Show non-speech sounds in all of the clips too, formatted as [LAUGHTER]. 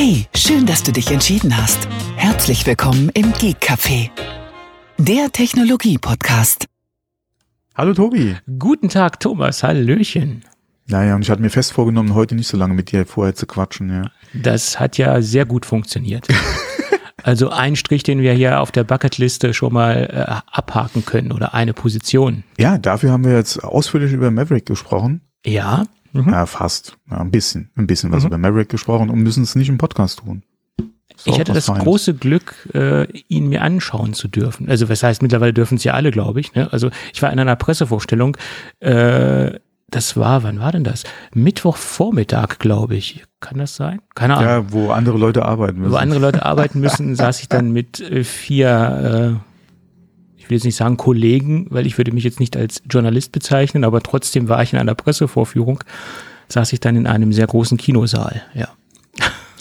Hey, schön, dass du dich entschieden hast. Herzlich willkommen im Geek Café, der Technologie-Podcast. Hallo Tobi. Guten Tag, Thomas. Hallöchen. Naja, und ich hatte mir fest vorgenommen, heute nicht so lange mit dir vorher zu quatschen, ja. Das hat ja sehr gut funktioniert. [LAUGHS] also ein Strich, den wir hier auf der Bucketliste schon mal äh, abhaken können oder eine Position. Ja, dafür haben wir jetzt ausführlich über Maverick gesprochen. Ja. Mhm. Ja, fast. Ja, ein bisschen, ein bisschen was mhm. über Maverick gesprochen und müssen es nicht im Podcast tun. Ich hatte das Feines. große Glück, äh, ihn mir anschauen zu dürfen. Also was heißt, mittlerweile dürfen es ja alle, glaube ich. Ne? Also ich war in einer Pressevorstellung, äh, das war, wann war denn das? Mittwochvormittag, glaube ich. Kann das sein? Keine Ahnung. Ja, wo andere Leute arbeiten müssen. Wo andere Leute [LAUGHS] arbeiten müssen, saß ich dann mit äh, vier, äh, ich will jetzt nicht sagen Kollegen, weil ich würde mich jetzt nicht als Journalist bezeichnen, aber trotzdem war ich in einer Pressevorführung, saß ich dann in einem sehr großen Kinosaal, ja.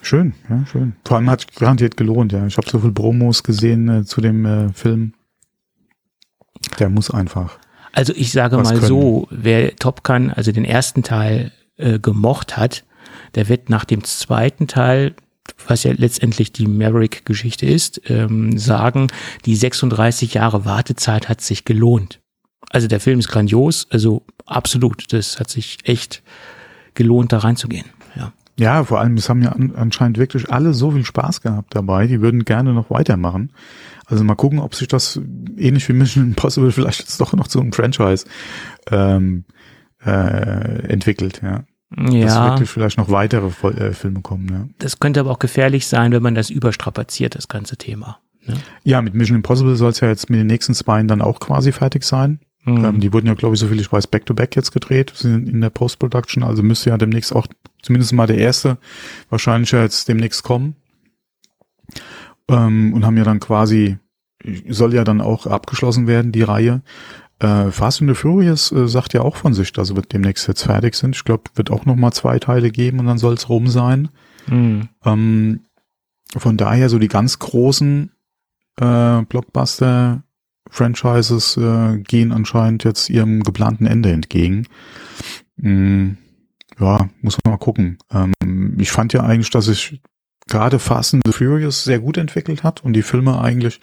Schön, ja, schön. Vor allem hat garantiert gelohnt, ja. Ich habe so viel Promos gesehen äh, zu dem äh, Film. Der muss einfach. Also ich sage mal können. so, wer Top Gun, also den ersten Teil äh, gemocht hat, der wird nach dem zweiten Teil, was ja letztendlich die Maverick-Geschichte ist, ähm, sagen, die 36 Jahre Wartezeit hat sich gelohnt. Also der Film ist grandios, also absolut, das hat sich echt gelohnt, da reinzugehen. Ja. Ja, vor allem, es haben ja anscheinend wirklich alle so viel Spaß gehabt dabei, die würden gerne noch weitermachen. Also mal gucken, ob sich das ähnlich wie Mission Impossible vielleicht jetzt doch noch zu einem Franchise ähm, äh, entwickelt, ja. Ja. Dass wirklich vielleicht noch weitere äh, Filme kommen, ja. Das könnte aber auch gefährlich sein, wenn man das überstrapaziert, das ganze Thema. Ne? Ja, mit Mission Impossible soll es ja jetzt mit den nächsten zwei dann auch quasi fertig sein. Mhm. Ähm, die wurden ja, glaube ich, so viel ich weiß, back-to-back -back jetzt gedreht, sind in der Post-Production, also müsste ja demnächst auch zumindest mal der erste wahrscheinlich ja jetzt demnächst kommen ähm, und haben ja dann quasi, soll ja dann auch abgeschlossen werden, die Reihe. Äh, Fast and the Furious äh, sagt ja auch von sich, dass wir demnächst jetzt fertig sind. Ich glaube, wird auch noch mal zwei Teile geben und dann soll es rum sein. Mhm. Ähm, von daher so die ganz großen äh, Blockbuster Franchises äh, gehen anscheinend jetzt ihrem geplanten Ende entgegen. Mhm. Ja, muss man mal gucken. Ähm, ich fand ja eigentlich, dass ich gerade Fast and the Furious sehr gut entwickelt hat und die Filme eigentlich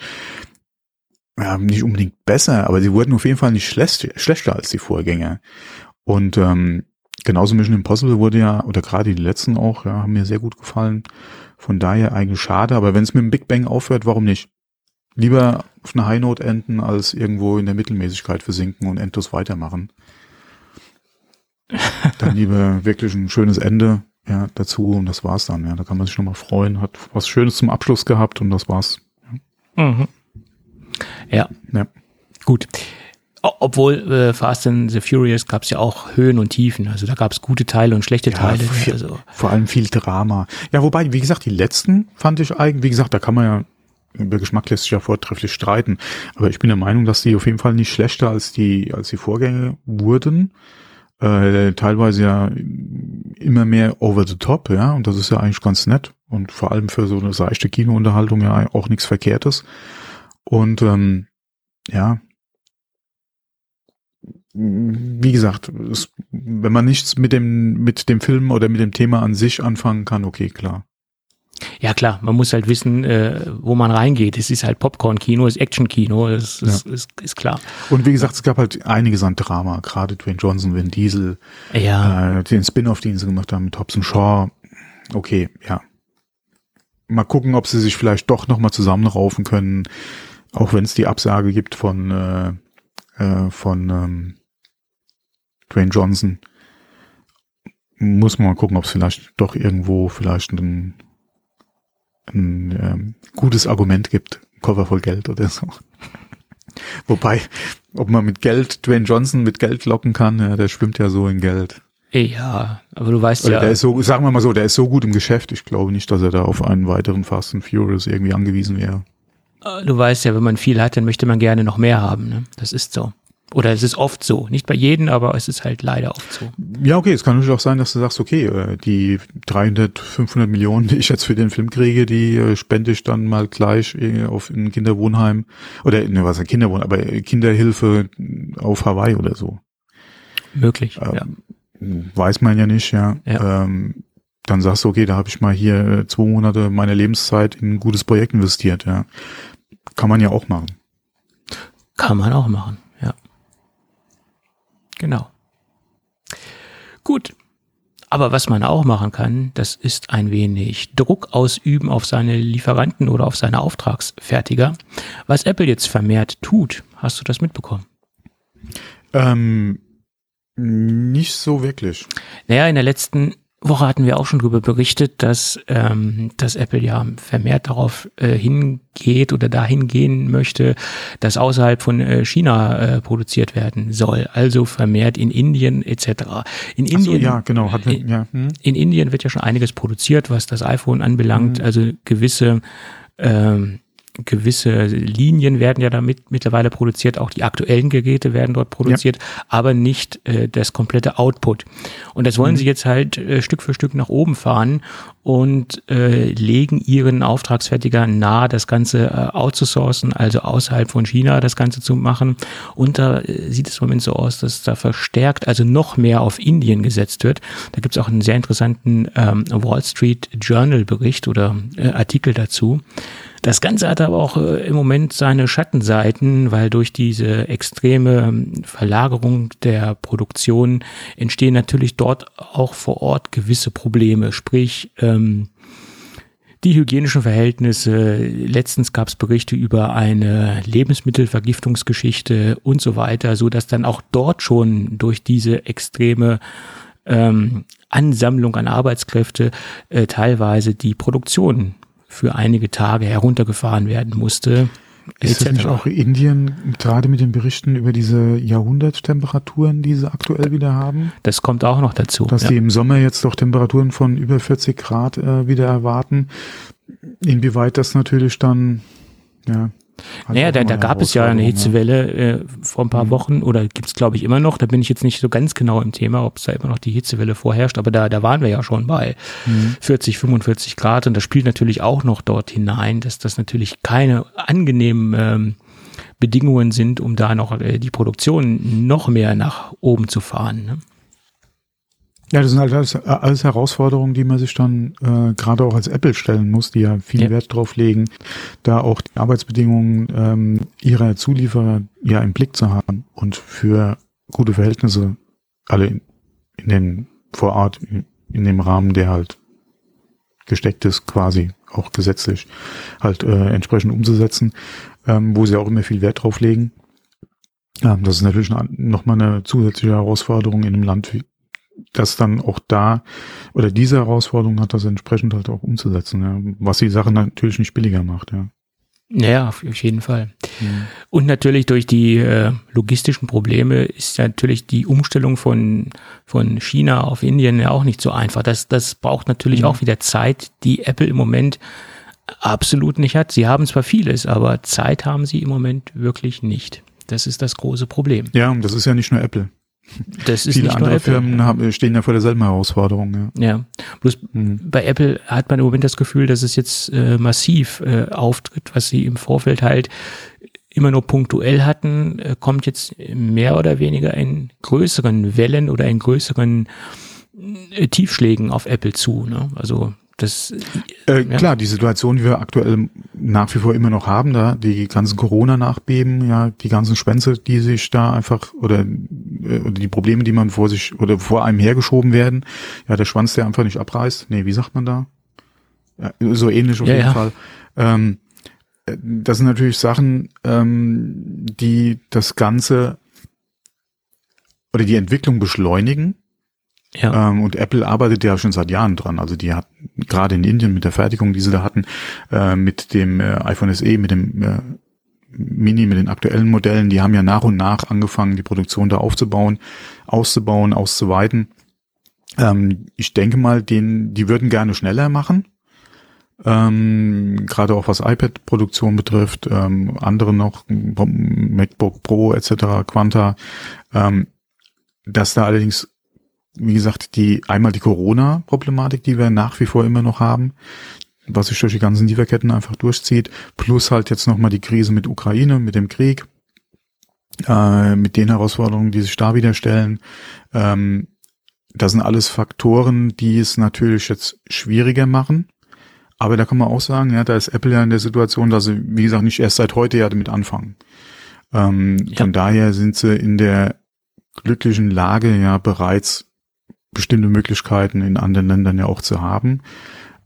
ja, nicht unbedingt besser, aber sie wurden auf jeden Fall nicht schlecht, schlechter als die Vorgänger. Und ähm, genauso Mission Impossible wurde ja, oder gerade die letzten auch, ja, haben mir sehr gut gefallen. Von daher eigentlich schade, aber wenn es mit dem Big Bang aufhört, warum nicht? Lieber auf einer High Note enden, als irgendwo in der Mittelmäßigkeit versinken und endlos weitermachen. Dann lieber wirklich ein schönes Ende ja, dazu und das war's dann. Ja, da kann man sich nochmal freuen, hat was Schönes zum Abschluss gehabt und das war's. Ja, mhm. Ja. ja. gut. Obwohl äh, Fast and the Furious gab es ja auch Höhen und Tiefen. Also da gab es gute Teile und schlechte ja, Teile. Viel, also. Vor allem viel Drama. Ja, wobei, wie gesagt, die letzten fand ich eigentlich, wie gesagt, da kann man ja über Geschmack lässt sich ja vortrefflich streiten. Aber ich bin der Meinung, dass die auf jeden Fall nicht schlechter als die, als die Vorgänge wurden äh, teilweise ja immer mehr over the top, ja, und das ist ja eigentlich ganz nett und vor allem für so eine seichte Kinounterhaltung ja auch nichts Verkehrtes. Und ähm, ja, wie gesagt, es, wenn man nichts mit dem mit dem Film oder mit dem Thema an sich anfangen kann, okay, klar. Ja klar, man muss halt wissen, äh, wo man reingeht. Es ist halt Popcorn-Kino, es ist Action-Kino, das ja. ist, ist, ist, klar. Und wie gesagt, es gab halt einiges an Drama, gerade Dwayne Johnson, Vin Diesel, ja. äh, den Spin-off, den sie gemacht haben mit Hobson Shaw. Okay, ja. Mal gucken, ob sie sich vielleicht doch nochmal zusammenraufen können, auch wenn es die Absage gibt von, äh, äh, von ähm, Dwayne Johnson. Muss man mal gucken, ob es vielleicht doch irgendwo vielleicht ein ein ähm, gutes Argument gibt, Cover voll Geld oder so. [LAUGHS] Wobei, ob man mit Geld Dwayne Johnson mit Geld locken kann, ja, der schwimmt ja so in Geld. Ja, aber du weißt oder ja. Der ist so, sagen wir mal so, der ist so gut im Geschäft. Ich glaube nicht, dass er da auf einen weiteren Fast and Furious irgendwie angewiesen wäre. Du weißt ja, wenn man viel hat, dann möchte man gerne noch mehr haben. Ne? Das ist so. Oder es ist oft so. Nicht bei jedem, aber es ist halt leider oft so. Ja, okay. Es kann natürlich auch sein, dass du sagst, okay, äh, die 300, 500 Millionen, [LAUGHS] die ich jetzt für den Film kriege, die äh, spende ich dann mal gleich äh, auf ein Kinderwohnheim oder, ne, was, Kinderwohnheim, aber Kinderhilfe auf Hawaii oder so. Möglich, ähm, ja. Weiß man ja nicht, ja. ja. Ähm, dann sagst du, okay, da habe ich mal hier zwei Monate meiner Lebenszeit in ein gutes Projekt investiert, ja. Kann man ja auch machen. Kann man auch machen, ja. Genau. Gut. Aber was man auch machen kann, das ist ein wenig Druck ausüben auf seine Lieferanten oder auf seine Auftragsfertiger. Was Apple jetzt vermehrt tut, hast du das mitbekommen? Ähm, nicht so wirklich. Naja, in der letzten Woche hatten wir auch schon darüber berichtet, dass, ähm, dass Apple ja vermehrt darauf äh, hingeht oder dahin gehen möchte, dass außerhalb von äh, China äh, produziert werden soll, also vermehrt in Indien etc. In Indien, so, ja, genau, hat, in, ja. Hm. in Indien wird ja schon einiges produziert, was das iPhone anbelangt, hm. also gewisse ähm, gewisse Linien werden ja damit mittlerweile produziert, auch die aktuellen Geräte werden dort produziert, ja. aber nicht äh, das komplette Output. Und das wollen mhm. sie jetzt halt äh, Stück für Stück nach oben fahren und äh, legen ihren Auftragsfertiger nahe, das Ganze äh, outzusourcen, also außerhalb von China das Ganze zu machen. Und da äh, sieht es im Moment so aus, dass da verstärkt, also noch mehr auf Indien gesetzt wird. Da gibt es auch einen sehr interessanten ähm, Wall Street Journal Bericht oder äh, Artikel dazu das Ganze hat aber auch äh, im Moment seine Schattenseiten, weil durch diese extreme ähm, Verlagerung der Produktion entstehen natürlich dort auch vor Ort gewisse Probleme. Sprich, ähm, die hygienischen Verhältnisse, letztens gab es Berichte über eine Lebensmittelvergiftungsgeschichte und so weiter, so dass dann auch dort schon durch diese extreme ähm, Ansammlung an Arbeitskräfte äh, teilweise die Produktion für einige Tage heruntergefahren werden musste. Ist das nicht auch Indien gerade mit den Berichten über diese Jahrhunderttemperaturen, die sie aktuell wieder haben? Das kommt auch noch dazu. Dass ja. die im Sommer jetzt doch Temperaturen von über 40 Grad äh, wieder erwarten. Inwieweit das natürlich dann ja, naja, da, da gab es ja eine Hitzewelle äh, vor ein paar mhm. Wochen oder gibt es, glaube ich, immer noch. Da bin ich jetzt nicht so ganz genau im Thema, ob es da immer noch die Hitzewelle vorherrscht, aber da, da waren wir ja schon bei mhm. 40, 45 Grad und das spielt natürlich auch noch dort hinein, dass das natürlich keine angenehmen ähm, Bedingungen sind, um da noch äh, die Produktion noch mehr nach oben zu fahren. Ne? Ja, das sind halt alles, alles Herausforderungen, die man sich dann äh, gerade auch als Apple stellen muss, die ja viel ja. Wert drauf legen, da auch die Arbeitsbedingungen ähm, ihrer Zulieferer ja im Blick zu haben und für gute Verhältnisse alle in, in den vor Ort in, in dem Rahmen, der halt gesteckt ist, quasi auch gesetzlich halt äh, entsprechend umzusetzen, ähm, wo sie auch immer viel Wert drauf legen. Ja, das ist natürlich nochmal eine zusätzliche Herausforderung in einem Land wie, das dann auch da oder diese Herausforderung hat, das entsprechend halt auch umzusetzen, ja. was die Sache natürlich nicht billiger macht, ja. Ja, auf jeden Fall. Mhm. Und natürlich durch die äh, logistischen Probleme ist natürlich die Umstellung von, von China auf Indien ja auch nicht so einfach. Das, das braucht natürlich mhm. auch wieder Zeit, die Apple im Moment absolut nicht hat. Sie haben zwar vieles, aber Zeit haben sie im Moment wirklich nicht. Das ist das große Problem. Ja, und das ist ja nicht nur Apple. Das ist Viele nicht andere Firmen haben, stehen ja vor derselben Herausforderung. Ja, ja. bloß mhm. bei Apple hat man im Moment das Gefühl, dass es jetzt äh, massiv äh, auftritt, was sie im Vorfeld halt immer nur punktuell hatten, äh, kommt jetzt mehr oder weniger in größeren Wellen oder in größeren äh, Tiefschlägen auf Apple zu. Ne? Also das, äh, ja. Klar, die Situation, die wir aktuell nach wie vor immer noch haben, da die ganzen Corona-Nachbeben, ja, die ganzen Schwänze, die sich da einfach oder, äh, oder die Probleme, die man vor sich oder vor einem hergeschoben werden, ja, der Schwanz, der einfach nicht abreißt. Nee, wie sagt man da? Ja, so ähnlich auf ja, jeden Fall. Ähm, äh, das sind natürlich Sachen, ähm, die das Ganze oder die Entwicklung beschleunigen ja. Ähm, und Apple arbeitet ja schon seit Jahren dran. Also die hat gerade in Indien mit der Fertigung, die sie da hatten, äh, mit dem äh, iPhone SE, mit dem äh, Mini, mit den aktuellen Modellen, die haben ja nach und nach angefangen, die Produktion da aufzubauen, auszubauen, auszuweiten. Ähm, ich denke mal, den, die würden gerne schneller machen. Ähm, gerade auch was iPad-Produktion betrifft, ähm, andere noch, MacBook Pro etc., Quanta, ähm, dass da allerdings wie gesagt, die einmal die Corona-Problematik, die wir nach wie vor immer noch haben, was sich durch die ganzen Lieferketten einfach durchzieht, plus halt jetzt nochmal die Krise mit Ukraine, mit dem Krieg, äh, mit den Herausforderungen, die sich da wieder stellen. Ähm, das sind alles Faktoren, die es natürlich jetzt schwieriger machen. Aber da kann man auch sagen, ja, da ist Apple ja in der Situation, dass sie, wie gesagt, nicht erst seit heute ja damit anfangen. Ähm, ja. Von daher sind sie in der glücklichen Lage, ja bereits bestimmte Möglichkeiten in anderen Ländern ja auch zu haben.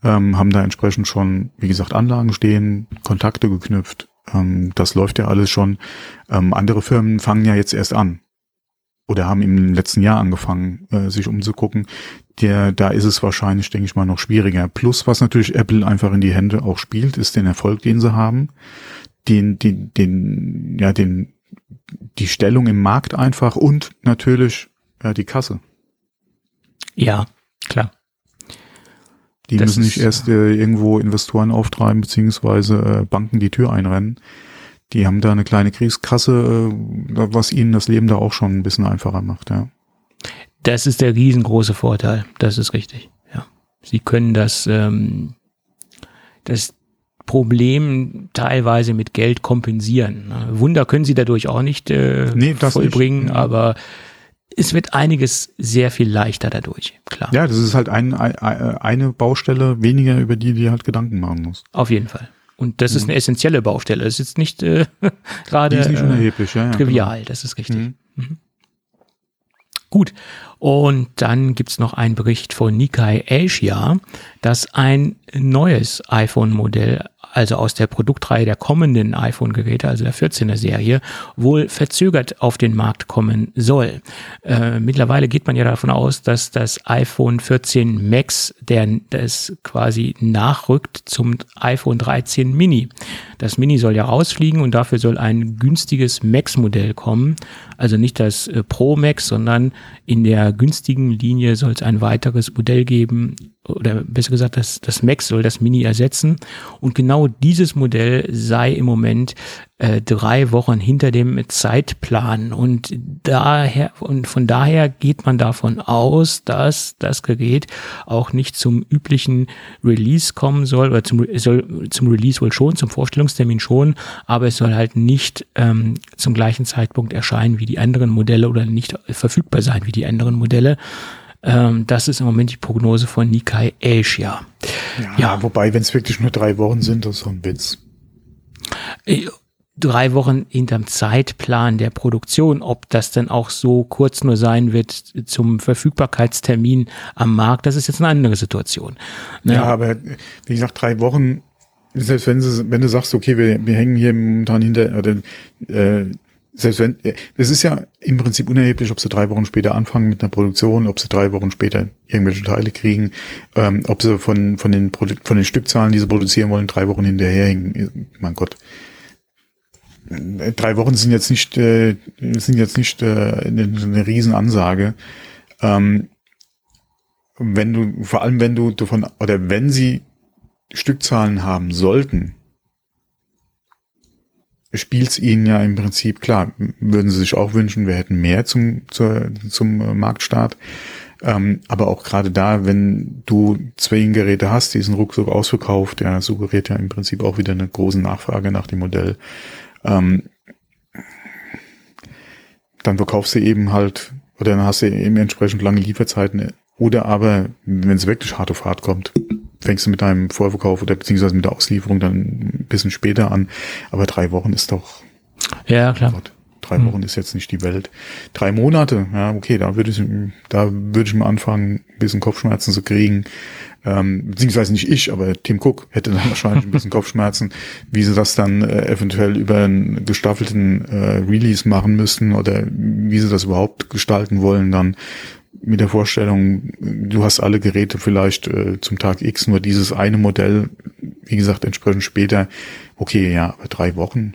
Ähm, haben da entsprechend schon, wie gesagt, Anlagen stehen, Kontakte geknüpft. Ähm, das läuft ja alles schon. Ähm, andere Firmen fangen ja jetzt erst an oder haben im letzten Jahr angefangen, äh, sich umzugucken. Der, da ist es wahrscheinlich, denke ich mal, noch schwieriger. Plus, was natürlich Apple einfach in die Hände auch spielt, ist den Erfolg, den sie haben, den, den, den, ja, den, die Stellung im Markt einfach und natürlich ja, die Kasse. Ja, klar. Die das müssen nicht erst äh, irgendwo Investoren auftreiben, beziehungsweise äh, Banken die Tür einrennen. Die haben da eine kleine Kriegskasse, äh, was ihnen das Leben da auch schon ein bisschen einfacher macht, ja. Das ist der riesengroße Vorteil, das ist richtig, ja. Sie können das, ähm, das Problem teilweise mit Geld kompensieren. Wunder können sie dadurch auch nicht äh, nee, vollbringen, nicht. aber es wird einiges sehr viel leichter dadurch, klar. Ja, das ist halt ein, ein, eine Baustelle weniger, über die du halt Gedanken machen musst. Auf jeden Fall. Und das mhm. ist eine essentielle Baustelle. Das ist jetzt nicht äh, [LAUGHS] gerade äh, unerheblich, ja, ja, trivial, genau. das ist richtig. Mhm. Mhm. Gut, und dann gibt's noch einen Bericht von Nikkei Asia, dass ein neues iPhone-Modell also aus der Produktreihe der kommenden iPhone-Geräte, also der 14er Serie, wohl verzögert auf den Markt kommen soll. Äh, mittlerweile geht man ja davon aus, dass das iPhone 14 Max, der das quasi nachrückt zum iPhone 13 Mini. Das Mini soll ja rausfliegen und dafür soll ein günstiges Max-Modell kommen. Also nicht das äh, Pro Max, sondern in der günstigen Linie soll es ein weiteres Modell geben, oder besser gesagt, das, das Max soll das Mini ersetzen. Und genau dieses Modell sei im Moment äh, drei Wochen hinter dem Zeitplan. Und daher, und von daher geht man davon aus, dass das Gerät auch nicht zum üblichen Release kommen soll, oder zum, soll zum Release wohl schon, zum Vorstellungstermin schon, aber es soll halt nicht ähm, zum gleichen Zeitpunkt erscheinen wie die anderen Modelle oder nicht verfügbar sein wie die anderen Modelle. Ähm, das ist im Moment die Prognose von Nikkei Asia. Ja, ja. wobei, wenn es wirklich nur drei Wochen sind, das ist so ein Witz. Drei Wochen hinterm Zeitplan der Produktion, ob das dann auch so kurz nur sein wird zum Verfügbarkeitstermin am Markt, das ist jetzt eine andere Situation. Ne? Ja, aber wie gesagt, drei Wochen, selbst wenn, sie, wenn du sagst, okay, wir, wir hängen hier momentan hinter, oder, äh, selbst wenn, äh, es ist ja im Prinzip unerheblich, ob sie drei Wochen später anfangen mit einer Produktion, ob sie drei Wochen später irgendwelche Teile kriegen, ähm, ob sie von, von den Produ von den Stückzahlen, die sie produzieren wollen, drei Wochen hinterherhängen. Mein Gott. Drei Wochen sind jetzt nicht, äh, sind jetzt nicht äh, eine, eine Riesenansage. Ähm, wenn du, vor allem wenn du davon, oder wenn sie Stückzahlen haben sollten, spielt's ihnen ja im Prinzip klar. Würden sie sich auch wünschen, wir hätten mehr zum, zur, zum äh, Marktstart. Ähm, aber auch gerade da, wenn du Zwillingsgeräte hast, die sind ruckzuck ausverkauft, ja, suggeriert ja im Prinzip auch wieder eine große Nachfrage nach dem Modell. Ähm, dann verkaufst du eben halt, oder dann hast du eben entsprechend lange Lieferzeiten. Oder aber, wenn es wirklich hart auf hart kommt, fängst du mit deinem Vorverkauf oder beziehungsweise mit der Auslieferung dann ein bisschen später an. Aber drei Wochen ist doch. Ja, klar. Gott, drei Wochen hm. ist jetzt nicht die Welt. Drei Monate, ja, okay, da würde ich, da würde ich mal anfangen, ein bisschen Kopfschmerzen zu kriegen. Ähm, beziehungsweise nicht ich, aber Tim Cook hätte dann [LAUGHS] wahrscheinlich ein bisschen Kopfschmerzen, wie sie das dann äh, eventuell über einen gestaffelten äh, Release machen müssen oder wie sie das überhaupt gestalten wollen dann mit der Vorstellung, du hast alle Geräte vielleicht äh, zum Tag X, nur dieses eine Modell, wie gesagt, entsprechend später, okay, ja, aber drei Wochen.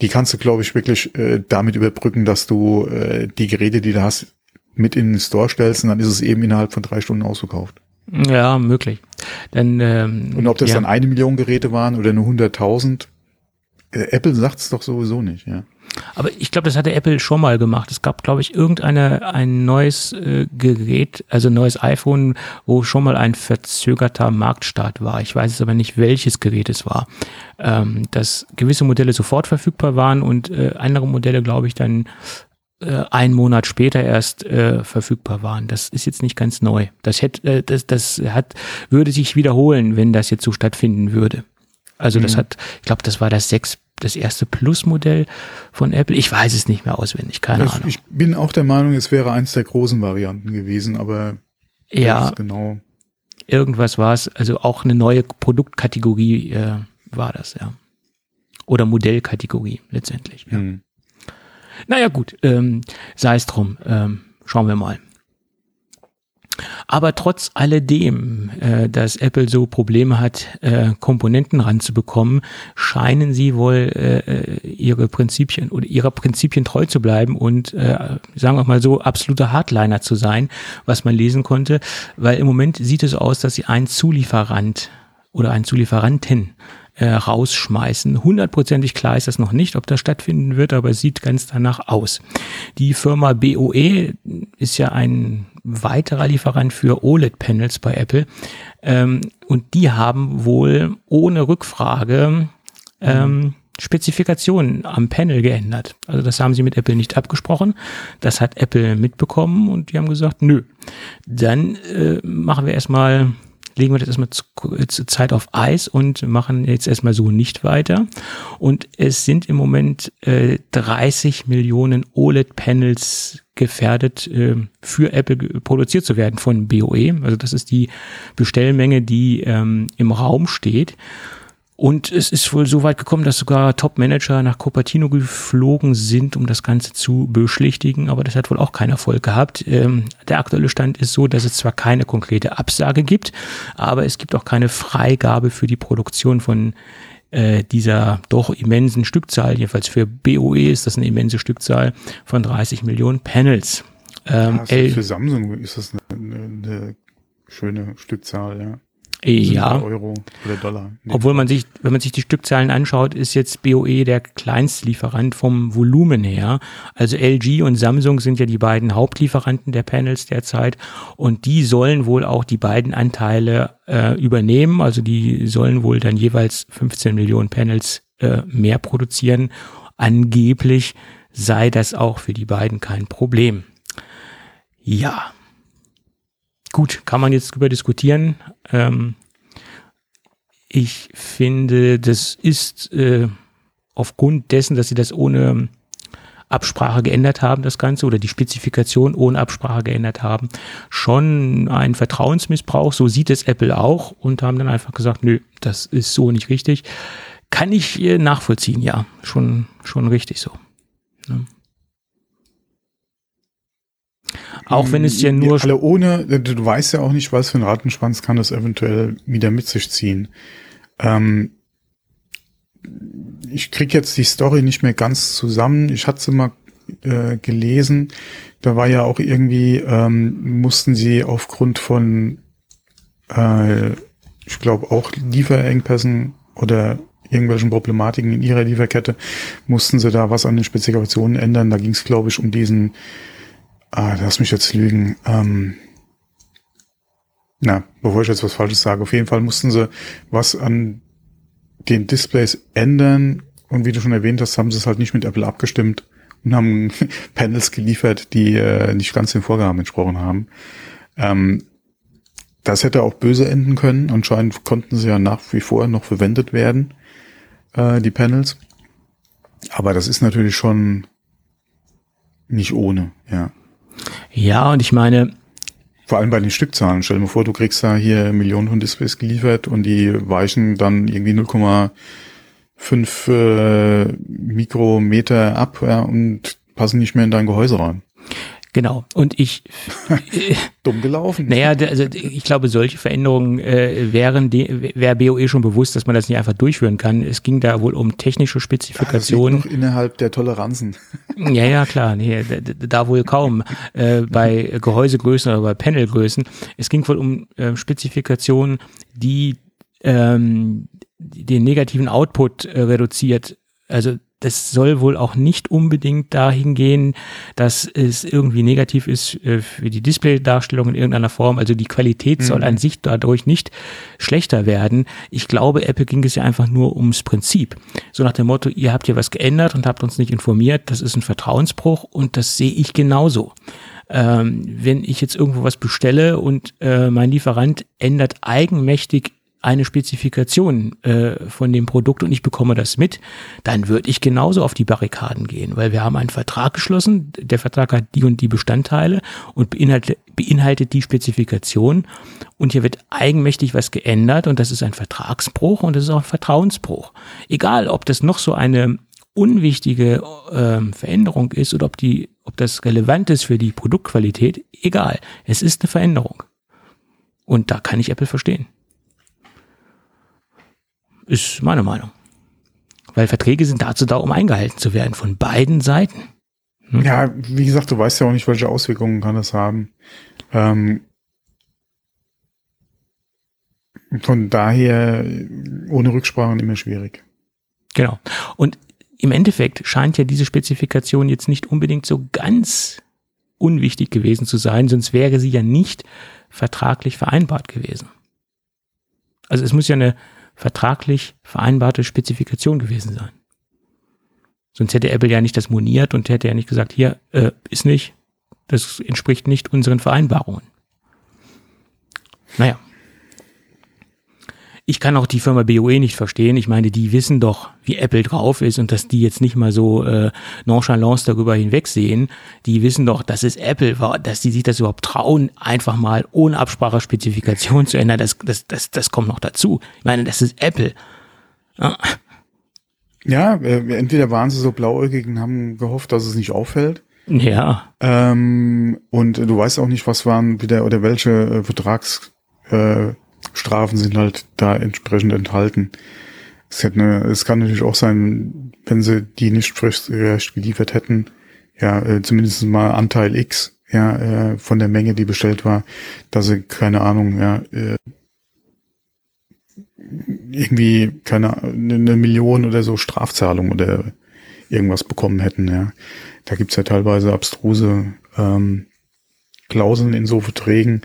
Die kannst du, glaube ich, wirklich äh, damit überbrücken, dass du äh, die Geräte, die du hast, mit in den Store stellst und dann ist es eben innerhalb von drei Stunden ausverkauft. Ja, möglich. Denn, ähm, und ob das ja. dann eine Million Geräte waren oder nur hunderttausend, äh, Apple sagt es doch sowieso nicht, ja. Aber ich glaube, das hatte Apple schon mal gemacht. Es gab, glaube ich, irgendeine ein neues äh, Gerät, also ein neues iPhone, wo schon mal ein verzögerter Marktstart war. Ich weiß es aber nicht, welches Gerät es war. Ähm, dass gewisse Modelle sofort verfügbar waren und äh, andere Modelle, glaube ich, dann äh, einen Monat später erst äh, verfügbar waren. Das ist jetzt nicht ganz neu. Das hätte, äh, das, das hat, würde sich wiederholen, wenn das jetzt so stattfinden würde. Also mhm. das hat, ich glaube, das war das 6, das erste Plus-Modell von Apple. Ich weiß es nicht mehr auswendig, keine das, Ahnung. Ich bin auch der Meinung, es wäre eins der großen Varianten gewesen, aber ja, genau. Irgendwas war es, also auch eine neue Produktkategorie äh, war das, ja. Oder Modellkategorie letztendlich. Ja. Mhm. Naja gut, ähm, sei es drum, ähm, schauen wir mal. Aber trotz alledem, äh, dass Apple so Probleme hat, äh, Komponenten ranzubekommen, scheinen sie wohl äh, äh, ihre Prinzipien oder ihrer Prinzipien treu zu bleiben und äh, sagen wir mal so absolute Hardliner zu sein, was man lesen konnte, weil im Moment sieht es aus, dass sie einen Zulieferant oder einen Zulieferanten äh, rausschmeißen. Hundertprozentig klar ist das noch nicht, ob das stattfinden wird, aber sieht ganz danach aus. Die Firma BOE ist ja ein weiterer Lieferant für OLED-Panels bei Apple ähm, und die haben wohl ohne Rückfrage ähm, Spezifikationen am Panel geändert. Also das haben sie mit Apple nicht abgesprochen. Das hat Apple mitbekommen und die haben gesagt, nö, dann äh, machen wir erstmal legen wir das erstmal zur zu Zeit auf Eis und machen jetzt erstmal so nicht weiter. Und es sind im Moment äh, 30 Millionen OLED-Panels gefährdet, äh, für Apple produziert zu werden von BOE. Also das ist die Bestellmenge, die ähm, im Raum steht. Und es ist wohl so weit gekommen, dass sogar Top-Manager nach Cupertino geflogen sind, um das Ganze zu beschlichtigen. Aber das hat wohl auch keinen Erfolg gehabt. Ähm, der aktuelle Stand ist so, dass es zwar keine konkrete Absage gibt, aber es gibt auch keine Freigabe für die Produktion von äh, dieser doch immensen Stückzahl. Jedenfalls für BOE ist das eine immense Stückzahl von 30 Millionen Panels. Ähm, ja, für Samsung ist das eine, eine, eine schöne Stückzahl, ja. Ja. Euro oder Dollar. Nee. Obwohl man sich, wenn man sich die Stückzahlen anschaut, ist jetzt BOE der Kleinstlieferant vom Volumen her. Also LG und Samsung sind ja die beiden Hauptlieferanten der Panels derzeit und die sollen wohl auch die beiden Anteile äh, übernehmen. Also die sollen wohl dann jeweils 15 Millionen Panels äh, mehr produzieren. Angeblich sei das auch für die beiden kein Problem. Ja, Gut, kann man jetzt drüber diskutieren. Ähm, ich finde, das ist äh, aufgrund dessen, dass sie das ohne Absprache geändert haben, das Ganze, oder die Spezifikation ohne Absprache geändert haben, schon ein Vertrauensmissbrauch. So sieht es Apple auch und haben dann einfach gesagt, nö, das ist so nicht richtig. Kann ich äh, nachvollziehen, ja, schon, schon richtig so. Ne? Auch wenn es ja nur. Alle ohne, du weißt ja auch nicht, was für ein Rattenschwanz kann das eventuell wieder mit sich ziehen. Ähm, ich krieg jetzt die Story nicht mehr ganz zusammen. Ich hatte sie mal äh, gelesen. Da war ja auch irgendwie, ähm, mussten sie aufgrund von, äh, ich glaube auch Lieferengpässen oder irgendwelchen Problematiken in ihrer Lieferkette, mussten sie da was an den Spezifikationen ändern. Da ging es, glaube ich, um diesen Ah, lass mich jetzt lügen. Ähm, na, bevor ich jetzt was Falsches sage, auf jeden Fall mussten sie was an den Displays ändern. Und wie du schon erwähnt hast, haben sie es halt nicht mit Apple abgestimmt und haben [LAUGHS] Panels geliefert, die äh, nicht ganz den Vorgaben entsprochen haben. Ähm, das hätte auch böse enden können. Anscheinend konnten sie ja nach wie vor noch verwendet werden, äh, die Panels. Aber das ist natürlich schon nicht ohne, ja. Ja, und ich meine. Vor allem bei den Stückzahlen. Stell dir mal vor, du kriegst da hier Millionen von Displays geliefert und die weichen dann irgendwie 0,5 äh, Mikrometer ab ja, und passen nicht mehr in dein Gehäuse rein. Genau. Und ich [LAUGHS] dumm gelaufen. Naja, also ich glaube, solche Veränderungen äh, wären wäre BOE schon bewusst, dass man das nicht einfach durchführen kann. Es ging da wohl um technische Spezifikationen. Ja, innerhalb der Toleranzen. [LAUGHS] Ja, ja, klar. Nee, da, da wohl kaum. Äh, bei Gehäusegrößen oder bei Panelgrößen. Es ging wohl um äh, Spezifikationen, die ähm, den negativen Output äh, reduziert. Also das soll wohl auch nicht unbedingt dahin gehen, dass es irgendwie negativ ist äh, für die Displaydarstellung in irgendeiner Form. Also die Qualität mhm. soll an sich dadurch nicht schlechter werden. Ich glaube, Apple ging es ja einfach nur ums Prinzip. So nach dem Motto, ihr habt hier was geändert und habt uns nicht informiert. Das ist ein Vertrauensbruch und das sehe ich genauso. Ähm, wenn ich jetzt irgendwo was bestelle und äh, mein Lieferant ändert eigenmächtig eine Spezifikation äh, von dem Produkt und ich bekomme das mit, dann würde ich genauso auf die Barrikaden gehen, weil wir haben einen Vertrag geschlossen, der Vertrag hat die und die Bestandteile und beinhaltet, beinhaltet die Spezifikation und hier wird eigenmächtig was geändert und das ist ein Vertragsbruch und das ist auch ein Vertrauensbruch. Egal, ob das noch so eine unwichtige äh, Veränderung ist oder ob die, ob das relevant ist für die Produktqualität, egal. Es ist eine Veränderung. Und da kann ich Apple verstehen. Ist meine Meinung. Weil Verträge sind dazu da, um eingehalten zu werden von beiden Seiten. Hm? Ja, wie gesagt, du weißt ja auch nicht, welche Auswirkungen kann das haben. Ähm, von daher ohne Rücksprachen immer schwierig. Genau. Und im Endeffekt scheint ja diese Spezifikation jetzt nicht unbedingt so ganz unwichtig gewesen zu sein, sonst wäre sie ja nicht vertraglich vereinbart gewesen. Also es muss ja eine vertraglich vereinbarte Spezifikation gewesen sein. Sonst hätte Apple ja nicht das moniert und hätte ja nicht gesagt, hier äh, ist nicht, das entspricht nicht unseren Vereinbarungen. Naja. Ich kann auch die Firma BOE nicht verstehen. Ich meine, die wissen doch, wie Apple drauf ist und dass die jetzt nicht mal so äh, nonchalance darüber hinwegsehen. Die wissen doch, dass es Apple war, dass die sich das überhaupt trauen, einfach mal ohne Absprache Spezifikation zu ändern. Das, das, das, das kommt noch dazu. Ich meine, das ist Apple. Ja. Ja, äh, entweder waren sie so blauäugig und haben gehofft, dass es nicht auffällt. Ja. Ähm, und du weißt auch nicht, was waren wieder oder welche äh, Vertrags äh, Strafen sind halt da entsprechend enthalten. Es, hätte eine, es kann natürlich auch sein, wenn sie die nicht fristgerecht geliefert hätten, ja, äh, zumindest mal Anteil X, ja, äh, von der Menge, die bestellt war, dass sie, keine Ahnung, ja, äh, irgendwie, keine eine Million oder so Strafzahlung oder irgendwas bekommen hätten, ja. Da gibt's ja teilweise abstruse ähm, Klauseln in so Verträgen,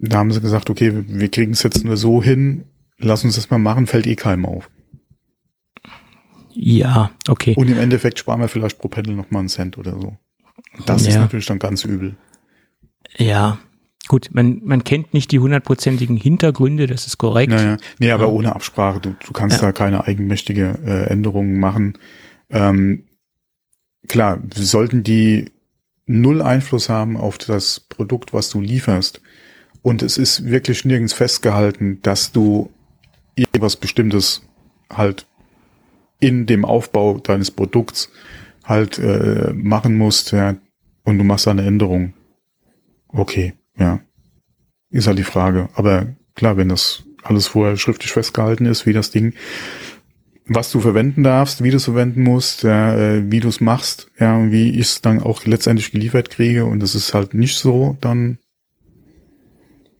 da haben sie gesagt, okay, wir kriegen es jetzt nur so hin, lass uns das mal machen, fällt eh keinem auf. Ja, okay. Und im Endeffekt sparen wir vielleicht pro Pendel noch mal einen Cent oder so. Das ja. ist natürlich dann ganz übel. Ja, gut, man, man kennt nicht die hundertprozentigen Hintergründe, das ist korrekt. Naja. Nee, aber ja. ohne Absprache, du, du kannst ja. da keine eigenmächtige äh, Änderungen machen. Ähm, klar, sollten die null Einfluss haben auf das Produkt, was du lieferst, und es ist wirklich nirgends festgehalten, dass du irgendwas Bestimmtes halt in dem Aufbau deines Produkts halt äh, machen musst, ja, und du machst eine Änderung. Okay, ja. Ist halt die Frage. Aber klar, wenn das alles vorher schriftlich festgehalten ist, wie das Ding, was du verwenden darfst, wie du es verwenden musst, ja, äh, wie du es machst, ja, und wie ich es dann auch letztendlich geliefert kriege, und das ist halt nicht so, dann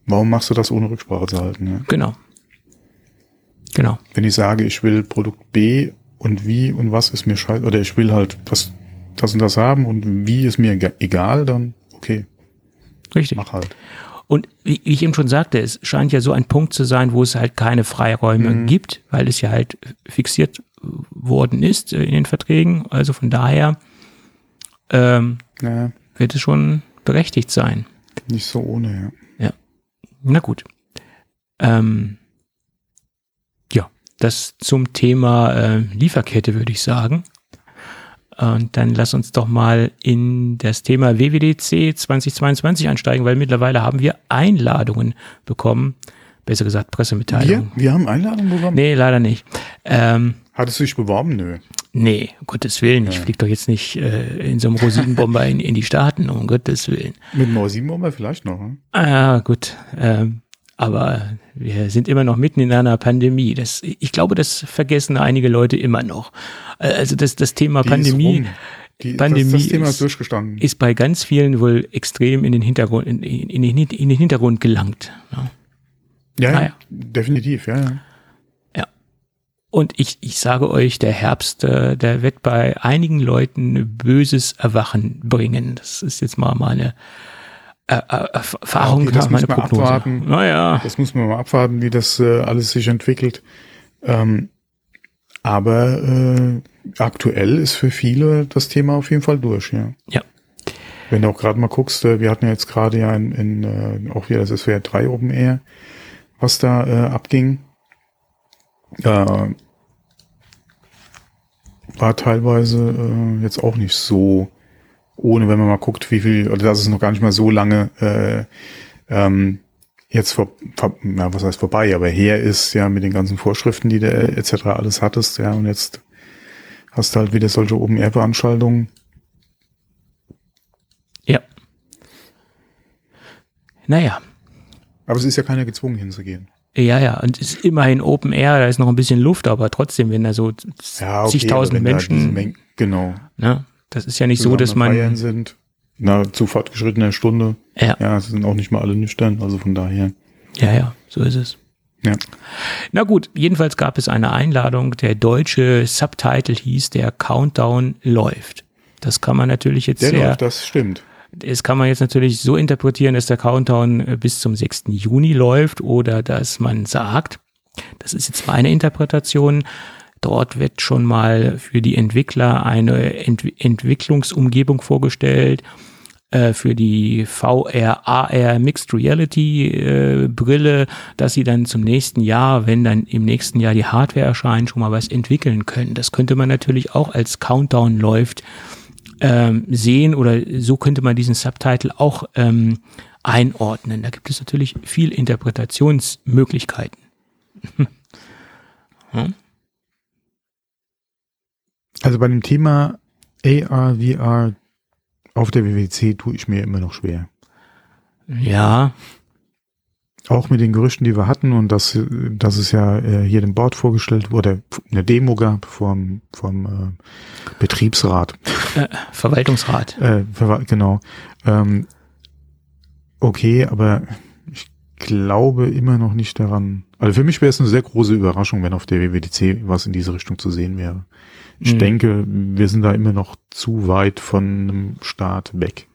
Warum machst du das ohne Rücksprache zu halten? Ja? Genau. Genau. Wenn ich sage, ich will Produkt B und wie und was ist mir scheiße, oder ich will halt was, das und das haben und wie ist mir egal, dann okay. Richtig. Mach halt. Und wie ich eben schon sagte, es scheint ja so ein Punkt zu sein, wo es halt keine Freiräume mhm. gibt, weil es ja halt fixiert worden ist in den Verträgen. Also von daher ähm, ja. wird es schon berechtigt sein. Nicht so ohne, ja. Na gut. Ähm, ja, das zum Thema äh, Lieferkette würde ich sagen. Und dann lass uns doch mal in das Thema WWDC 2022 einsteigen, weil mittlerweile haben wir Einladungen bekommen. Besser gesagt, Pressemitteilungen. Wir, wir haben Einladungen bekommen? Nee, leider nicht. Ähm, Hattest du dich beworben? Nö. Nee, um Gottes Willen. Ich ja. fliege doch jetzt nicht äh, in so einem Rosinenbomber in, in die Staaten, um Gottes Willen. Mit einem Rosinenbomber vielleicht noch, hm? Ah, ja, gut. Ähm, aber wir sind immer noch mitten in einer Pandemie. Das, ich glaube, das vergessen einige Leute immer noch. Äh, also das, das Thema Die Pandemie. Die, Pandemie das, das Thema ist, ist, durchgestanden. ist bei ganz vielen wohl extrem in den Hintergrund, in, in, in, den, in den Hintergrund gelangt. Ja, ja, ja. definitiv, ja, ja. Und ich, ich sage euch, der Herbst, äh, der wird bei einigen Leuten böses Erwachen bringen. Das ist jetzt mal meine äh, äh, Erfahrung, okay, das meine muss man Prognose. abwarten. Naja, Das muss man mal abwarten, wie das äh, alles sich entwickelt. Ähm, aber äh, aktuell ist für viele das Thema auf jeden Fall durch, ja. ja. Wenn du auch gerade mal guckst, wir hatten ja jetzt gerade ja in, in auch wieder das SWR 3 Open Air, was da äh, abging. Äh, war teilweise äh, jetzt auch nicht so ohne, wenn man mal guckt, wie viel, oder das ist noch gar nicht mal so lange äh, ähm, jetzt vor, vor na, was heißt vorbei, aber her ist ja mit den ganzen Vorschriften, die du äh, etc. alles hattest, ja, und jetzt hast du halt wieder solche Open-Air-Veranstaltungen. Ja. Naja. Aber es ist ja keiner gezwungen hinzugehen. Ja, ja, und es ist immerhin Open Air, da ist noch ein bisschen Luft, aber trotzdem, wenn da so Ja, okay, zigtausend Menschen, Mengen- genau, ne, das ist ja nicht so, dass zusammen feiern man, sind, na, zu fortgeschrittener Stunde. ja, Ja, es sind auch nicht mal alle nüchtern, also von daher. ja, ja, so ist es. Ja. Na gut, jedenfalls gab es eine Einladung, der deutsche Subtitle hieß, der Countdown läuft. Das kann man natürlich jetzt Der sehr, das stimmt. Das kann man jetzt natürlich so interpretieren, dass der Countdown äh, bis zum 6. Juni läuft oder dass man sagt, das ist jetzt meine Interpretation, dort wird schon mal für die Entwickler eine Ent Entwicklungsumgebung vorgestellt, äh, für die VR, AR Mixed Reality äh, Brille, dass sie dann zum nächsten Jahr, wenn dann im nächsten Jahr die Hardware erscheint, schon mal was entwickeln können. Das könnte man natürlich auch als Countdown läuft ähm, sehen oder so könnte man diesen Subtitle auch ähm, einordnen. Da gibt es natürlich viel Interpretationsmöglichkeiten. [LAUGHS] Also bei dem Thema AR, VR auf der WWC tue ich mir immer noch schwer. Ja, Auch mit den Gerüchten, die wir hatten und dass, dass es ja äh, hier dem Board vorgestellt wurde, eine Demo gab vom, vom äh, Betriebsrat. äh, Verwaltungsrat. Äh, verwa- genau. Ähm, okay, aber ich glaube immer noch nicht daran. Also für mich wäre es eine sehr große Überraschung, wenn auf der WWDC was in diese Richtung zu sehen wäre. Ich Mhm. denke, wir sind da immer noch zu weit von einem Start weg.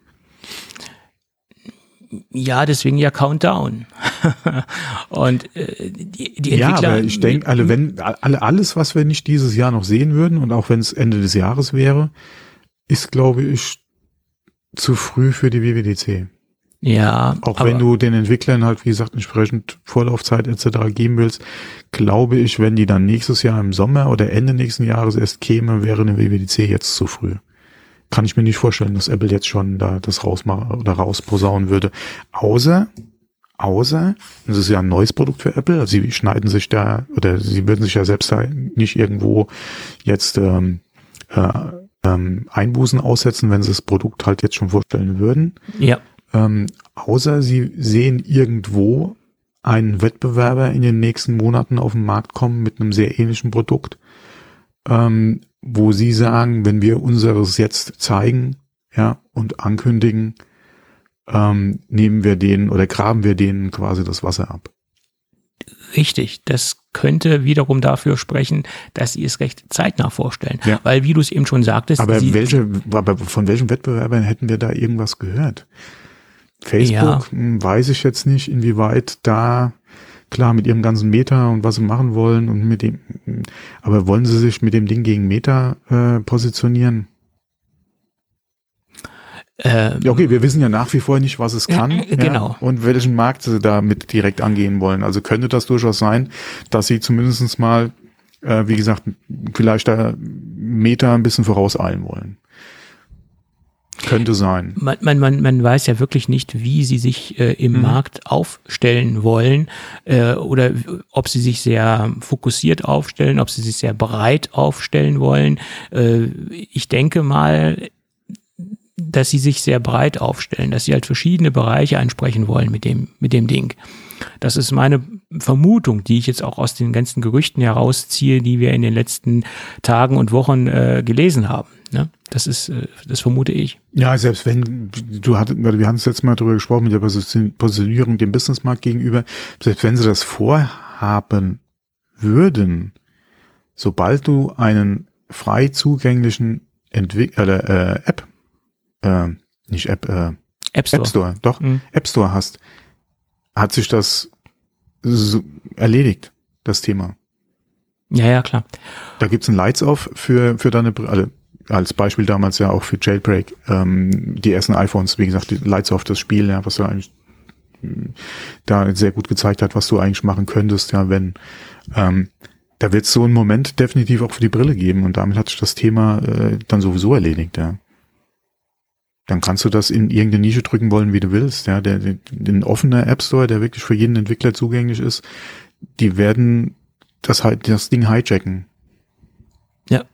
Ja, deswegen ja Countdown. [LAUGHS] Und äh, die, die Ja, Entwickler. aber ich denke, alle, wenn, alle, alles, was wir nicht dieses Jahr noch sehen würden und auch wenn es Ende des Jahres wäre, ist, glaube ich, zu früh für die WWDC. Ja, Auch wenn du den Entwicklern halt, wie gesagt, entsprechend Vorlaufzeit etc. geben willst, glaube ich, wenn die dann nächstes Jahr im Sommer oder Ende nächsten Jahres erst käme, wäre eine WWDC jetzt zu früh. Kann ich mir nicht vorstellen, dass Apple jetzt schon da das rausmachen oder rausposaunen würde. Außer, außer, das ist ja ein neues Produkt für Apple, also sie schneiden sich da, oder sie würden sich ja selbst da nicht irgendwo jetzt ähm, äh, ähm, Einbußen aussetzen, wenn sie das Produkt halt jetzt schon vorstellen würden. ja, Ähm, außer sie sehen irgendwo einen Wettbewerber in den nächsten Monaten auf den Markt kommen mit einem sehr ähnlichen Produkt, ähm, wo sie sagen, wenn wir unseres jetzt zeigen, ja, und ankündigen, ähm, nehmen wir denen oder graben wir denen quasi das Wasser ab. richtig. Das könnte wiederum dafür sprechen, dass sie es recht zeitnah vorstellen. Ja. Weil, wie du es eben schon sagtest, Aber welche, aber von welchen Wettbewerbern hätten wir da irgendwas gehört? Facebook, Ja. hm, weiß ich jetzt nicht, inwieweit da, klar, mit ihrem ganzen Meta und was sie machen wollen und mit dem, aber wollen sie sich mit dem Ding gegen Meta äh, positionieren? äh, Ja, okay, wir wissen ja nach wie vor nicht, was es kann. Äh, genau. Ja, und welchen Markt sie damit direkt angehen wollen. Also könnte das durchaus sein, dass sie zumindest mal, äh, wie gesagt, vielleicht da Meta ein bisschen vorauseilen wollen. Könnte sein. man, man, man, man weiß ja wirklich nicht, wie sie sich äh, im Mhm. Markt aufstellen wollen äh, oder ob sie sich sehr fokussiert aufstellen, ob sie sich sehr breit aufstellen wollen. Äh, ich denke mal, dass sie sich sehr breit aufstellen, dass sie halt verschiedene Bereiche ansprechen wollen mit dem, mit dem Ding. Das ist meine Vermutung, die ich jetzt auch aus den ganzen Gerüchten herausziehe, die wir in den letzten Tagen und Wochen äh, gelesen haben. Ne? Das ist, äh, das vermute ich. Ja, selbst wenn, du hattest, wir haben es letztes Mal darüber gesprochen, mit der Position- Positionierung dem Businessmarkt gegenüber, selbst wenn sie das vorhaben würden, sobald du einen frei zugänglichen Entwick äh, äh, App, äh, nicht App, äh, App Store, App Store doch, Mhm. App Store hast, hat sich das so erledigt, das Thema. Ja, ja, klar. Da gibt's ein Lights-Off für, für deine Brille. Also als Beispiel damals ja auch für Jailbreak. Ähm, die ersten iPhones, wie gesagt, die Lights-Off, das Spiel, ja, was du eigentlich mh, da sehr gut gezeigt hat, was du eigentlich machen könntest, ja, wenn ähm, da wird so einen Moment definitiv auch für die Brille geben und damit hat sich das Thema äh, dann sowieso erledigt, ja. Dann kannst du das in irgendeine Nische drücken wollen, wie du willst, ja. Der, den offener App Store, der wirklich für jeden Entwickler zugänglich ist, die werden das, hi- das Ding hijacken. Ja.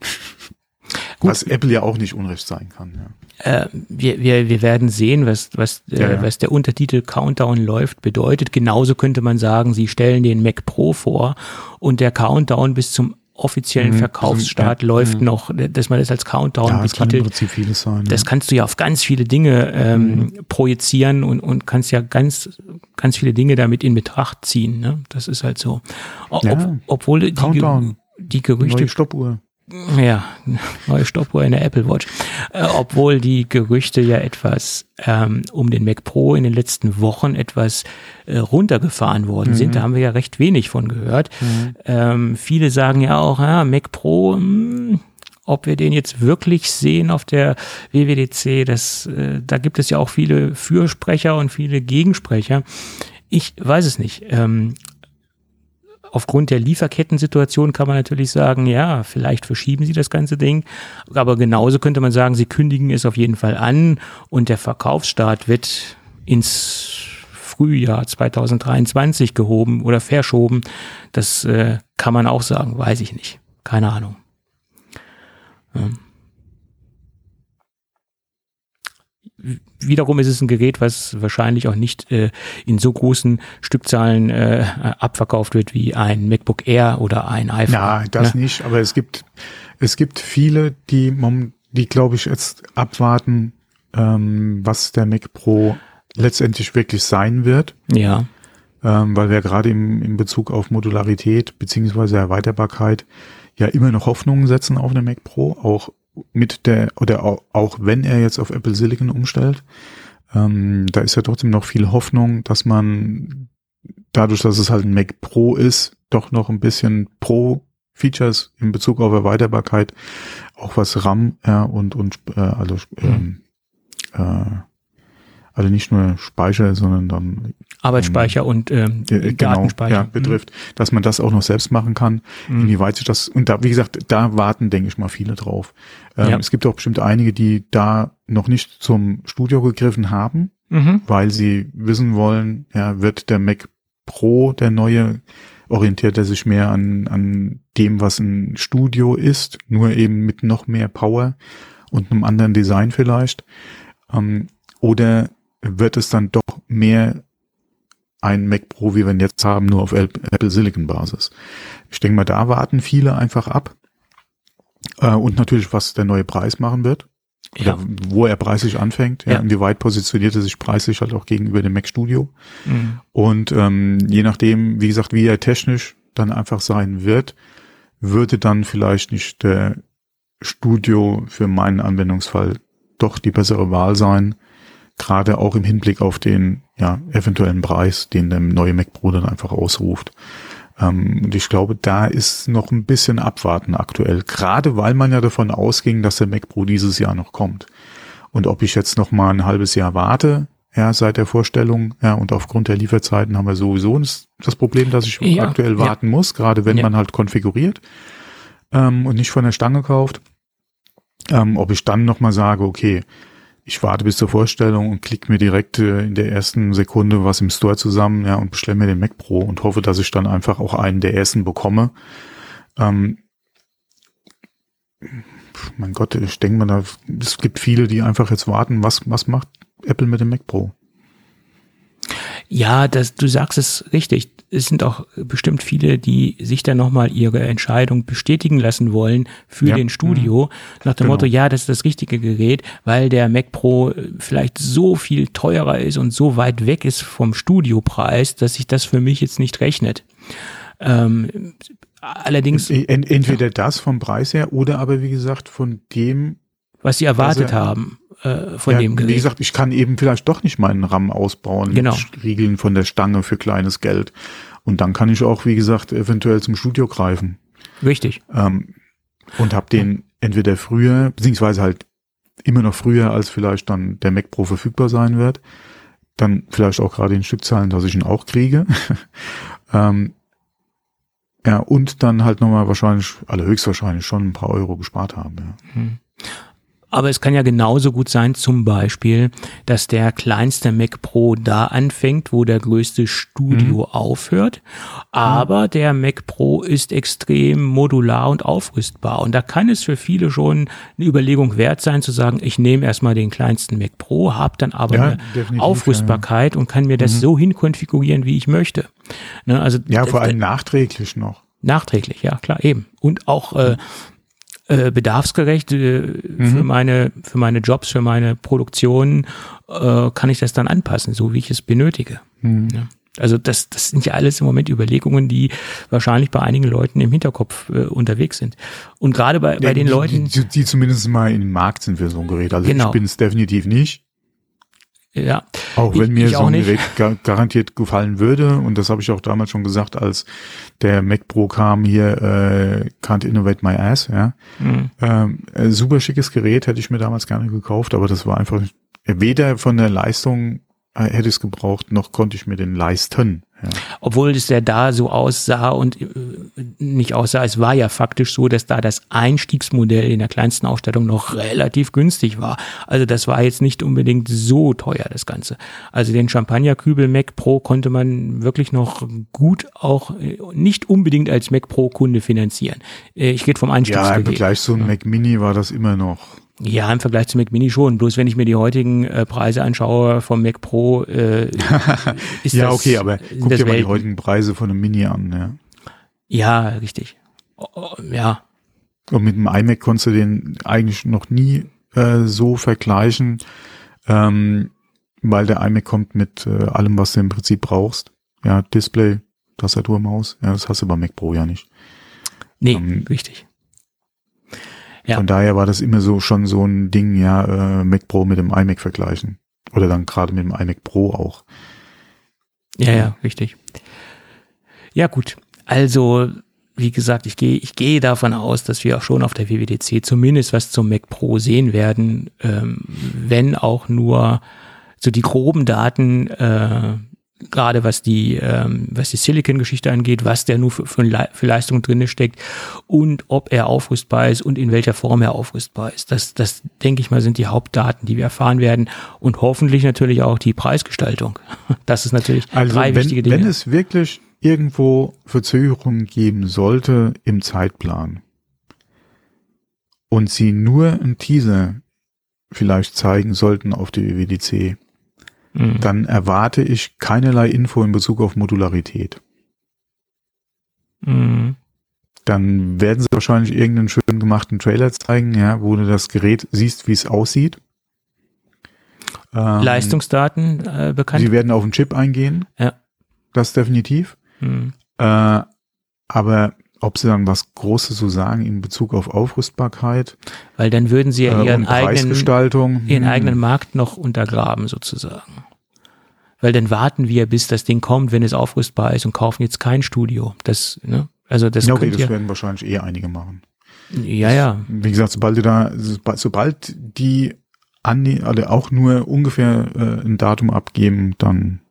Gut. [LAUGHS] Was Apple ja auch nicht unrecht sein kann, ja. Äh, wir, wir, wir werden sehen, was, was, äh, Ja, ja. was der Untertitel Countdown läuft bedeutet. Genauso könnte man sagen, sie stellen den Mac Pro vor und der Countdown bis zum offiziellen Mhm, Verkaufsstart ja, läuft ja. noch, dass man das als Countdown Ja, es kann im betitelt. Prinzip vieles sein. Das ja. kannst du ja auf ganz viele Dinge ähm, Mhm. projizieren und, und kannst ja ganz, ganz viele Dinge damit in Betracht ziehen. Ne? Das ist halt so. Ob, obwohl die, die Gerüchte Neue Stoppuhr. Ja, neue Stoppuhr in der Apple Watch. Äh, obwohl die Gerüchte ja etwas ähm, um den Mac Pro in den letzten Wochen etwas äh, runtergefahren worden sind. Da haben wir ja recht wenig von gehört. Ähm, viele sagen ja auch, ja, Mac Pro, mh, ob wir den jetzt wirklich sehen auf der WWDC, das, äh, da gibt es ja auch viele Fürsprecher und viele Gegensprecher. Ich weiß es nicht. Ähm, aufgrund der Lieferkettensituation kann man natürlich sagen, ja, vielleicht verschieben sie das ganze Ding. Aber genauso könnte man sagen, sie kündigen es auf jeden Fall an und der Verkaufsstart wird ins Frühjahr 2023 gehoben oder verschoben. Das äh, kann man auch sagen, weiß ich nicht. Keine Ahnung. Ähm. Wiederum ist es ein Gerät, was wahrscheinlich auch nicht äh, in so großen Stückzahlen äh, abverkauft wird wie ein MacBook Air oder ein iPhone. Ja, das ne? nicht, aber es gibt, es gibt viele, die, die glaube ich jetzt abwarten, ähm, was der Mac Pro letztendlich wirklich sein wird, Ja, ähm, weil wir gerade im, in Bezug auf Modularität beziehungsweise Erweiterbarkeit ja immer noch Hoffnungen setzen auf den Mac Pro, auch mit der, oder auch, auch wenn er jetzt auf Apple Silicon umstellt, ähm, da ist ja trotzdem noch viel Hoffnung, dass man dadurch, dass es halt ein Mac Pro ist, doch noch ein bisschen Pro-Features in Bezug auf Erweiterbarkeit, auch was RAM ja, und, und äh, also, ähm, äh, also nicht nur Speicher, sondern dann Arbeitsspeicher und ähm, äh, Datenspeicher. ja, betrifft, dass man das auch noch selbst machen kann, Mhm. inwieweit sich das, und da, wie gesagt, da warten, denke ich mal, viele drauf. Ähm, Ja. Es gibt auch bestimmt einige, die da noch nicht zum Studio gegriffen haben, Mhm. weil sie wissen wollen, ja, wird der Mac Pro der neue, orientiert er sich mehr an, an dem, was ein Studio ist, nur eben mit noch mehr Power und einem anderen Design vielleicht. Ähm, oder wird es dann doch mehr ein Mac Pro, wie wir ihn jetzt haben, nur auf Apple Silicon Basis? Ich denke mal, da warten viele einfach ab. Äh, und natürlich, was der neue Preis machen wird. Oder Ja. wo er preislich anfängt. Ja, Ja. Inwieweit positioniert er sich preislich halt auch gegenüber dem Mac Studio. Mhm. Und ähm, je nachdem, wie gesagt, wie er technisch dann einfach sein wird, würde dann vielleicht nicht der Studio für meinen Anwendungsfall doch die bessere Wahl sein. Gerade auch im Hinblick auf den ja, eventuellen Preis, den der neue Mac Pro dann einfach ausruft. Ähm, und ich glaube, da ist noch ein bisschen Abwarten aktuell. Gerade weil man ja davon ausging, dass der Mac Pro dieses Jahr noch kommt. Und ob ich jetzt noch mal ein halbes Jahr warte, ja, seit der Vorstellung, ja, und aufgrund der Lieferzeiten haben wir sowieso das, Problem, dass ich Ja, aktuell ja. warten muss, gerade wenn Ja. man halt konfiguriert ähm, und nicht von der Stange kauft. Ähm, ob ich dann noch mal sage, okay, ich warte bis zur Vorstellung und klicke mir direkt äh, in der ersten Sekunde was im Store zusammen, ja, und bestelle mir den Mac Pro und hoffe, dass ich dann einfach auch einen der ersten bekomme. Ähm, mein Gott, ich denke mal, da, es gibt viele, die einfach jetzt warten, was, was macht Apple mit dem Mac Pro? Ja, das, du sagst es richtig. Es sind auch bestimmt viele, die sich dann nochmal ihre Entscheidung bestätigen lassen wollen für Ja. den Studio. Nach dem Genau. Motto, ja, das ist das richtige Gerät, weil der Mac Pro äh, vielleicht so viel teurer ist und so weit weg ist vom Studiopreis, dass sich das für mich jetzt nicht rechnet. Ähm, Allerdings. Entweder das vom Preis her oder aber wie gesagt von dem, was sie erwartet er, haben äh, von ja, dem Gerät. Wie gesagt, ich kann eben vielleicht doch nicht meinen RAM ausbauen genau. Riegeln von der Stange für kleines Geld. Und dann kann ich auch, wie gesagt, eventuell zum Studio greifen. Richtig. Ähm, und habe den entweder früher, beziehungsweise halt immer noch früher, als vielleicht dann der Mac Pro verfügbar sein wird. Dann vielleicht auch gerade in Stückzahlen, dass ich ihn auch kriege. [LAUGHS] ähm, ja, und dann halt nochmal wahrscheinlich, allerhöchstwahrscheinlich schon ein paar Euro gespart haben. Ja. Mhm. Aber es kann ja genauso gut sein, zum Beispiel, dass der kleinste Mac Pro da anfängt, wo der größte Studio mhm. aufhört. Aber der Mac Pro ist extrem modular und aufrüstbar. Und da kann es für viele schon eine Überlegung wert sein, zu sagen, ich nehme erstmal den kleinsten Mac Pro, habe dann aber ja, eine Aufrüstbarkeit ja. und kann mir das mhm. so hinkonfigurieren, wie ich möchte. Ne, also ja, vor allem nachträglich noch. Nachträglich, ja, klar, eben. Und auch äh, äh, bedarfsgerecht äh, mhm. für meine für meine Jobs, für meine Produktion äh, kann ich das dann anpassen, so wie ich es benötige. Mhm. Ja. Also das, das sind ja alles im Moment Überlegungen, die wahrscheinlich bei einigen Leuten im Hinterkopf äh, unterwegs sind. Und gerade bei, ja, bei den die, Leuten. Die, die, zumindest mal im Markt sind für so ein Gerät. Also genau. ich bin es definitiv nicht. Ja. Auch wenn mir so ein Gerät gar, garantiert gefallen würde, und das habe ich auch damals schon gesagt, als der Mac Pro kam hier, äh, Can't Innovate My Ass, ja. Mhm. Ähm, äh, super schickes Gerät, hätte ich mir damals gerne gekauft, aber das war einfach weder von der Leistung äh, hätte ich es gebraucht, noch konnte ich mir den leisten. Ja. Obwohl es ja da so aussah und äh, nicht aussah, es war ja faktisch so, dass da das Einstiegsmodell in der kleinsten Ausstattung noch relativ günstig war. Also das war jetzt nicht unbedingt so teuer, das Ganze. Also den Champagner-Kübel Mac Pro konnte man wirklich noch gut auch äh, nicht unbedingt als Mac Pro Kunde finanzieren. Äh, ich rede vom Einstiegsmodell. Ja, im Vergleich zu einem ja. Mac Mini war das immer noch ja, im Vergleich zum Mac Mini schon. Bloß wenn ich mir die heutigen äh, Preise anschaue vom Mac Pro, äh, [LAUGHS] ist ja, das, okay, aber guck dir mal die heutigen Preise von einem Mini an. Ja, ja richtig. Oh, oh, ja. Und mit dem iMac konntest du den eigentlich noch nie äh, so vergleichen, ähm, weil der iMac kommt mit äh, allem, was du im Prinzip brauchst. Ja, Display, Tastatur, Maus. Ja, das hast du beim Mac Pro ja nicht. Nee, ähm, richtig. Ja. Von daher war das immer so schon so ein Ding, ja, äh, Mac Pro mit dem iMac vergleichen. Oder dann gerade mit dem iMac Pro auch. Ja, ja, richtig. Ja, gut. Also, wie gesagt, ich gehe, ich gehe davon aus, dass wir auch schon auf der WWDC zumindest was zum Mac Pro sehen werden, ähm, wenn auch nur so die groben Daten äh, gerade was die, ähm, was die Silicon-Geschichte angeht, was der nur für, für, für Leistung drin steckt und ob er aufrüstbar ist und in welcher Form er aufrüstbar ist. Das, das denke ich mal, sind die Hauptdaten, die wir erfahren werden und hoffentlich natürlich auch die Preisgestaltung. [LAUGHS] Das ist natürlich also drei wenn, wichtige Dinge. Wenn es wirklich irgendwo Verzögerungen geben sollte im Zeitplan und sie nur einen Teaser vielleicht zeigen sollten auf die WWDC, Mhm. dann erwarte ich keinerlei Info in Bezug auf Modularität. Mhm. Dann werden sie wahrscheinlich irgendeinen schön gemachten Trailer zeigen, ja, wo du das Gerät siehst, wie es aussieht. Ähm, Leistungsdaten äh, bekannt. Sie werden auf den Chip eingehen. Ja. Das definitiv. Mhm. Äh, aber ob sie dann was Großes so sagen in Bezug auf Aufrüstbarkeit. Weil dann würden sie ja äh, ihren, eigenen, ihren hm. eigenen Markt noch untergraben sozusagen. Weil dann warten wir, bis das Ding kommt, wenn es aufrüstbar ist und kaufen jetzt kein Studio. Das, ne? Also das, ja, okay, das werden wahrscheinlich eher einige machen. Ja, ja. Wie gesagt, sobald du da, sobald die an, also auch nur ungefähr äh, ein Datum abgeben, dann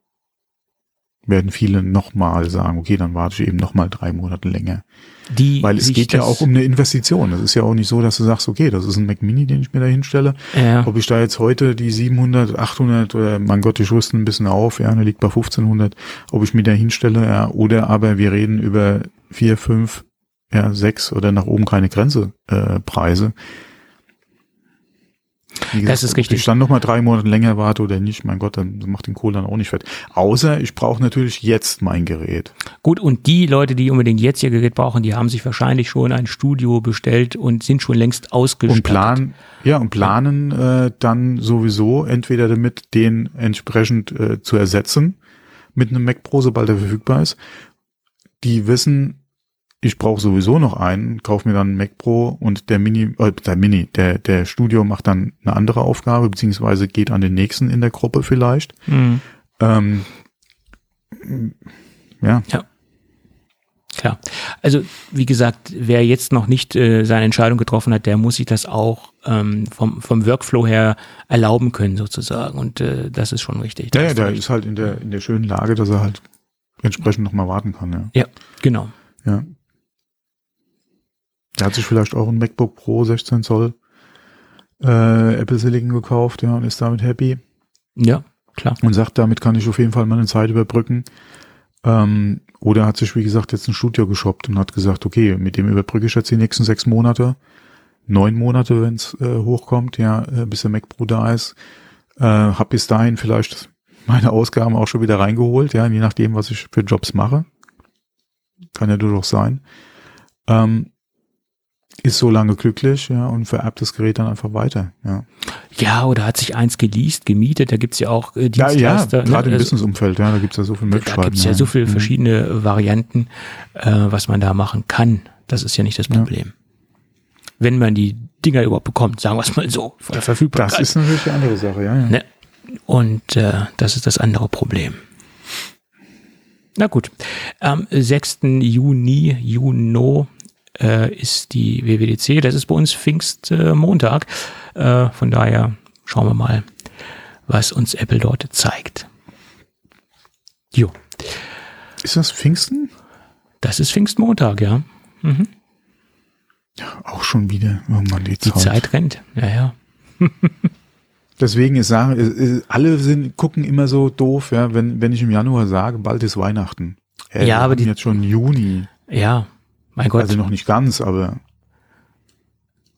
werden viele nochmal sagen, okay, dann warte ich eben nochmal drei Monate länger. Die Weil es geht ja auch um eine Investition. Es ist ja auch nicht so, dass du sagst, okay, das ist ein Mac Mini, den ich mir da hinstelle. Ja. Ob ich da jetzt heute die 700, 800 oder mein Gott, ich rüste ein bisschen auf, ja, der liegt bei 1500, ob ich mir da hinstelle, ja, oder aber wir reden über vier, fünf, ja, sechs oder nach oben keine Grenze äh, Preise Gesagt, das ist richtig. Ob ich dann nochmal drei Monate länger warte oder nicht, mein Gott, dann macht den Kohl dann auch nicht fett. Außer ich brauche natürlich jetzt mein Gerät. Gut, und die Leute, die unbedingt jetzt ihr Gerät brauchen, die haben sich wahrscheinlich schon ein Studio bestellt und sind schon längst ausgestattet. Und planen, ja, und planen äh, dann sowieso entweder damit, den entsprechend äh, zu ersetzen mit einem Mac Pro, sobald er verfügbar ist. Die wissen, ich brauche sowieso noch einen, kauf mir dann einen Mac Pro und der Mini, äh, der Mini, der, der Studio macht dann eine andere Aufgabe, beziehungsweise geht an den nächsten in der Gruppe vielleicht. Mhm. Ähm, ja. Ja. Klar. Also wie gesagt, wer jetzt noch nicht äh, seine Entscheidung getroffen hat, der muss sich das auch ähm, vom, vom Workflow her erlauben können sozusagen. Und äh, das ist schon richtig. Ja, ja der ist halt in der in der schönen Lage, dass er halt entsprechend noch mal warten kann. Ja, ja genau. Ja. Der hat sich vielleicht auch ein MacBook Pro 16 Zoll äh, Apple Silicon gekauft, ja, und ist damit happy. Ja, klar. Und sagt, damit kann ich auf jeden Fall meine Zeit überbrücken. Ähm, oder hat sich, wie gesagt, jetzt ein Studio geshoppt und hat gesagt, okay, mit dem überbrücke ich jetzt die nächsten sechs Monate, neun Monate, wenn es äh, hochkommt, ja, äh, bis der Mac Pro da ist. Äh, hab bis dahin vielleicht meine Ausgaben auch schon wieder reingeholt, ja, je nachdem, was ich für Jobs mache. Kann ja durchaus sein. Ähm, ist so lange glücklich, ja, und vererbt das Gerät dann einfach weiter, ja. Ja, oder hat sich eins geleast, gemietet, da gibt's ja auch äh, Dienstleister. Ja, ja, gerade ne? im Businessumfeld, ja, da gibt's ja so viele Möglichkeiten. Da gibt's ja, ja so viele mhm. verschiedene Varianten, äh, was man da machen kann. Das ist ja nicht das Problem. Ja. Wenn man die Dinger überhaupt bekommt, sagen wir es mal so, von der Verfügbarkeit. Das ist natürlich eine andere Sache, ja. ja. Ne? Und äh, das ist das andere Problem. Na gut, am 6. Juni, Juno, äh, ist die WWDC. Das ist bei uns Pfingstmontag. Äh, von daher schauen wir mal, was uns Apple dort zeigt. Jo. Ist das Pfingsten? Das ist Pfingstmontag, ja. Mhm. Ja, auch schon wieder. Oh Mann, die, die Zeit. Zeit rennt, ja, ja. [LAUGHS] Deswegen ist sagen, alle sind, gucken immer so doof, ja, wenn, wenn ich im Januar sage, bald ist Weihnachten. Äh, ja, aber die, jetzt schon Juni. Ja, mein Gott. Also noch nicht ganz, aber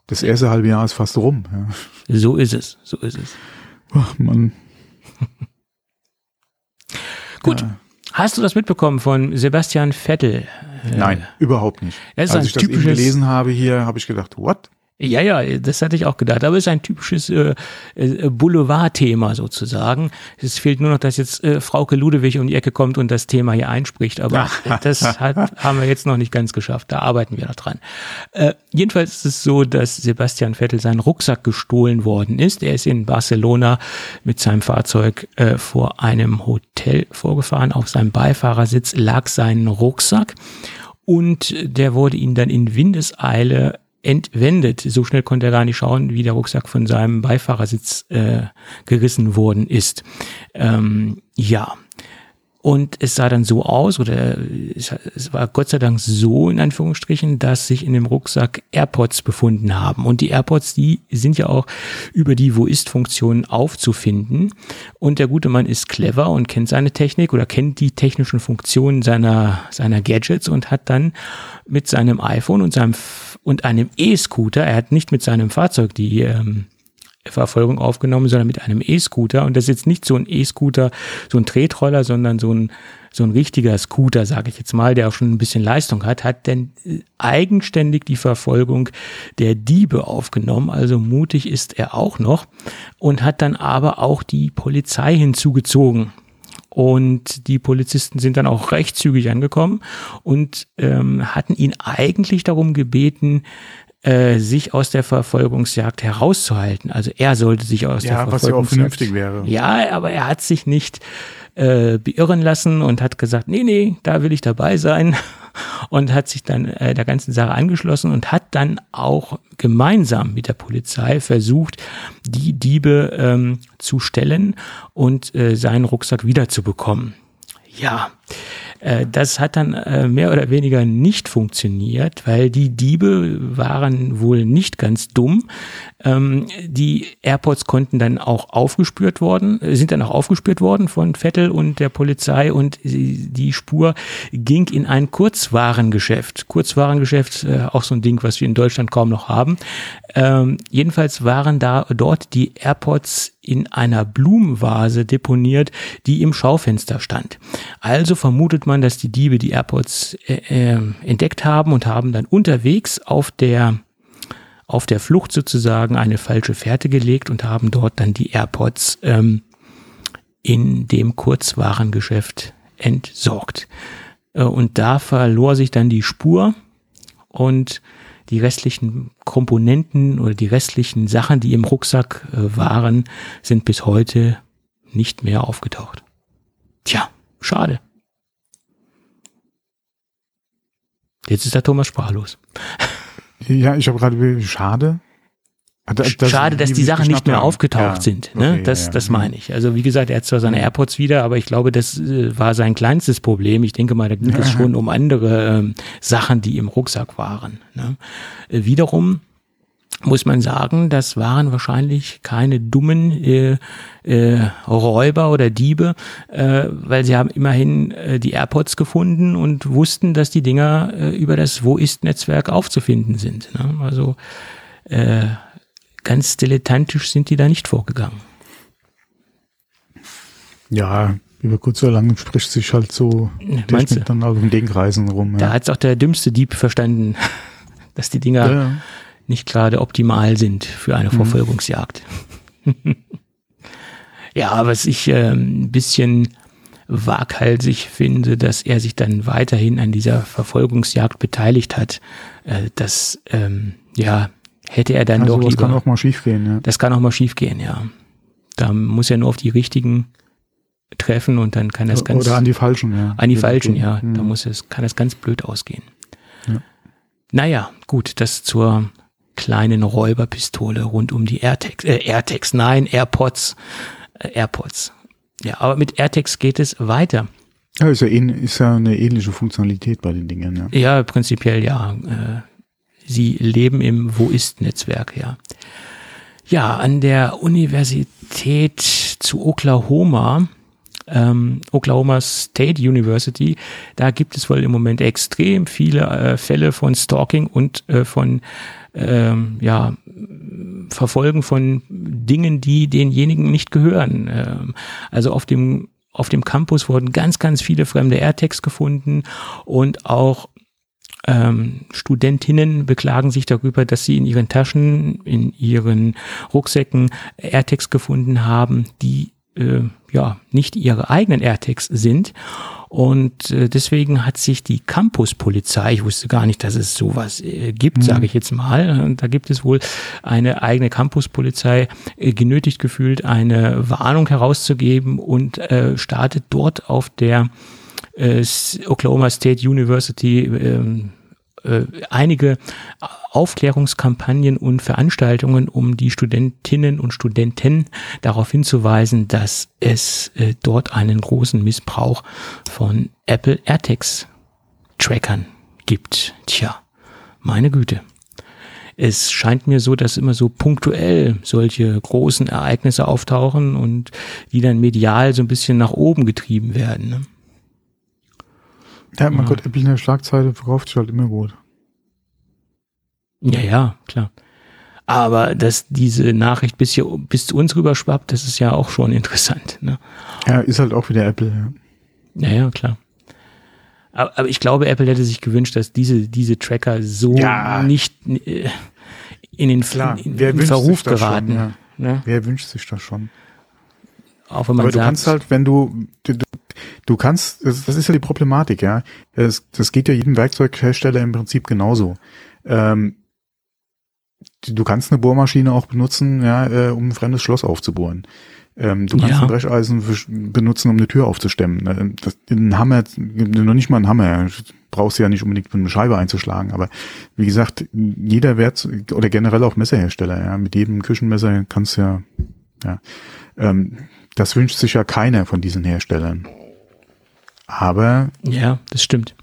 das erste halbe Jahr ist fast rum. Ja. So ist es, so ist es. Ach Mann. [LAUGHS] Gut. Ja. Hast du das mitbekommen von Sebastian Vettel? Nein, äh, überhaupt nicht. Als ich das eben gelesen habe hier, habe ich gedacht, what? Ja, ja, das hatte ich auch gedacht. Aber es ist ein typisches äh, äh, Boulevard-Thema sozusagen. Es fehlt nur noch, dass jetzt äh, Frauke Ludewig um die Ecke kommt und das Thema hier einspricht. Aber [LAUGHS] das hat, haben wir jetzt noch nicht ganz geschafft. Da arbeiten wir noch dran. Äh, jedenfalls ist es so, dass Sebastian Vettel sein Rucksack gestohlen worden ist. Er ist in Barcelona mit seinem Fahrzeug äh, vor einem Hotel vorgefahren. Auf seinem Beifahrersitz lag sein Rucksack und der wurde ihm dann in Windeseile entwendet. So schnell konnte er gar nicht schauen, wie der Rucksack von seinem Beifahrersitz äh, gerissen worden ist. Ähm, ja, und es sah dann so aus, oder es war Gott sei Dank so in Anführungsstrichen, dass sich in dem Rucksack AirPods befunden haben. Und die AirPods, die sind ja auch über die Wo ist-Funktion aufzufinden. Und der gute Mann ist clever und kennt seine Technik oder kennt die technischen Funktionen seiner, seiner Gadgets und hat dann mit seinem iPhone und seinem und einem E-Scooter, er hat nicht mit seinem Fahrzeug die ähm, Verfolgung aufgenommen, sondern mit einem E-Scooter. Und das ist jetzt nicht so ein E-Scooter, so ein Tretroller, sondern so ein, so ein richtiger Scooter, sage ich jetzt mal, der auch schon ein bisschen Leistung hat, hat denn äh, eigenständig die Verfolgung der Diebe aufgenommen. Also mutig ist er auch noch und hat dann aber auch die Polizei hinzugezogen. Und die Polizisten sind dann auch recht zügig angekommen und ähm, hatten ihn eigentlich darum gebeten, äh, sich aus der Verfolgungsjagd herauszuhalten. Also er sollte sich aus ja, der Verfolgungsjagd. Ja, was ja auch vernünftig wäre. Ja, aber er hat sich nicht äh, beirren lassen und hat gesagt, nee, nee, da will ich dabei sein [LAUGHS] und hat sich dann äh, der ganzen Sache angeschlossen und hat dann auch gemeinsam mit der Polizei versucht, die Diebe ähm, zu stellen und äh, seinen Rucksack wiederzubekommen. Ja, das hat dann äh, mehr oder weniger nicht funktioniert, weil die Diebe waren wohl nicht ganz dumm. Ähm, die AirPods konnten dann auch aufgespürt worden, äh, sind dann auch aufgespürt worden von Vettel und der Polizei und die Spur ging in ein Kurzwarengeschäft. Kurzwarengeschäft, auch so ein Ding, was wir in Deutschland kaum noch haben. Ähm, jedenfalls waren da dort die AirPods in einer Blumenvase deponiert, die im Schaufenster stand. Also vermutet man, dass die Diebe die AirPods äh, äh, entdeckt haben und haben dann unterwegs auf der auf der Flucht sozusagen eine falsche Fährte gelegt und haben dort dann die AirPods ähm, in dem Kurzwarengeschäft entsorgt. Äh, und da verlor sich dann die Spur und die restlichen Komponenten oder die restlichen Sachen, die im Rucksack äh, waren, sind bis heute nicht mehr aufgetaucht. Tja, schade. Jetzt ist der Thomas sprachlos. Ja, ich habe gerade schade. Das, Schade, dass die Sachen nicht mehr aufgetaucht ja, sind. Ne? Okay, das, ja, das meine ich. Also wie gesagt, er hat zwar seine AirPods wieder, aber ich glaube, das äh, war sein kleinstes Problem. Ich denke mal, da ging es [LAUGHS] schon um andere ähm, Sachen, die im Rucksack waren. Ne? Äh, wiederum muss man sagen, das waren wahrscheinlich keine dummen äh, äh, Räuber oder Diebe, äh, weil sie haben immerhin äh, die AirPods gefunden und wussten, dass die Dinger äh, über das Wo ist Netzwerk aufzufinden sind. Ne? Also äh, ganz dilettantisch sind die da nicht vorgegangen. Ja, über kurz oder lang spricht sich halt so Meinst dann auf den Denkreisen rum. Ja. Da hat es auch der dümmste Dieb verstanden, [LAUGHS] dass die Dinger ja. nicht gerade optimal sind für eine mhm. Verfolgungsjagd. [LAUGHS] ja, was ich äh, ein bisschen waghalsig finde, dass er sich dann weiterhin an dieser Verfolgungsjagd beteiligt hat. Äh, das, ähm, ja, hätte er dann also doch lieber. Das kann auch mal schiefgehen, ja. Das kann auch mal schiefgehen, ja. Da muss er nur auf die richtigen treffen und dann kann das ganz. Oder an die falschen, ja. An die falschen, ja. Mhm. Da muss es, kann das ganz blöd ausgehen. Ja. Naja, gut, das zur kleinen Räuberpistole rund um die AirTags, äh, AirTags, nein, AirPods, äh, AirPods. Ja, aber mit AirTags geht es weiter. Ja, ist ja, ist ja eine ähnliche Funktionalität bei den Dingen, ja. Ja, prinzipiell ja. Äh, sie leben im Wo ist Netzwerk, ja. Ja, an der Universität zu Oklahoma, ähm, Oklahoma State University, da gibt es wohl im Moment extrem viele äh, Fälle von Stalking und äh, von ähm, ja, Verfolgen von Dingen, die denjenigen nicht gehören. Ähm, also auf dem auf dem Campus wurden ganz, ganz viele fremde AirTags gefunden und auch ähm, Studentinnen beklagen sich darüber, dass sie in ihren Taschen, in ihren Rucksäcken AirTags gefunden haben, die äh, ja nicht ihre eigenen AirTags sind. Und äh, deswegen hat sich die Campuspolizei, ich wusste gar nicht, dass es sowas äh, gibt, mhm. sage ich jetzt mal, da gibt es wohl eine eigene Campuspolizei äh, genötigt gefühlt, eine Warnung herauszugeben und äh, startet dort auf der äh, Oklahoma State University ähm, äh, einige Aufklärungskampagnen und Veranstaltungen, um die Studentinnen und Studenten darauf hinzuweisen, dass es äh, dort einen großen Missbrauch von Apple AirTags Trackern gibt. Tja, meine Güte. Es scheint mir so, dass immer so punktuell solche großen Ereignisse auftauchen und die dann medial so ein bisschen nach oben getrieben werden. Ne? Ja, mein ja. Gott, Apple in der Schlagzeile verkauft sich halt immer gut. Ja, ja, klar. Aber dass diese Nachricht bis hier, bis zu uns rüber schwappt, das ist ja auch schon [LAUGHS] interessant. Ne? Ja, ist halt auch wieder Apple. Ja, ja, ja klar. Aber, aber, ich glaube, Apple hätte sich gewünscht, dass diese, diese Tracker so ja. nicht äh, in den, klar. in, in Verruf geraten. Schon, ja. ne? Wer wünscht sich das schon? Auch wenn man Aber sagt, du kannst halt, wenn du, du, du kannst, das, das ist ja die Problematik, ja. Das, das geht ja jedem Werkzeughersteller im Prinzip genauso. Ähm, du kannst eine Bohrmaschine auch benutzen, ja, äh, um ein fremdes Schloss aufzubohren. Ähm, du kannst ja. ein Brecheisen benutzen, um eine Tür aufzustemmen. Äh, das, ein Hammer, noch nicht mal ein Hammer, brauchst du ja nicht unbedingt, um eine Scheibe einzuschlagen. Aber wie gesagt, jeder Wert oder generell auch Messerhersteller, ja, mit jedem Küchenmesser kannst du ja, ja, ähm, das wünscht sich ja keiner von diesen Herstellern. Aber. Ja, das stimmt.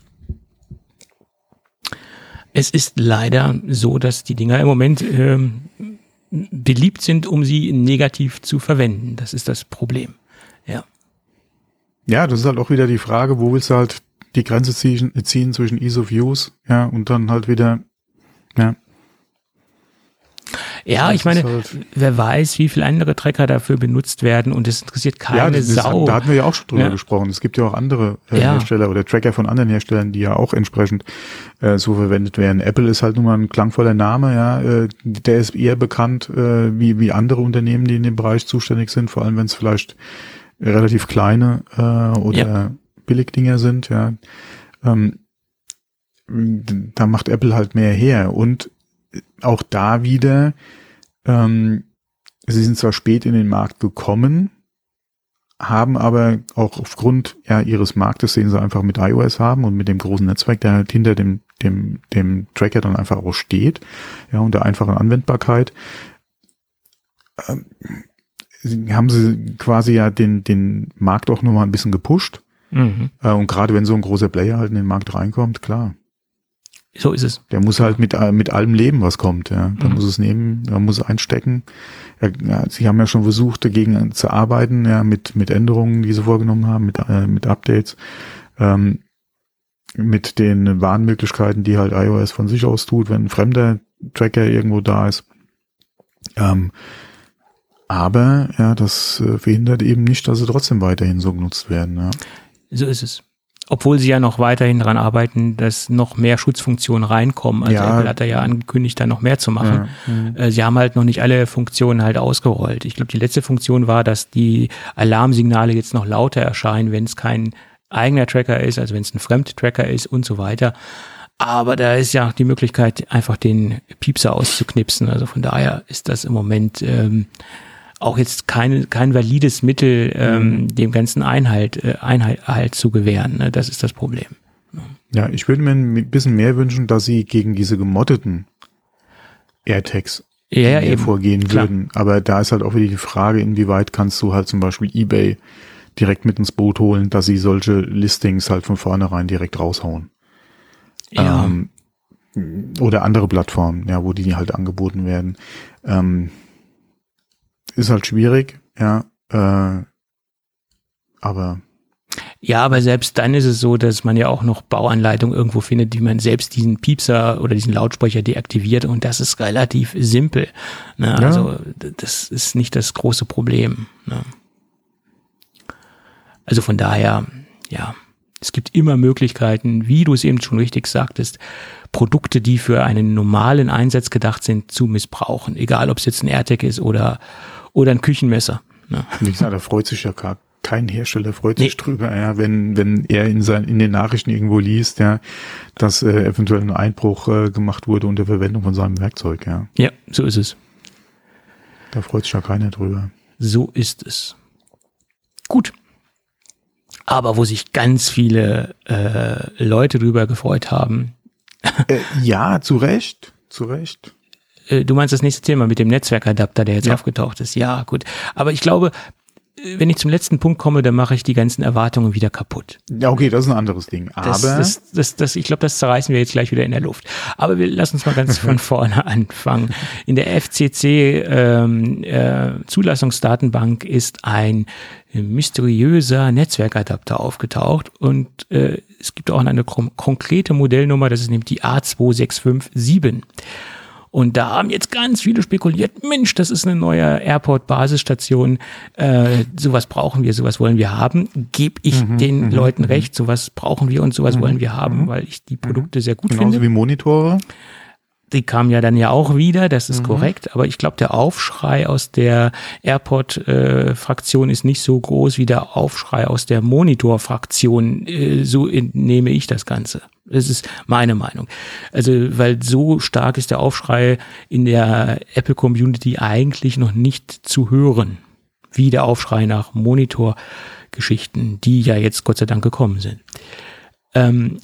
Es ist leider so, dass die Dinger im Moment ähm, beliebt sind, um sie negativ zu verwenden. Das ist das Problem. Ja. Ja, das ist halt auch wieder die Frage, wo willst du halt die Grenze ziehen, ziehen zwischen Ease of Use, ja, und dann halt wieder, ja, ja, ich meine, halt wer weiß, wie viele andere Trecker dafür benutzt werden und es interessiert keine ja, das, Sau. Da hatten wir ja auch schon drüber ja. gesprochen. Es gibt ja auch andere äh, ja. Hersteller oder Tracker von anderen Herstellern, die ja auch entsprechend äh, so verwendet werden. Apple ist halt nun mal ein klangvoller Name, ja. Äh, der ist eher bekannt äh, wie, wie andere Unternehmen, die in dem Bereich zuständig sind, vor allem wenn es vielleicht relativ kleine äh, oder Billigdinger sind, ja. Ähm, da macht Apple halt mehr her. Und auch da wieder, ähm, sie sind zwar spät in den Markt gekommen, haben aber auch aufgrund ja, ihres Marktes, den sie einfach mit iOS haben und mit dem großen Netzwerk, der halt hinter dem, dem, dem Tracker dann einfach auch steht, ja, und der einfachen Anwendbarkeit, ähm, haben sie quasi ja den, den Markt auch nochmal ein bisschen gepusht. Mhm. Äh, und gerade wenn so ein großer Player halt in den Markt reinkommt, klar. So ist es. Der muss halt mit, äh, mit allem leben, was kommt. Ja. Da mhm. muss es nehmen, da muss es einstecken. Ja, sie haben ja schon versucht, dagegen zu arbeiten, ja, mit, mit Änderungen, die sie vorgenommen haben, mit, äh, mit Updates, ähm, mit den Warnmöglichkeiten, die halt iOS von sich aus tut, wenn ein fremder Tracker irgendwo da ist. Ähm, aber ja, das äh, verhindert eben nicht, dass sie trotzdem weiterhin so genutzt werden. Ja. So ist es. Obwohl sie ja noch weiterhin daran arbeiten, dass noch mehr Schutzfunktionen reinkommen. Also ja. Apple hat da ja angekündigt, da noch mehr zu machen. Ja. Äh, sie haben halt noch nicht alle Funktionen halt ausgerollt. Ich glaube, die letzte Funktion war, dass die Alarmsignale jetzt noch lauter erscheinen, wenn es kein eigener Tracker ist, also wenn es ein Fremdtracker ist und so weiter. Aber da ist ja die Möglichkeit, einfach den Piepser auszuknipsen. Also von daher ist das im Moment ähm, auch jetzt kein, kein valides Mittel, ähm, mhm. dem ganzen Einhalt, äh, Einhalt halt zu gewähren. Ne? Das ist das Problem. Ja, ich würde mir ein bisschen mehr wünschen, dass sie gegen diese gemoddeten AirTags ja, ja, vorgehen Klar. würden. Aber da ist halt auch wieder die Frage, inwieweit kannst du halt zum Beispiel eBay direkt mit ins Boot holen, dass sie solche Listings halt von vornherein direkt raushauen. Ja. Ähm, oder andere Plattformen, ja, wo die halt angeboten werden. Ähm, ist halt schwierig, ja. Äh, aber ja, aber selbst dann ist es so, dass man ja auch noch Bauanleitungen irgendwo findet, wie man selbst diesen Piepser oder diesen Lautsprecher deaktiviert und das ist relativ simpel. Ne? Ja. Also das ist nicht das große Problem. Ne? Also von daher, ja, es gibt immer Möglichkeiten, wie du es eben schon richtig sagtest, Produkte, die für einen normalen Einsatz gedacht sind, zu missbrauchen. Egal, ob es jetzt ein AirTag ist oder oder ein Küchenmesser. Ne? Wie gesagt, da freut sich ja gar kein Hersteller freut sich nee. drüber, ja, wenn, wenn er in, sein, in den Nachrichten irgendwo liest, ja, dass äh, eventuell ein Einbruch äh, gemacht wurde unter Verwendung von seinem Werkzeug, ja. Ja, so ist es. Da freut sich ja keiner drüber. So ist es. Gut. Aber wo sich ganz viele äh, Leute drüber gefreut haben. Äh, ja, zu Recht, zu Recht. Äh, du meinst das nächste Thema mit dem Netzwerkadapter, der jetzt ja. aufgetaucht ist. Ja, gut. Aber ich glaube, wenn ich zum letzten Punkt komme, dann mache ich die ganzen Erwartungen wieder kaputt. Ja, okay, das ist ein anderes Ding. Aber das, das, das, das, ich glaube, das zerreißen wir jetzt gleich wieder in der Luft. Aber wir lassen uns mal ganz von [LAUGHS] vorne anfangen. In der FCC ähm, äh, Zulassungsdatenbank ist ein mysteriöser Netzwerkadapter aufgetaucht und äh, es gibt auch eine konkrete Modellnummer, das ist nämlich die A2657. Und da haben jetzt ganz viele spekuliert, Mensch, das ist eine neue Airport-Basisstation, äh, sowas brauchen wir, sowas wollen wir haben. Gebe ich mhm, den mhm, Leuten mhm. recht, sowas brauchen wir und sowas mhm, wollen wir haben, weil ich die Produkte sehr gut Genauso finde. wie Monitore die kam ja dann ja auch wieder, das ist mhm. korrekt, aber ich glaube, der Aufschrei aus der AirPod-Fraktion äh, ist nicht so groß wie der Aufschrei aus der Monitor-Fraktion, äh, so nehme ich das Ganze. Das ist meine Meinung. Also, weil so stark ist der Aufschrei in der Apple-Community eigentlich noch nicht zu hören, wie der Aufschrei nach Monitor-Geschichten, die ja jetzt Gott sei Dank gekommen sind. Ähm,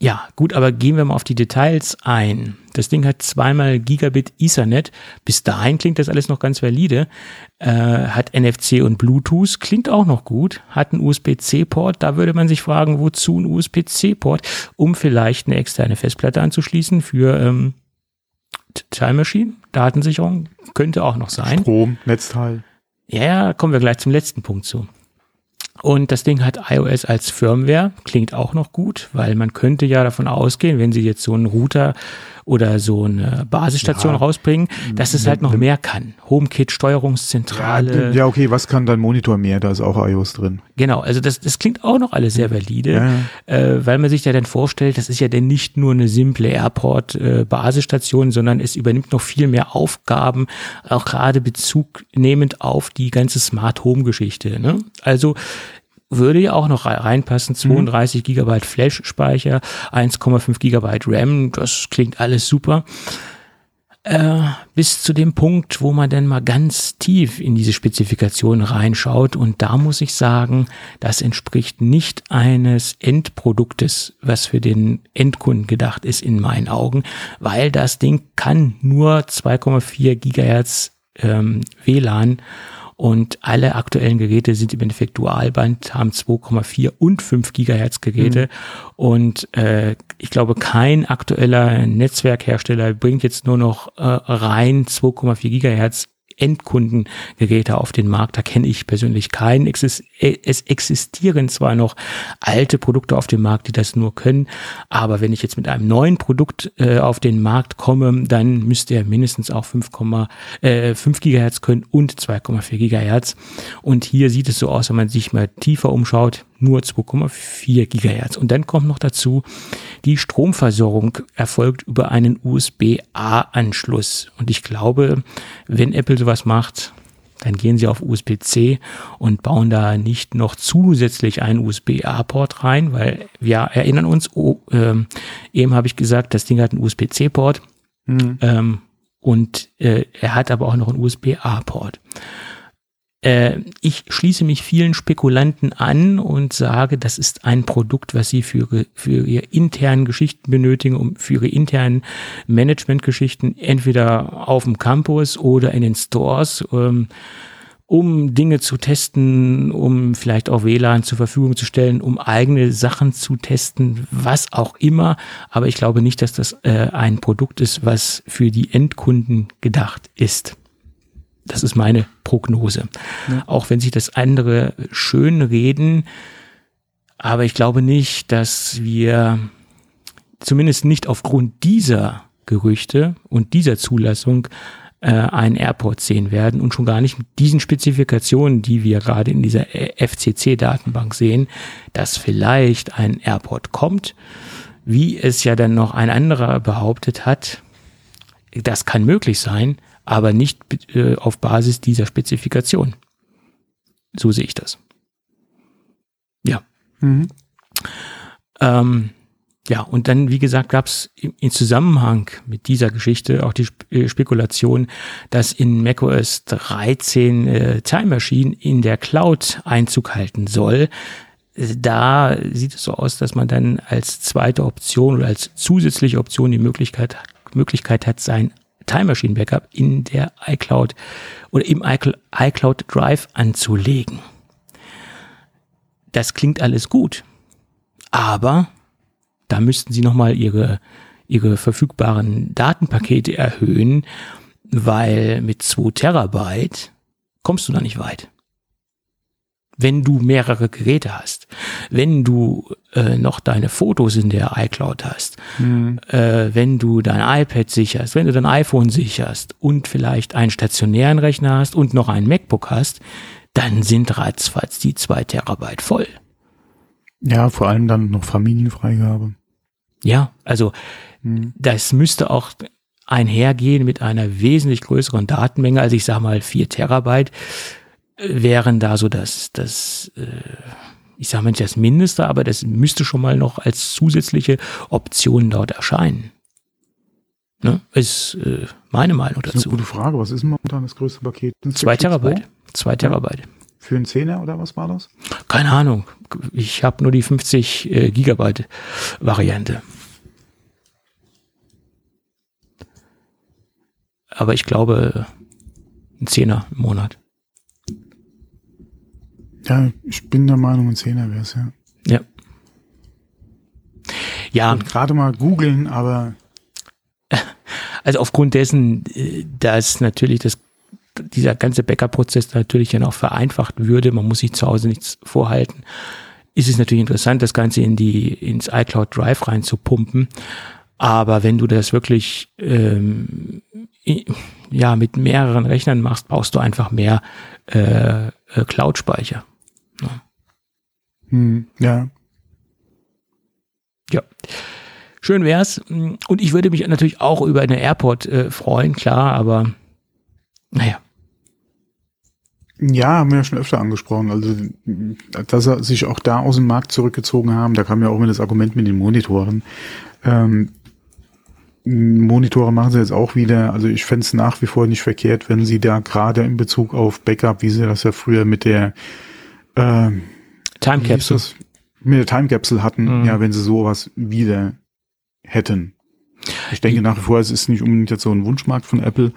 ja, gut, aber gehen wir mal auf die Details ein. Das Ding hat zweimal Gigabit Ethernet. Bis dahin klingt das alles noch ganz valide. Äh, hat NFC und Bluetooth, klingt auch noch gut. Hat einen USB-C-Port. Da würde man sich fragen, wozu ein USB-C-Port? Um vielleicht eine externe Festplatte anzuschließen für ähm, Time Machine, Datensicherung. Könnte auch noch sein. Strom, Netzteil. Ja, ja, kommen wir gleich zum letzten Punkt zu. Und das Ding hat iOS als Firmware, klingt auch noch gut, weil man könnte ja davon ausgehen, wenn sie jetzt so einen Router oder so eine Basisstation ja. rausbringen, dass es halt noch mehr kann. HomeKit, Steuerungszentrale. Ja, okay, was kann dein Monitor mehr? Da ist auch iOS drin. Genau, also das, das klingt auch noch alles sehr valide, ja. äh, weil man sich ja dann vorstellt, das ist ja dann nicht nur eine simple Airport-Basisstation, äh, sondern es übernimmt noch viel mehr Aufgaben, auch gerade Bezug nehmend auf die ganze Smart Home-Geschichte. Ne? Also würde ja auch noch reinpassen. 32 mhm. Gigabyte Flash-Speicher, 1,5 Gigabyte RAM, das klingt alles super. Äh, bis zu dem Punkt, wo man dann mal ganz tief in diese Spezifikation reinschaut. Und da muss ich sagen, das entspricht nicht eines Endproduktes, was für den Endkunden gedacht ist in meinen Augen, weil das Ding kann nur 2,4 Gigahertz ähm, WLAN und alle aktuellen Geräte sind im Endeffekt Dualband, haben 2,4 und 5 Gigahertz Geräte. Mhm. Und äh, ich glaube, kein aktueller Netzwerkhersteller bringt jetzt nur noch äh, rein 2,4 Gigahertz Endkundengeräte auf den Markt. Da kenne ich persönlich keinen. Es existieren zwar noch alte Produkte auf dem Markt, die das nur können, aber wenn ich jetzt mit einem neuen Produkt äh, auf den Markt komme, dann müsste er mindestens auch 5, äh, 5 Gigahertz können und 2,4 Gigahertz. Und hier sieht es so aus, wenn man sich mal tiefer umschaut, nur 2,4 Gigahertz. Und dann kommt noch dazu, die Stromversorgung erfolgt über einen USB-A-Anschluss. Und ich glaube, wenn Apple sowas macht, dann gehen sie auf USB-C und bauen da nicht noch zusätzlich einen USB-A-Port rein, weil wir erinnern uns, oh, ähm, eben habe ich gesagt, das Ding hat einen USB-C-Port mhm. ähm, und äh, er hat aber auch noch einen USB-A-Port. Äh, ich schließe mich vielen Spekulanten an und sage, das ist ein Produkt, was sie für, für ihre internen Geschichten benötigen, um für ihre internen Managementgeschichten entweder auf dem Campus oder in den Stores, ähm, um Dinge zu testen, um vielleicht auch WLAN zur Verfügung zu stellen, um eigene Sachen zu testen, was auch immer. Aber ich glaube nicht, dass das äh, ein Produkt ist, was für die Endkunden gedacht ist. Das ist meine Prognose. Ja. Auch wenn sich das andere schön reden, aber ich glaube nicht, dass wir zumindest nicht aufgrund dieser Gerüchte und dieser Zulassung äh, einen Airport sehen werden und schon gar nicht mit diesen Spezifikationen, die wir gerade in dieser FCC-Datenbank sehen, dass vielleicht ein Airport kommt, wie es ja dann noch ein anderer behauptet hat. Das kann möglich sein, aber nicht äh, auf Basis dieser Spezifikation. So sehe ich das. Ja. Mhm. Ähm, ja, und dann, wie gesagt, gab es im Zusammenhang mit dieser Geschichte auch die äh, Spekulation, dass in macOS 13 äh, Time Machine in der Cloud Einzug halten soll. Da sieht es so aus, dass man dann als zweite Option oder als zusätzliche Option die Möglichkeit, Möglichkeit hat, sein Time Machine Backup in der iCloud oder im iCloud Drive anzulegen. Das klingt alles gut, aber da müssten Sie nochmal Ihre, Ihre verfügbaren Datenpakete erhöhen, weil mit 2 Terabyte kommst du da nicht weit wenn du mehrere Geräte hast, wenn du äh, noch deine Fotos in der iCloud hast, mhm. äh, wenn du dein iPad sicherst, wenn du dein iPhone sicherst und vielleicht einen stationären Rechner hast und noch ein MacBook hast, dann sind ratzfatz die zwei Terabyte voll. Ja, vor allem dann noch Familienfreigabe. Ja, also mhm. das müsste auch einhergehen mit einer wesentlich größeren Datenmenge, also ich sag mal vier Terabyte wären da so das, das, äh, ich sage nicht das Mindeste, aber das müsste schon mal noch als zusätzliche Option dort erscheinen. Ne? Ist äh, meine Meinung dazu. Das ist eine gute Frage. Was ist momentan das größte Paket? Zwei Terabyte. Zwei Terabyte. Für einen Zehner oder was war das? Keine Ahnung. Ich habe nur die 50 äh, Gigabyte Variante. Aber ich glaube, ein Zehner im Monat. Ja, ich bin der Meinung, ein Zehner wäre es, ja. Ja. Ja. Gerade mal googeln, aber. [LAUGHS] Also aufgrund dessen, äh, dass natürlich das, dieser ganze Backup-Prozess natürlich ja noch vereinfacht würde, man muss sich zu Hause nichts vorhalten, ist es natürlich interessant, das Ganze in die, ins iCloud Drive rein zu pumpen. Aber wenn du das wirklich ähm, ja mit mehreren Rechnern machst, brauchst du einfach mehr äh, äh Cloud-Speicher. Ja. Hm, ja. Ja. Schön wär's. Und ich würde mich natürlich auch über eine Airport äh, freuen, klar, aber naja. Ja, haben wir ja schon öfter angesprochen. Also, dass er sich auch da aus dem Markt zurückgezogen haben, da kam ja auch immer das Argument mit den Monitoren. Ähm, Monitore machen sie jetzt auch wieder. Also ich fände es nach wie vor nicht verkehrt, wenn sie da gerade in Bezug auf Backup, wie sie das ja früher mit der äh, Time Capsule mit der Time Capsule hatten, mhm. ja, wenn sie sowas wieder hätten. Ich denke nach wie vor, es ist nicht unbedingt jetzt so ein Wunschmarkt von Apple,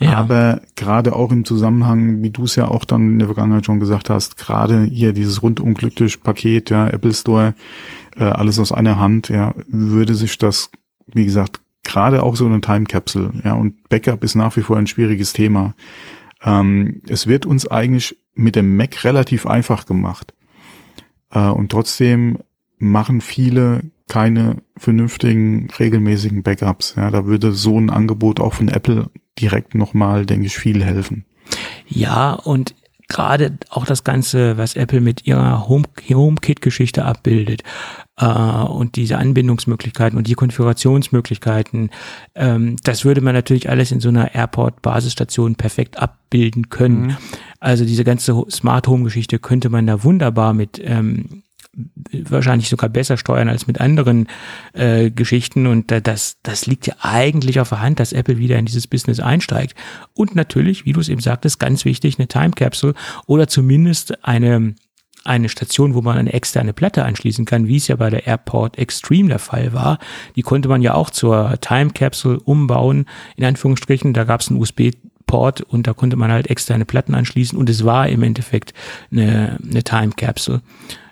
ja. aber gerade auch im Zusammenhang, wie du es ja auch dann in der Vergangenheit schon gesagt hast, gerade hier dieses rundum glücklich Paket, ja, Apple Store, äh, alles aus einer Hand, ja, würde sich das, wie gesagt, gerade auch so eine Time Capsule, ja, und Backup ist nach wie vor ein schwieriges Thema. Ähm, es wird uns eigentlich mit dem Mac relativ einfach gemacht. Äh, und trotzdem machen viele keine vernünftigen, regelmäßigen Backups. Ja, da würde so ein Angebot auch von Apple direkt nochmal, denke ich, viel helfen. Ja, und gerade auch das Ganze, was Apple mit ihrer Home, HomeKit-Geschichte abbildet äh, und diese Anbindungsmöglichkeiten und die Konfigurationsmöglichkeiten, ähm, das würde man natürlich alles in so einer Airport-Basisstation perfekt abbilden können. Mhm. Also diese ganze Smart Home-Geschichte könnte man da wunderbar mit ähm, wahrscheinlich sogar besser steuern als mit anderen äh, Geschichten und das, das liegt ja eigentlich auf der Hand, dass Apple wieder in dieses Business einsteigt. Und natürlich, wie du es eben sagtest, ganz wichtig, eine Time Capsule oder zumindest eine eine Station, wo man eine externe Platte anschließen kann, wie es ja bei der Airport Extreme der Fall war. Die konnte man ja auch zur Time Capsule umbauen, in Anführungsstrichen. Da gab es einen USB-Port und da konnte man halt externe Platten anschließen und es war im Endeffekt eine, eine Time Capsule.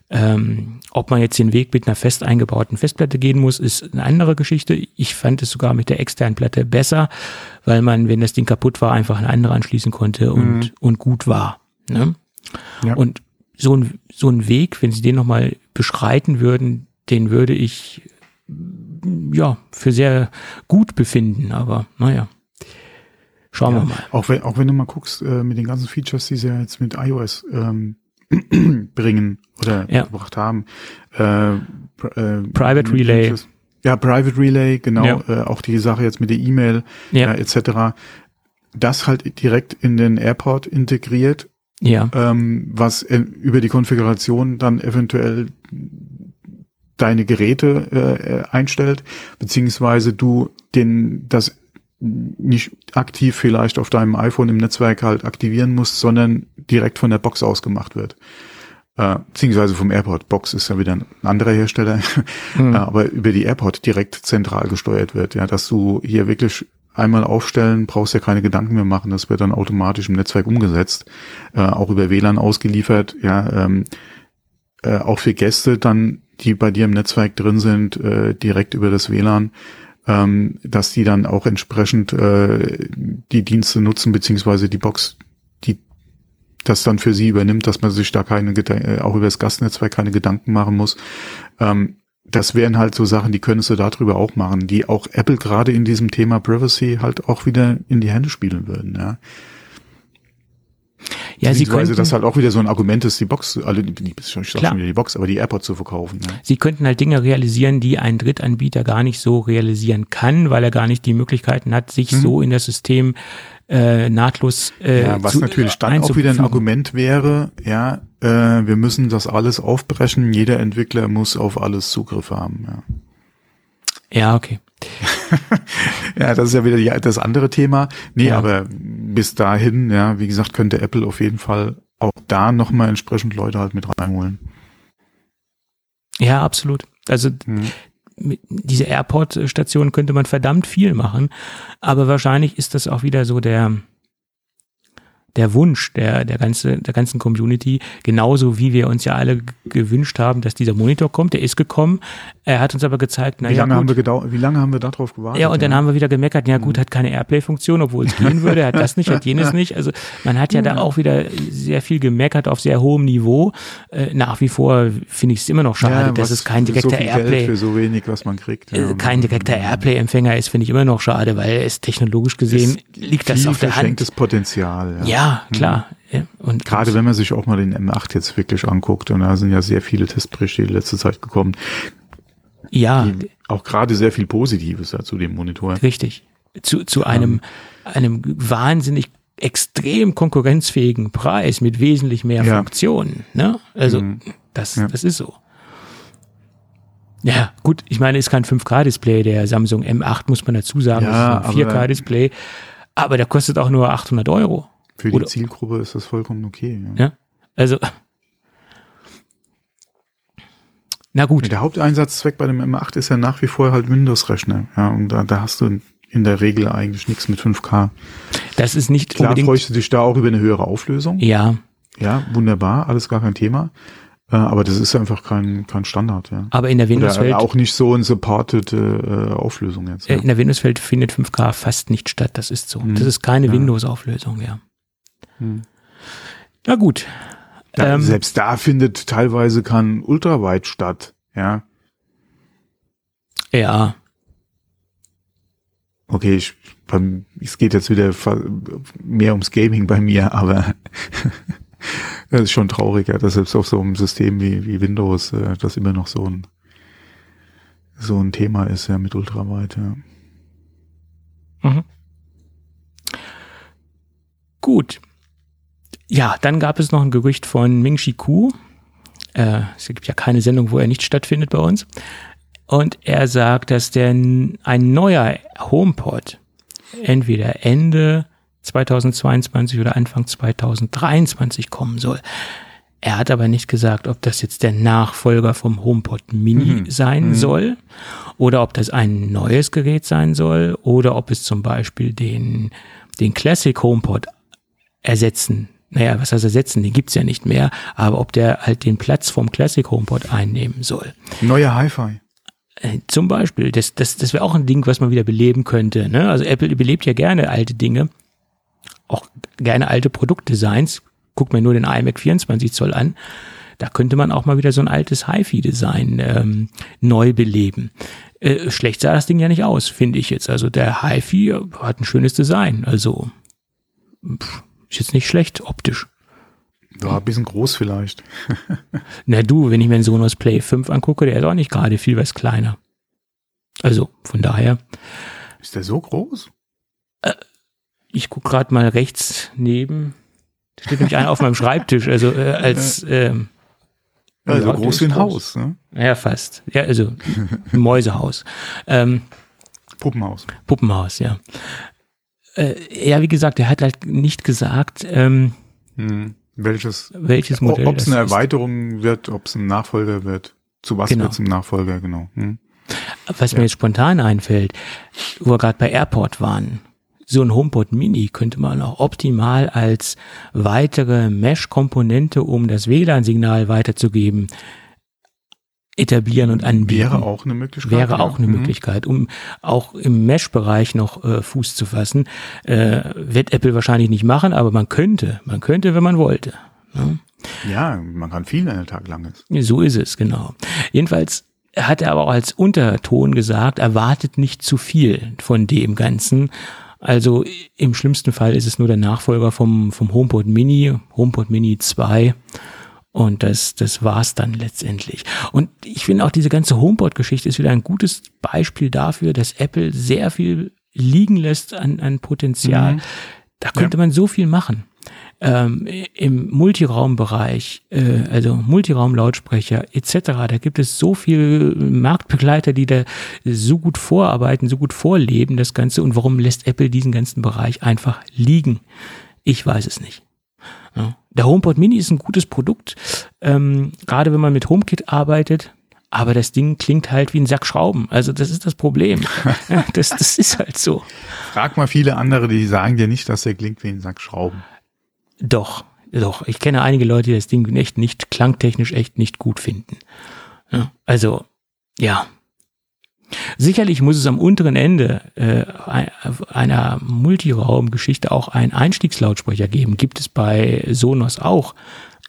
Ähm, ob man jetzt den Weg mit einer fest eingebauten Festplatte gehen muss, ist eine andere Geschichte. Ich fand es sogar mit der externen Platte besser, weil man, wenn das Ding kaputt war, einfach eine andere anschließen konnte und, mhm. und gut war. Ne? Ja. Und so ein, so ein Weg, wenn Sie den nochmal beschreiten würden, den würde ich ja für sehr gut befinden. Aber naja. Schauen ja, wir mal. Auch wenn, auch wenn du mal guckst, äh, mit den ganzen Features, die sie ja jetzt mit iOS ähm, [CLEARS THROAT] bringen oder ja. gebracht haben. Äh, äh, Private Relay. Ja, Private Relay, genau. Ja. Äh, auch die Sache jetzt mit der E-Mail ja. äh, etc. Das halt direkt in den Airport integriert. Ja. Ähm, was äh, über die Konfiguration dann eventuell deine Geräte äh, einstellt, beziehungsweise du den das nicht aktiv vielleicht auf deinem iPhone im Netzwerk halt aktivieren musst, sondern direkt von der Box aus gemacht wird. Äh, beziehungsweise vom Airport. Box ist ja wieder ein anderer Hersteller, mhm. [LAUGHS] äh, aber über die Airport direkt zentral gesteuert wird. Ja, dass du hier wirklich einmal aufstellen, brauchst ja keine Gedanken mehr machen, das wird dann automatisch im Netzwerk umgesetzt, äh, auch über WLAN ausgeliefert, ja, ähm, äh, auch für Gäste dann, die bei dir im Netzwerk drin sind, äh, direkt über das WLAN ähm, dass die dann auch entsprechend äh, die Dienste nutzen, beziehungsweise die Box, die das dann für sie übernimmt, dass man sich da keine, äh, auch über das Gastnetzwerk keine Gedanken machen muss. Ähm, das wären halt so Sachen, die könntest du darüber auch machen, die auch Apple gerade in diesem Thema Privacy halt auch wieder in die Hände spielen würden, ja. Ja, sie könnten, das halt auch wieder so ein Argument ist, die Box, alle, die, ich sag schon wieder die Box, aber die AirPods zu verkaufen. Ja. Sie könnten halt Dinge realisieren, die ein Drittanbieter gar nicht so realisieren kann, weil er gar nicht die Möglichkeiten hat, sich mhm. so in das System äh, nahtlos äh, ja, was zu, natürlich dann auch wieder ein Argument wäre, ja, äh, wir müssen das alles aufbrechen, jeder Entwickler muss auf alles Zugriff haben, ja. Ja, okay. [LAUGHS] ja, das ist ja wieder die, das andere Thema. Nee, ja. aber bis dahin, ja, wie gesagt, könnte Apple auf jeden Fall auch da nochmal entsprechend Leute halt mit reinholen. Ja, absolut. Also hm. mit diese Airport-Station könnte man verdammt viel machen, aber wahrscheinlich ist das auch wieder so der, der Wunsch der, der, ganze, der ganzen Community, genauso wie wir uns ja alle gewünscht haben, dass dieser Monitor kommt. Der ist gekommen. Er hat uns aber gezeigt, naja, wie lange gut, haben wir gedau wie lange haben wir darauf gewartet? Ja, und dann ja. haben wir wieder gemerkt, ja gut, mhm. hat keine Airplay-Funktion, obwohl es gehen würde, hat das nicht, hat jenes [LAUGHS] nicht. Also man hat ja, ja da auch wieder sehr viel gemeckert auf sehr hohem Niveau. Äh, nach wie vor finde ich es immer noch schade, ja, dass es kein direkter so Airplay für so wenig, was man kriegt. Ja. Äh, kein direkter Airplay-Empfänger ist, finde ich immer noch schade, weil es technologisch gesehen es liegt das auf der Hand. Potenzial. Ja, ja klar. Ja, und gerade wenn man sich auch mal den M8 jetzt wirklich anguckt, und da sind ja sehr viele Testberichte in letzter Zeit gekommen. Ja. Auch gerade sehr viel Positives ja, zu dem Monitor. Richtig. Zu, zu einem, einem wahnsinnig extrem konkurrenzfähigen Preis mit wesentlich mehr Ja. Funktionen. Ne? Also Mhm. das, Ja. das ist so. Ja, gut, ich meine, ist kein 5K-Display, der Samsung M8, muss man dazu sagen, Ja, ist ein aber- 4K-Display, aber der kostet auch nur 800 Euro. Für die Oder- Zielgruppe ist das vollkommen okay. Ja. Ja? Also, na gut, Der Haupteinsatzzweck bei dem M8 ist ja nach wie vor halt Windows-Rechner. Ja, und da, da hast du in der Regel eigentlich nichts mit 5K. das ist nicht Klar unbedingt, freust du dich da auch über eine höhere Auflösung. ja, Ja, wunderbar, alles gar kein Thema. Äh, aber das ist einfach kein, kein Standard, ja. aber in der Windows-Welt auch nicht so eine supported äh, Auflösung jetzt. Äh, Ja. In der Windows-Welt findet 5K fast nicht statt, das ist so. Hm. Das ist keine Ja. Windows-Auflösung, ja. Hm. Na gut. Ja, ähm, selbst da findet teilweise kein Ultrawide statt. Ja, Ja, okay, ich, beim, es geht jetzt wieder mehr ums Gaming bei mir, aber [LAUGHS] das ist schon traurig, ja, dass selbst auf so einem System wie, wie Windows äh, das immer noch so ein so ein Thema ist, ja, mit Ultrawide, ja. Mhm. Gut. Ja, dann gab es noch ein Gerücht von Ming Chi Ku. Äh, es gibt ja keine Sendung, wo er nicht stattfindet bei uns. Und er sagt, dass der ein neuer HomePod entweder Ende 2022 oder Anfang 2023 kommen soll. Er hat aber nicht gesagt, ob das jetzt der Nachfolger vom HomePod Mini Mhm. sein Mhm. soll oder ob das ein neues Gerät sein soll oder ob es zum Beispiel den, den Classic HomePod ersetzen. Naja, was heißt ersetzen? Den gibt's ja nicht mehr, aber ob der halt den Platz vom Classic HomePod einnehmen soll. Neuer Hi-Fi. Äh, Zum Beispiel, das, das, das wäre auch ein Ding, was man wieder beleben könnte. Ne? Also Apple belebt ja gerne alte Dinge, auch gerne alte Produktdesigns. Guck mir nur den iMac 24 Zoll an. Da könnte man auch mal wieder so ein altes HiFi-Design ähm, neu beleben. Äh, schlecht sah das Ding ja nicht aus, finde ich jetzt. Also der HiFi hat ein schönes Design. Also pff, ist jetzt nicht schlecht optisch. War ein bisschen groß vielleicht. [LAUGHS] Na du, wenn ich mir den Sonos Play 5 angucke, der ist auch nicht gerade viel was kleiner. Also von daher, Ist der so groß? ich gucke gerade mal rechts neben. Da steht nämlich einer auf meinem Schreibtisch, also äh, als ähm, Also ja, groß wie ein groß. Haus, ne? Ja, fast. Ja, also ein Mäusehaus. Ähm, Puppenhaus. Puppenhaus, ja. Äh, ja, wie gesagt, er hat halt nicht gesagt, ähm, Hm. Welches, welches Modell ob es eine ist. Erweiterung wird, ob es ein Nachfolger wird. Zu was Genau. wird es ein Nachfolger, genau. Hm. Was mir jetzt spontan einfällt, wo wir gerade bei Airport waren, so ein HomePod Mini könnte man auch optimal als weitere Mesh-Komponente, um das WLAN-Signal weiterzugeben, etablieren und anbieten. Wäre auch eine Möglichkeit. Wäre ja. auch eine Mhm. Möglichkeit, um auch im Mesh-Bereich noch äh, Fuß zu fassen. Äh, wird Apple wahrscheinlich nicht machen, aber man könnte, man könnte, wenn man wollte. Ne? Ja, man kann viel einen Tag lang ist. So ist es, genau. Jedenfalls hat er aber auch als Unterton gesagt, erwartet nicht zu viel von dem Ganzen. Also im schlimmsten Fall ist es nur der Nachfolger vom, vom HomePod Mini, HomePod Mini 2. Und das, das war's dann letztendlich. Und ich finde auch diese ganze HomePod-Geschichte ist wieder ein gutes Beispiel dafür, dass Apple sehr viel liegen lässt an, an Potenzial. Mhm. Da könnte man so viel machen. Ähm, Im Multiraumbereich, äh, also Multiraumlautsprecher etc., da gibt es so viel Marktbegleiter, die da so gut vorarbeiten, so gut vorleben, das Ganze. Und warum lässt Apple diesen ganzen Bereich einfach liegen? Ich weiß es nicht. Der HomePod Mini ist ein gutes Produkt, ähm, gerade wenn man mit HomeKit arbeitet. Aber das Ding klingt halt wie ein Sack Schrauben. Also das ist das Problem. [LAUGHS] Das, das ist halt so. Frag mal viele andere, die sagen dir nicht, dass der klingt wie ein Sack Schrauben. Doch, doch. Ich kenne einige Leute, die das Ding echt nicht, klangtechnisch echt nicht gut finden. Also, ja. Sicherlich muss es am unteren Ende äh, ein- einer Multiraumgeschichte auch einen Einstiegslautsprecher geben. Gibt es bei Sonos auch.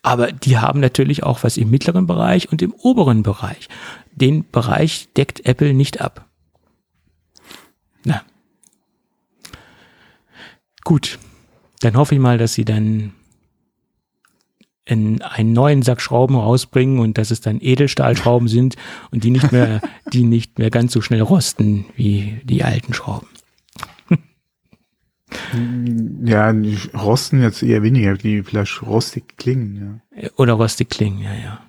Aber die haben natürlich auch was im mittleren Bereich und im oberen Bereich. Den Bereich deckt Apple nicht ab. Na. Gut. Dann hoffe ich mal, dass sie dann in einen neuen Sack Schrauben rausbringen und dass es dann Edelstahlschrauben sind und die nicht mehr, [LAUGHS] die nicht mehr ganz so schnell rosten wie die alten Schrauben. [LAUGHS] Ja, die rosten jetzt eher weniger, die vielleicht rostig klingen, ja. Oder rostig klingen, ja, ja.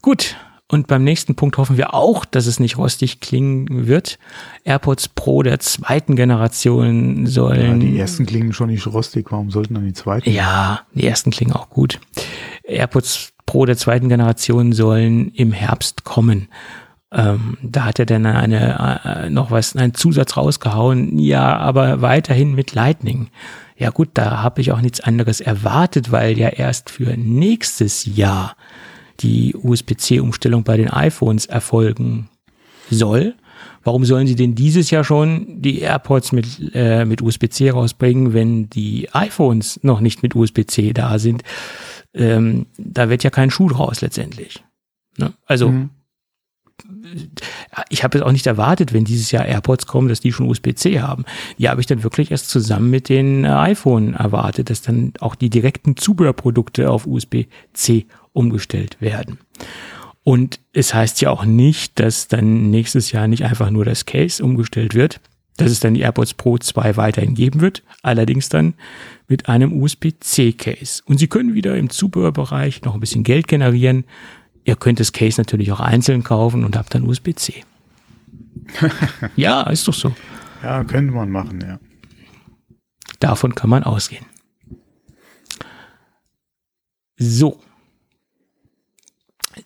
Gut, und beim nächsten Punkt hoffen wir auch, dass es nicht rostig klingen wird. AirPods Pro der zweiten Generation sollen. Ja, die ersten klingen schon nicht rostig, warum sollten dann die zweiten? Ja, die ersten klingen auch gut. AirPods Pro der zweiten Generation sollen im Herbst kommen. Ähm, da hat er dann eine, äh, noch was, einen Zusatz rausgehauen. Ja, aber weiterhin mit Lightning. Ja gut, da habe ich auch nichts anderes erwartet, weil ja erst für nächstes Jahr die USB-C-Umstellung bei den iPhones erfolgen soll. Warum sollen sie denn dieses Jahr schon die AirPods mit, äh, mit USB-C rausbringen, wenn die iPhones noch nicht mit USB-C da sind? Ähm, da wird ja kein Schuh draus letztendlich. Ne? Also mhm. ich habe es auch nicht erwartet, wenn dieses Jahr AirPods kommen, dass die schon USB-C haben. Die habe ich dann wirklich erst zusammen mit den äh, iPhone erwartet, dass dann auch die direkten Zubehörprodukte auf USB-C umgestellt werden. Und es heißt ja auch nicht, dass dann nächstes Jahr nicht einfach nur das Case umgestellt wird, dass es dann die AirPods Pro 2 weiterhin geben wird, allerdings dann mit einem USB-C-Case. Und Sie können wieder im Zubehörbereich noch ein bisschen Geld generieren. Ihr könnt das Case natürlich auch einzeln kaufen und habt dann USB-C. [LAUGHS] ja, ist doch so. Ja, könnte man machen, ja. Davon kann man ausgehen. So,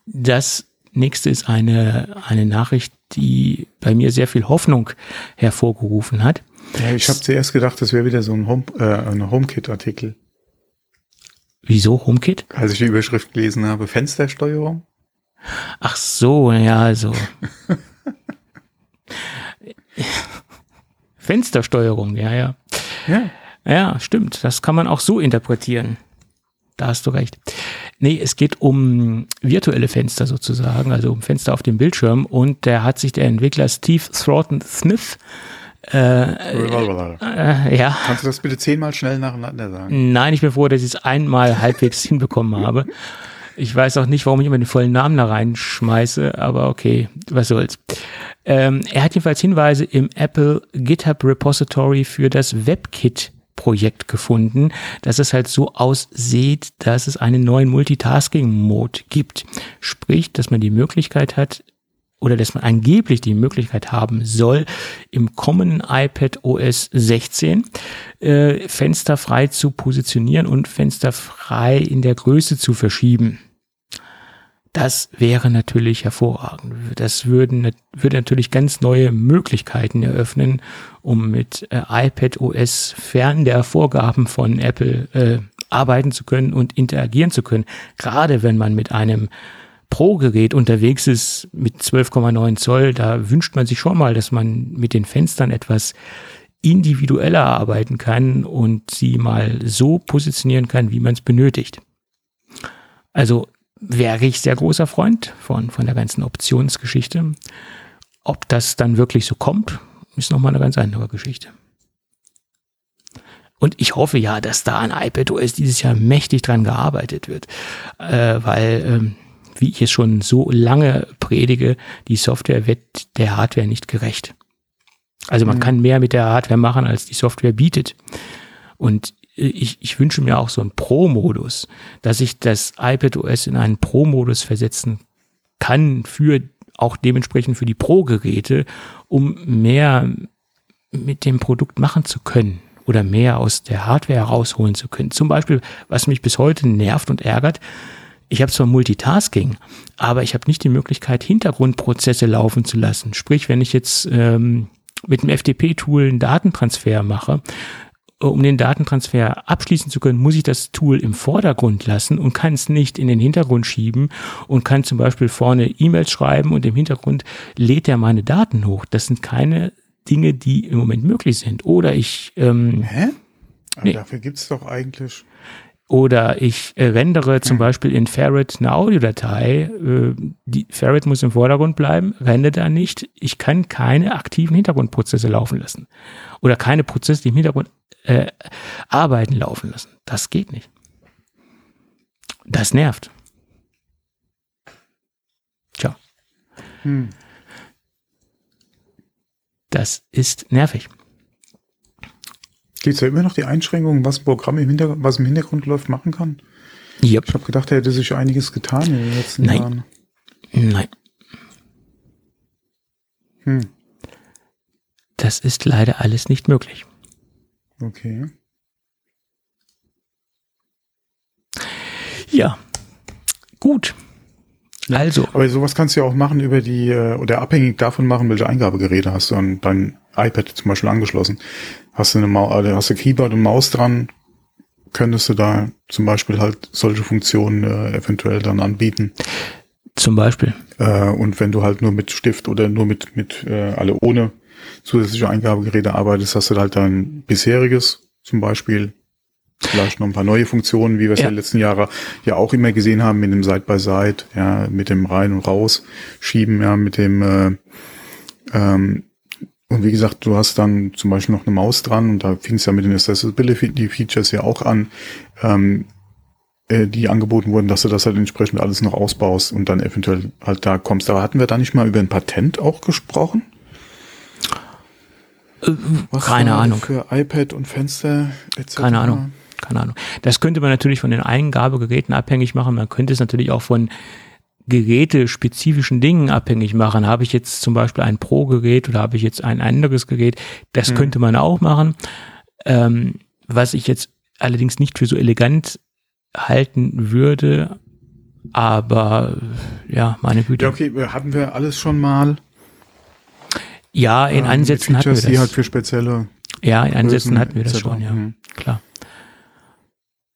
das nächste ist eine, eine Nachricht, die bei mir sehr viel Hoffnung hervorgerufen hat. Ja, ich habe zuerst gedacht, das wäre wieder so ein, Home, äh, ein HomeKit-Artikel. Wieso HomeKit? Als ich die Überschrift gelesen habe, Fenstersteuerung. Ach so, ja, also. [LAUGHS] Fenstersteuerung, ja, ja. Ja. Ja, stimmt. Das kann man auch so interpretieren. Da hast du recht. Nee, es geht um virtuelle Fenster sozusagen, also um Fenster auf dem Bildschirm. Und da hat sich der Entwickler Steve Thornton Smith äh, äh, ja. Kannst du das bitte zehnmal schnell nacheinander sagen? Nein, ich bin froh, dass ich es einmal halbwegs [LAUGHS] hinbekommen habe. Ich weiß auch nicht, warum ich immer den vollen Namen da reinschmeiße, aber okay, was soll's. Ähm, er hat jedenfalls Hinweise im Apple GitHub Repository für das WebKit Projekt gefunden, dass es halt so aussieht, dass es einen neuen Multitasking-Mode gibt. Sprich, dass man die Möglichkeit hat, oder dass man angeblich die Möglichkeit haben soll, im kommenden iPad OS 16 äh, Fenster frei zu positionieren und Fenster frei in der Größe zu verschieben. Das wäre natürlich hervorragend. Das würden, würde natürlich ganz neue Möglichkeiten eröffnen, um mit äh, iPad OS fern der Vorgaben von Apple äh, arbeiten zu können und interagieren zu können. Gerade wenn man mit einem Pro-Gerät unterwegs ist mit 12,9 Zoll, da wünscht man sich schon mal, dass man mit den Fenstern etwas individueller arbeiten kann und sie mal so positionieren kann, wie man es benötigt. Also wäre ich sehr großer Freund von, von der ganzen Optionsgeschichte. Ob das dann wirklich so kommt, ist nochmal eine ganz andere Geschichte. Und ich hoffe ja, dass da an iPadOS dieses Jahr mächtig dran gearbeitet wird, äh, weil, ähm, wie ich es schon so lange predige, die Software wird der Hardware nicht gerecht. Also man mhm. kann mehr mit der Hardware machen, als die Software bietet. Und ich, ich wünsche mir auch so einen Pro-Modus, dass ich das iPad OS in einen Pro-Modus versetzen kann für auch dementsprechend für die Pro-Geräte, um mehr mit dem Produkt machen zu können oder mehr aus der Hardware herausholen zu können. Zum Beispiel, was mich bis heute nervt und ärgert, ich habe zwar Multitasking, aber ich habe nicht die Möglichkeit, Hintergrundprozesse laufen zu lassen. Sprich, wenn ich jetzt ähm, mit dem FTP-Tool einen Datentransfer mache, um den Datentransfer abschließen zu können, muss ich das Tool im Vordergrund lassen und kann es nicht in den Hintergrund schieben und kann zum Beispiel vorne E-Mails schreiben und im Hintergrund lädt er meine Daten hoch. Das sind keine Dinge, die im Moment möglich sind. Oder ich. Ähm, Hä? Nee. Dafür gibt's doch eigentlich. Oder ich äh, rendere zum Beispiel in Ferret eine Audiodatei. Äh, die Ferret muss im Vordergrund bleiben, rende da nicht. Ich kann keine aktiven Hintergrundprozesse laufen lassen. Oder keine Prozesse, die im Hintergrund äh, arbeiten laufen lassen. Das geht nicht. Das nervt. Tja. Hm. Das ist nervig. Gibt es da immer noch die Einschränkungen, was ein Programm im Hintergrund, was im Hintergrund läuft, machen kann? Yep. Ich habe gedacht, er hätte sich einiges getan in den letzten Nein. Jahren. Nein. Hm, Das ist leider alles nicht möglich. okay. Ja. Gut. Also, Aber sowas kannst du ja auch machen über die, äh, oder abhängig davon machen, welche Eingabegeräte hast du an dein iPad zum Beispiel angeschlossen. Hast du eine Mau äh, hast du Keyboard und Maus dran, könntest du da zum Beispiel halt solche Funktionen äh, eventuell dann anbieten. zum Beispiel. Äh, und wenn du halt nur mit Stift oder nur mit, mit äh, alle ohne zusätzliche Eingabegeräte arbeitest, hast du halt dein bisheriges zum Beispiel. Vielleicht noch ein paar neue Funktionen, wie wir es Ja. ja. die letzten Jahre ja auch immer gesehen haben, mit dem Side-by-Side, ja, mit dem Rein- und Raus-Schieben, ja, mit dem äh, ähm, und wie gesagt, du hast dann zum Beispiel noch eine Maus dran und da fing es ja mit den Accessibility Features ja auch an, ähm, äh, die angeboten wurden, dass du das halt entsprechend alles noch ausbaust und dann eventuell halt da kommst. Aber hatten wir da nicht mal über ein Patent auch gesprochen? Was keine Ahnung. Für iPad und Fenster etc. Keine Ahnung. Keine Ahnung. Das könnte man natürlich von den Eingabegeräten abhängig machen. Man könnte es natürlich auch von gerätespezifischen Dingen abhängig machen. Habe ich jetzt zum Beispiel ein Pro-Gerät oder habe ich jetzt ein anderes Gerät? Das Mhm. könnte man auch machen. Ähm, was ich jetzt allerdings nicht für so elegant halten würde, aber ja, meine Güte. Ja, okay, hatten wir alles schon mal. Ja, in ähm, Ansätzen hatten wir Features, die halt das. für spezielle Ja, in Ansätzen hatten wir das schon, ja. Mhm. Klar.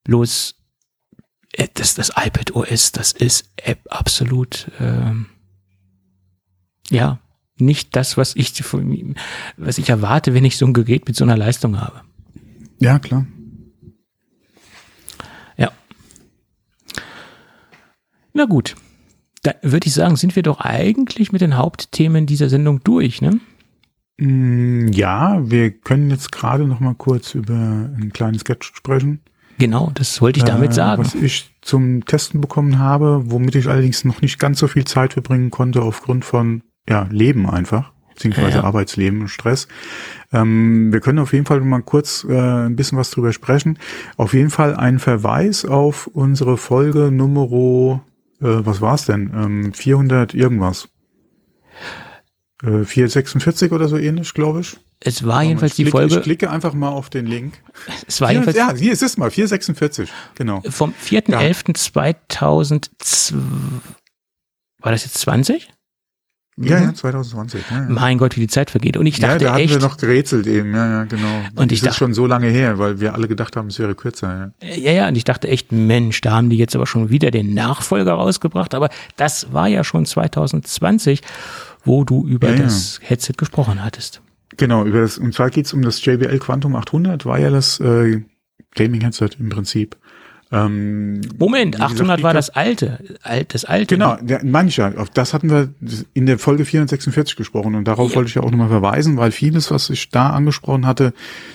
Bloß, äh, das, das iPad OS, das ist App absolut, ähm, ja, nicht das, was ich, was ich erwarte, wenn ich so ein Gerät mit so einer Leistung habe. Ja, klar. Ja. Na gut. Dann würde ich sagen, sind wir doch eigentlich mit den Hauptthemen dieser Sendung durch, ne? Mm, Ja, wir können jetzt gerade noch mal kurz über ein kleines Sketch sprechen. Genau, das wollte ich damit Äh, sagen. Was ich zum Testen bekommen habe, womit ich allerdings noch nicht ganz so viel Zeit verbringen konnte aufgrund von ja, Leben einfach, beziehungsweise Ja. Arbeitsleben und Stress. Ähm, wir können auf jeden Fall mal kurz äh, ein bisschen was drüber sprechen. Auf jeden Fall ein Verweis auf unsere Folge Numero, äh, was war's denn? Ähm, 400 irgendwas. Äh, 446 oder so ähnlich, glaube ich. Es war jedenfalls ich die klicke, Folge, Ich klicke einfach mal auf den Link. es war jedenfalls ja, hier ist es mal, 446, genau. vom 4.11.2002. War das jetzt 20? Ja, Mhm. ja, 2020. Ja, ja. Mein Gott, wie die Zeit vergeht. Und ich ja, dachte da hatten echt, wir noch gerätselt eben, ja, ja, genau. Und ich das ist dachte- schon so lange her, weil wir alle gedacht haben, es wäre kürzer. Ja. ja, ja, und ich dachte echt, Mensch, da haben die jetzt aber schon wieder den Nachfolger rausgebracht. Aber das war ja schon 2020, wo du über Ja, ja. das Headset gesprochen hattest. Genau, über das, und zwar geht's um das JBL Quantum 800, Wireless äh, Gaming Headset im Prinzip. Ähm, Moment, wie gesagt, 800 war das alte, alt, das alte. Genau, der, mancher. Auf das hatten wir in der Folge 446 gesprochen und darauf Ja. wollte ich ja auch nochmal verweisen, weil vieles, was ich da angesprochen hatte,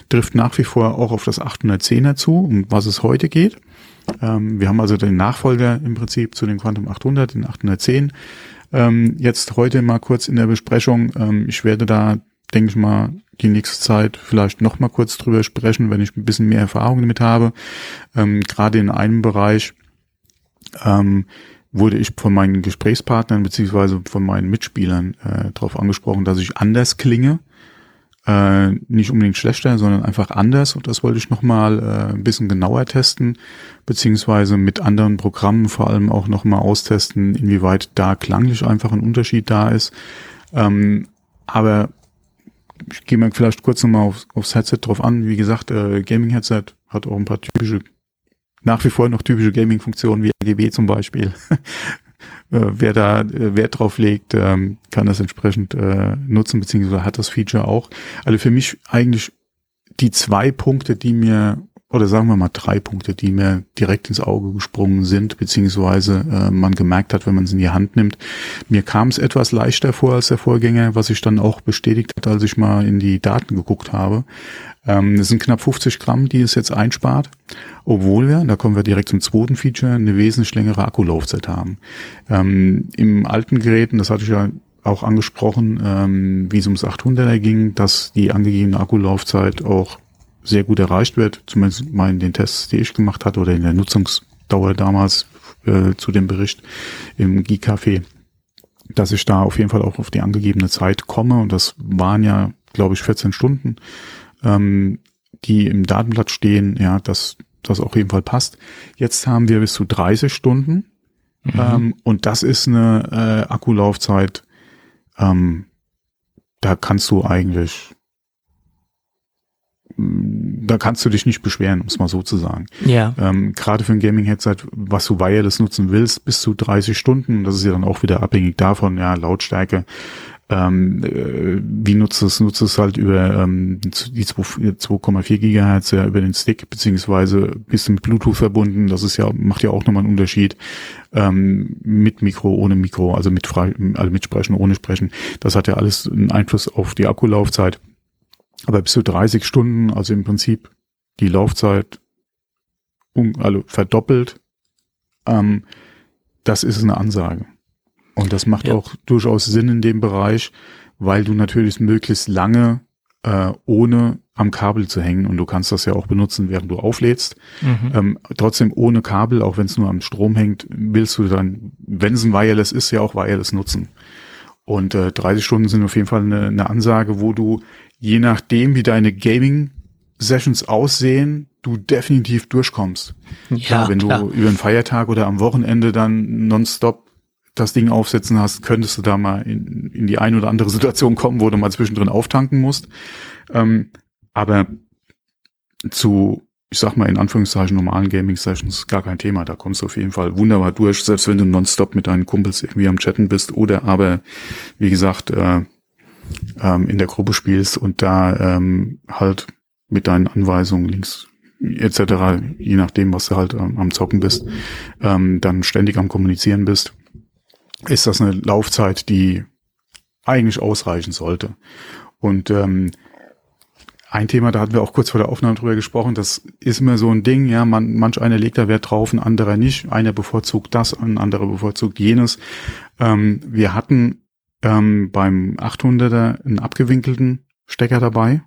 trifft nach wie vor auch auf das 810er zu, um was es heute geht. Ähm, wir haben also den Nachfolger im Prinzip zu dem Quantum 800, den 810. Ähm, jetzt heute mal kurz in der Besprechung. Ähm, ich werde da, denke ich mal, die nächste Zeit vielleicht noch mal kurz drüber sprechen, wenn ich ein bisschen mehr Erfahrung damit habe. Ähm, Gerade in einem Bereich ähm, wurde ich von meinen Gesprächspartnern beziehungsweise von meinen Mitspielern äh, darauf angesprochen, dass ich anders klinge. Äh, nicht unbedingt schlechter, sondern einfach anders. Und das wollte ich nochmal äh, ein bisschen genauer testen, beziehungsweise mit anderen Programmen vor allem auch nochmal austesten, inwieweit da klanglich einfach ein Unterschied da ist. Ähm, aber ich gehe mal vielleicht kurz nochmal aufs, aufs Headset drauf an. Wie gesagt, äh, Gaming-Headset hat auch ein paar typische, nach wie vor noch typische Gaming-Funktionen wie RGB zum Beispiel. [LAUGHS] Äh, Wer da äh, Wert drauf legt, ähm, kann das entsprechend äh, nutzen, beziehungsweise hat das Feature auch. Also für mich eigentlich die zwei Punkte, die mir, oder sagen wir mal drei Punkte, die mir direkt ins Auge gesprungen sind, beziehungsweise äh, man gemerkt hat, wenn man es in die Hand nimmt. Mir kam es etwas leichter vor als der Vorgänger, was sich dann auch bestätigt hat, als ich mal in die Daten geguckt habe. Ähm, es sind knapp 50 Gramm, die es jetzt einspart, obwohl wir, da kommen wir direkt zum zweiten Feature, eine wesentlich längere Akkulaufzeit haben. Ähm, Im alten Geräten, das hatte ich ja auch angesprochen, ähm, wie es ums 800er ging, dass die angegebene Akkulaufzeit auch sehr gut erreicht wird, zumindest mal in den Tests, die ich gemacht hatte oder in der Nutzungsdauer damals äh, zu dem Bericht im G-Café, dass ich da auf jeden Fall auch auf die angegebene Zeit komme und das waren ja, glaube ich, 14 Stunden, ähm, die im Datenblatt stehen, ja, dass das auf jeden Fall passt. Jetzt haben wir bis zu 30 Stunden mhm. ähm, und das ist eine äh, Akkulaufzeit, ähm, da kannst du eigentlich da kannst du dich nicht beschweren, um es mal so zu sagen. Ja. Ähm, Gerade für ein Gaming-Headset, was du wireless nutzen willst, bis zu 30 Stunden, das ist ja dann auch wieder abhängig davon, ja, Lautstärke, ähm, äh, wie nutzt es? Nutzt es halt über ähm, die 2,4 Gigahertz ja über den Stick, beziehungsweise bist du mit Bluetooth verbunden, das ist ja, macht ja auch nochmal einen Unterschied. Ähm, mit Mikro, ohne Mikro, also mit frei, also mit Sprechen, ohne Sprechen. Das hat ja alles einen Einfluss auf die Akkulaufzeit. Aber bis zu 30 Stunden, also im Prinzip die Laufzeit also verdoppelt, ähm, das ist eine Ansage. Und das macht ja. auch durchaus Sinn in dem Bereich, weil du natürlich möglichst lange äh, ohne am Kabel zu hängen und du kannst das ja auch benutzen, während du auflädst. Mhm. Ähm, trotzdem ohne Kabel, auch wenn es nur am Strom hängt, willst du dann, wenn es ein Wireless ist, ja auch Wireless nutzen. Und äh, 30 Stunden sind auf jeden Fall eine, eine Ansage, wo du je nachdem, wie deine Gaming-Sessions aussehen, du definitiv durchkommst. Ja, klar, wenn klar. du über einen Feiertag oder am Wochenende dann nonstop das Ding aufsetzen hast, könntest du da mal in, in die eine oder andere Situation kommen, wo du mal zwischendrin auftanken musst. Ähm, aber zu, ich sag mal in Anführungszeichen normalen Gaming-Sessions gar kein Thema. Da kommst du auf jeden Fall wunderbar durch, selbst wenn du nonstop mit deinen Kumpels irgendwie am Chatten bist oder aber, wie gesagt, äh, ähm, in der Gruppe spielst und da ähm, halt mit deinen Anweisungen links etc., je nachdem, was du halt ähm, am Zocken bist, ähm, dann ständig am Kommunizieren bist, ist das eine Laufzeit, die eigentlich ausreichen sollte. Und ähm, ein Thema, da hatten wir auch kurz vor der Aufnahme drüber gesprochen, das ist immer so ein Ding, ja, man, manch einer legt da Wert drauf, ein anderer nicht. Einer bevorzugt das, ein anderer bevorzugt jenes. Ähm, wir hatten ähm, beim 800er einen abgewinkelten Stecker dabei.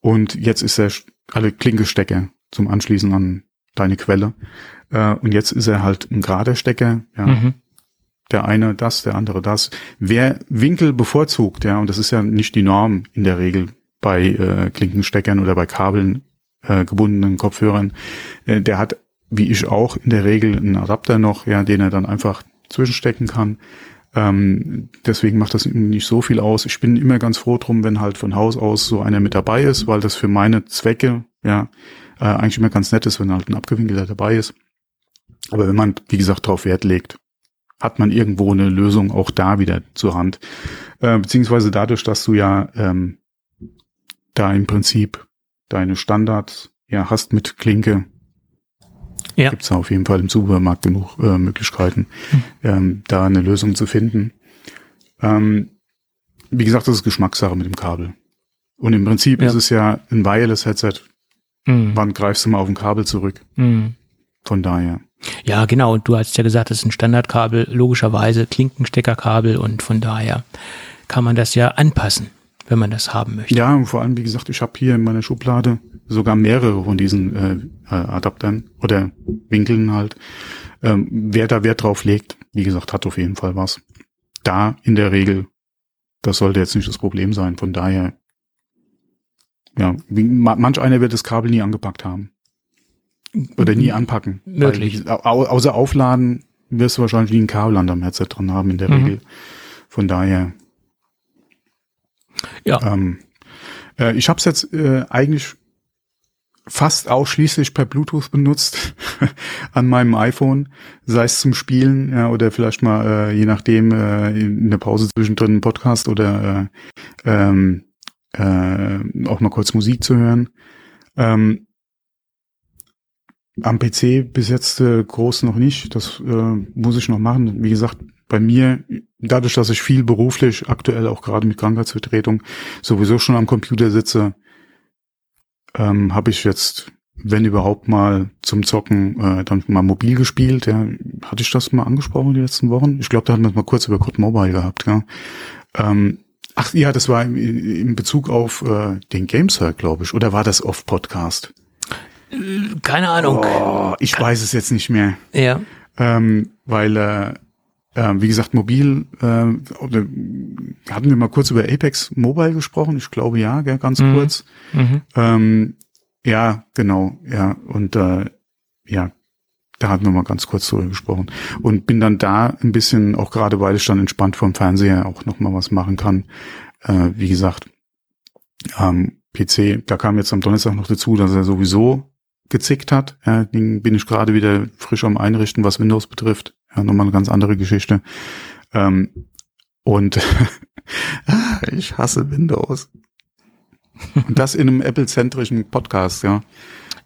Und jetzt ist er alle Klinkestecker zum Anschließen an deine Quelle. Äh, und jetzt ist er halt ein gerader Stecker. Ja. Mhm. Der eine das, der andere das. Wer Winkel bevorzugt, ja, und das ist ja nicht die Norm in der Regel bei äh, Klinkensteckern oder bei Kabeln äh, gebundenen Kopfhörern, äh, der hat, wie ich auch, in der Regel einen Adapter noch, ja, den er dann einfach zwischenstecken kann. Ähm, deswegen macht das nicht so viel aus. Ich bin immer ganz froh drum, wenn halt von Haus aus so einer mit dabei ist, weil das für meine Zwecke ja äh, eigentlich immer ganz nett ist, wenn halt ein Abgewinkelter dabei ist. Aber wenn man, wie gesagt, darauf Wert legt, hat man irgendwo eine Lösung auch da wieder zur Hand. Äh, beziehungsweise dadurch, dass du ja ähm, da im Prinzip deine Standards ja hast mit Klinke, ja. Gibt es auf jeden Fall im Supermarkt genug äh, Möglichkeiten, hm. ähm, da eine Lösung zu finden. Ähm, wie gesagt, das ist Geschmackssache mit dem Kabel. Und im Prinzip ja. ist es ja ein Wireless-Headset. Mhm. Wann greifst du mal auf ein Kabel zurück? Mhm. Von daher. Ja, genau. Und du hast ja gesagt, das ist ein Standardkabel, logischerweise Klinkensteckerkabel und von daher kann man das ja anpassen, wenn man das haben möchte. Ja, und vor allem, wie gesagt, ich habe hier in meiner Schublade sogar mehrere von diesen äh, äh, Adaptern oder Winkeln halt. Ähm, wer da Wert drauf legt, wie gesagt, hat auf jeden Fall was. Da in der Regel, das sollte jetzt nicht das Problem sein. Von daher, ja, wie, manch einer wird das Kabel nie angepackt haben. Oder nie anpacken. Möglich. Weil, au, außer Aufladen wirst du wahrscheinlich nie ein Kabel an deinem Headset dran haben in der mhm. Regel. Von daher. Ja. Ähm, äh, ich habe es jetzt äh, eigentlich fast ausschließlich per Bluetooth benutzt [LAUGHS] an meinem iPhone, sei es zum Spielen ja, oder vielleicht mal äh, je nachdem äh, in der Pause zwischendrin einen Podcast oder äh, ähm, äh, auch mal kurz Musik zu hören. Ähm, am PC bis jetzt äh, groß noch nicht. Das äh, muss ich noch machen. Wie gesagt, bei mir, dadurch, dass ich viel beruflich aktuell auch gerade mit Krankheitsvertretung sowieso schon am Computer sitze, ähm, habe ich jetzt, wenn überhaupt mal zum Zocken, äh, dann mal mobil gespielt. Ja. Hatte ich das mal angesprochen die letzten Wochen? Ich glaube, da hatten wir es mal kurz über Code Mobile gehabt. Ja. Ähm, Ach ja, das war in, in Bezug auf äh, den Gameser, glaube ich. Oder war das off Podcast? Keine Ahnung. Oh, ich Kann weiß es jetzt nicht mehr. Ja. Ähm, weil, äh, äh, wie gesagt, mobil, äh, hatten wir mal kurz über Apex Mobile gesprochen? Ich glaube ja, gell, ganz mhm. kurz. Mhm. Ähm, ja, genau, ja. Und äh, ja, da hatten wir mal ganz kurz drüber gesprochen. Und bin dann da ein bisschen, auch gerade weil ich dann entspannt vom Fernseher auch nochmal was machen kann. Äh, wie gesagt, ähm, PC, da kam jetzt am Donnerstag noch dazu, dass er sowieso gezickt hat. Ja, den bin ich gerade wieder frisch am Einrichten, was Windows betrifft. Ja, nochmal eine ganz andere Geschichte. Ähm, und [LAUGHS] ich hasse Windows. Und das in einem Apple-zentrischen Podcast, ja.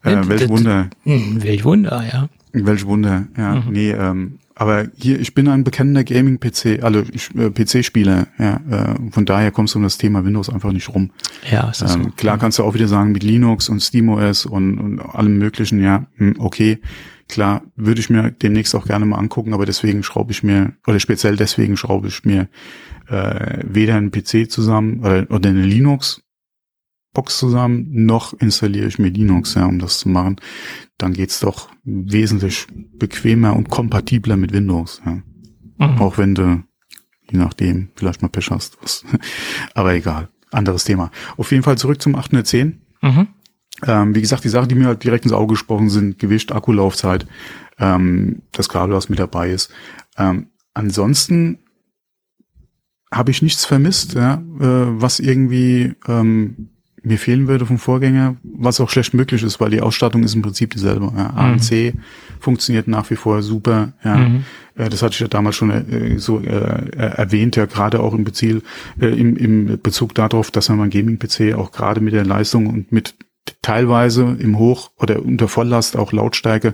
Äh, welch Wunder. Hm, welch Wunder, ja. Welch Wunder, ja. Mhm. Nee, ähm, aber hier, ich bin ein bekennender Gaming-PC, also äh, PC-Spieler, ja. Äh, von daher kommst du um das Thema Windows einfach nicht rum. Ja, ist das ähm, so. Klar kannst du auch wieder sagen, mit Linux und SteamOS und, und allem möglichen, ja, hm, okay. Klar, würde ich mir demnächst auch gerne mal angucken, aber deswegen schraube ich mir, oder speziell deswegen schraube ich mir äh, weder einen PC zusammen oder, oder eine Linux Box zusammen, noch installiere ich mir Linux, ja, um das zu machen. Dann geht's doch wesentlich bequemer und kompatibler mit Windows. Ja. Mhm. Auch wenn du, je nachdem, vielleicht mal Pech hast. [LAUGHS] Aber egal, anderes Thema. Auf jeden Fall zurück zum 810. Mhm. Ähm, wie gesagt, die Sachen, die mir halt direkt ins Auge gesprochen sind, Gewicht, Akkulaufzeit, ähm, das Kabel, was mit dabei ist. Ähm, ansonsten habe ich nichts vermisst, ja, äh, was irgendwie ähm, mir fehlen würde vom Vorgänger, was auch schlecht möglich ist, weil die Ausstattung ist im Prinzip dieselbe. Ja, ANC mhm. funktioniert nach wie vor super. Ja, mhm. äh, das hatte ich ja damals schon äh, so äh, erwähnt, ja gerade auch im Bezug, äh, im, im Bezug darauf, dass man mein Gaming-PC auch gerade mit der Leistung und mit teilweise im Hoch- oder unter Volllast auch Lautstärke,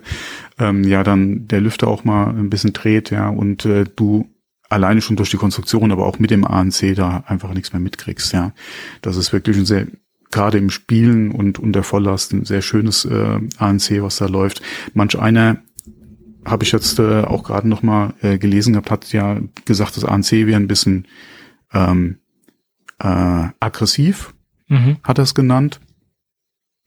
ähm, ja, dann der Lüfter auch mal ein bisschen dreht, ja, und äh, du alleine schon durch die Konstruktion, aber auch mit dem ANC da einfach nichts mehr mitkriegst, ja. Das ist wirklich ein sehr gerade im Spielen und unter Volllast ein sehr schönes äh, ANC, was da läuft. Manch einer habe ich jetzt äh, auch gerade noch mal äh, gelesen gehabt, hat ja gesagt, das ANC wäre ein bisschen ähm, äh, aggressiv, mhm. hat er es genannt.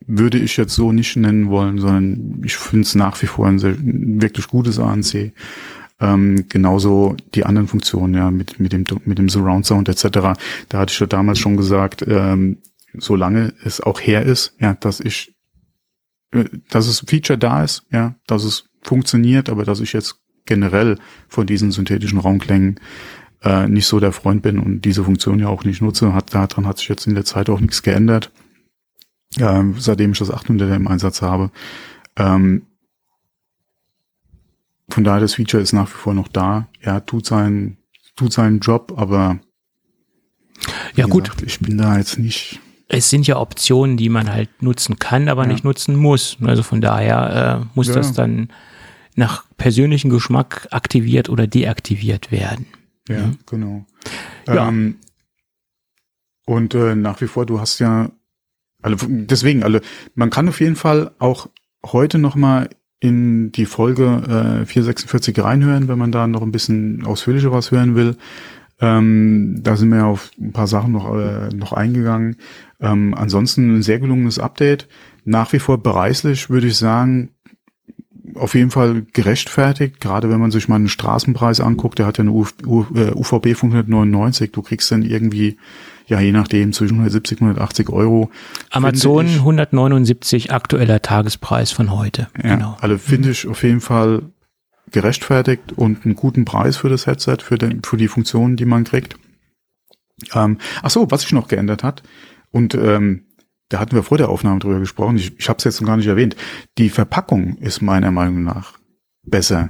Würde ich jetzt so nicht nennen wollen, sondern ich finde es nach wie vor ein sehr, wirklich gutes ANC. Ähm, genauso die anderen Funktionen, ja, mit, mit dem, mit dem Surround Sound etc. Da hatte ich ja damals schon gesagt, ähm, solange es auch her ist, ja, dass ich, äh, dass es Feature da ist, ja, dass es funktioniert, aber dass ich jetzt generell von diesen synthetischen Raumklängen äh, nicht so der Freund bin und diese Funktion ja auch nicht nutze, hat daran hat sich jetzt in der Zeit auch nichts geändert, äh, seitdem ich das 800er im Einsatz habe. Ähm, von daher das Feature ist nach wie vor noch da. Ja, tut seinen tut seinen Job, aber ja gut, gesagt, ich bin da jetzt nicht es sind ja Optionen, die man halt nutzen kann, aber ja. nicht nutzen muss. Also von daher äh, muss ja. das dann nach persönlichem Geschmack aktiviert oder deaktiviert werden. Ja, mhm. genau. Ja. Ähm, und äh, nach wie vor, du hast ja, also deswegen, also man kann auf jeden Fall auch heute noch mal in die Folge äh, 446 reinhören, wenn man da noch ein bisschen ausführlicher was hören will. Ähm, da sind wir auf ein paar Sachen noch, äh, noch eingegangen. Ähm, ansonsten ein sehr gelungenes Update. Nach wie vor bereislich, würde ich sagen, auf jeden Fall gerechtfertigt, gerade wenn man sich mal einen Straßenpreis anguckt, der hat ja eine UVB von 199, du kriegst dann irgendwie, ja je nachdem, zwischen 170 und 180 Euro. Amazon ich, 179 aktueller Tagespreis von heute. Ja, genau. Also finde ich auf jeden Fall gerechtfertigt und einen guten Preis für das Headset, für, den, für die Funktionen, die man kriegt. Ähm, ach so, was sich noch geändert hat, und ähm, da hatten wir vor der Aufnahme drüber gesprochen, ich, ich habe es jetzt noch gar nicht erwähnt, die Verpackung ist meiner Meinung nach besser.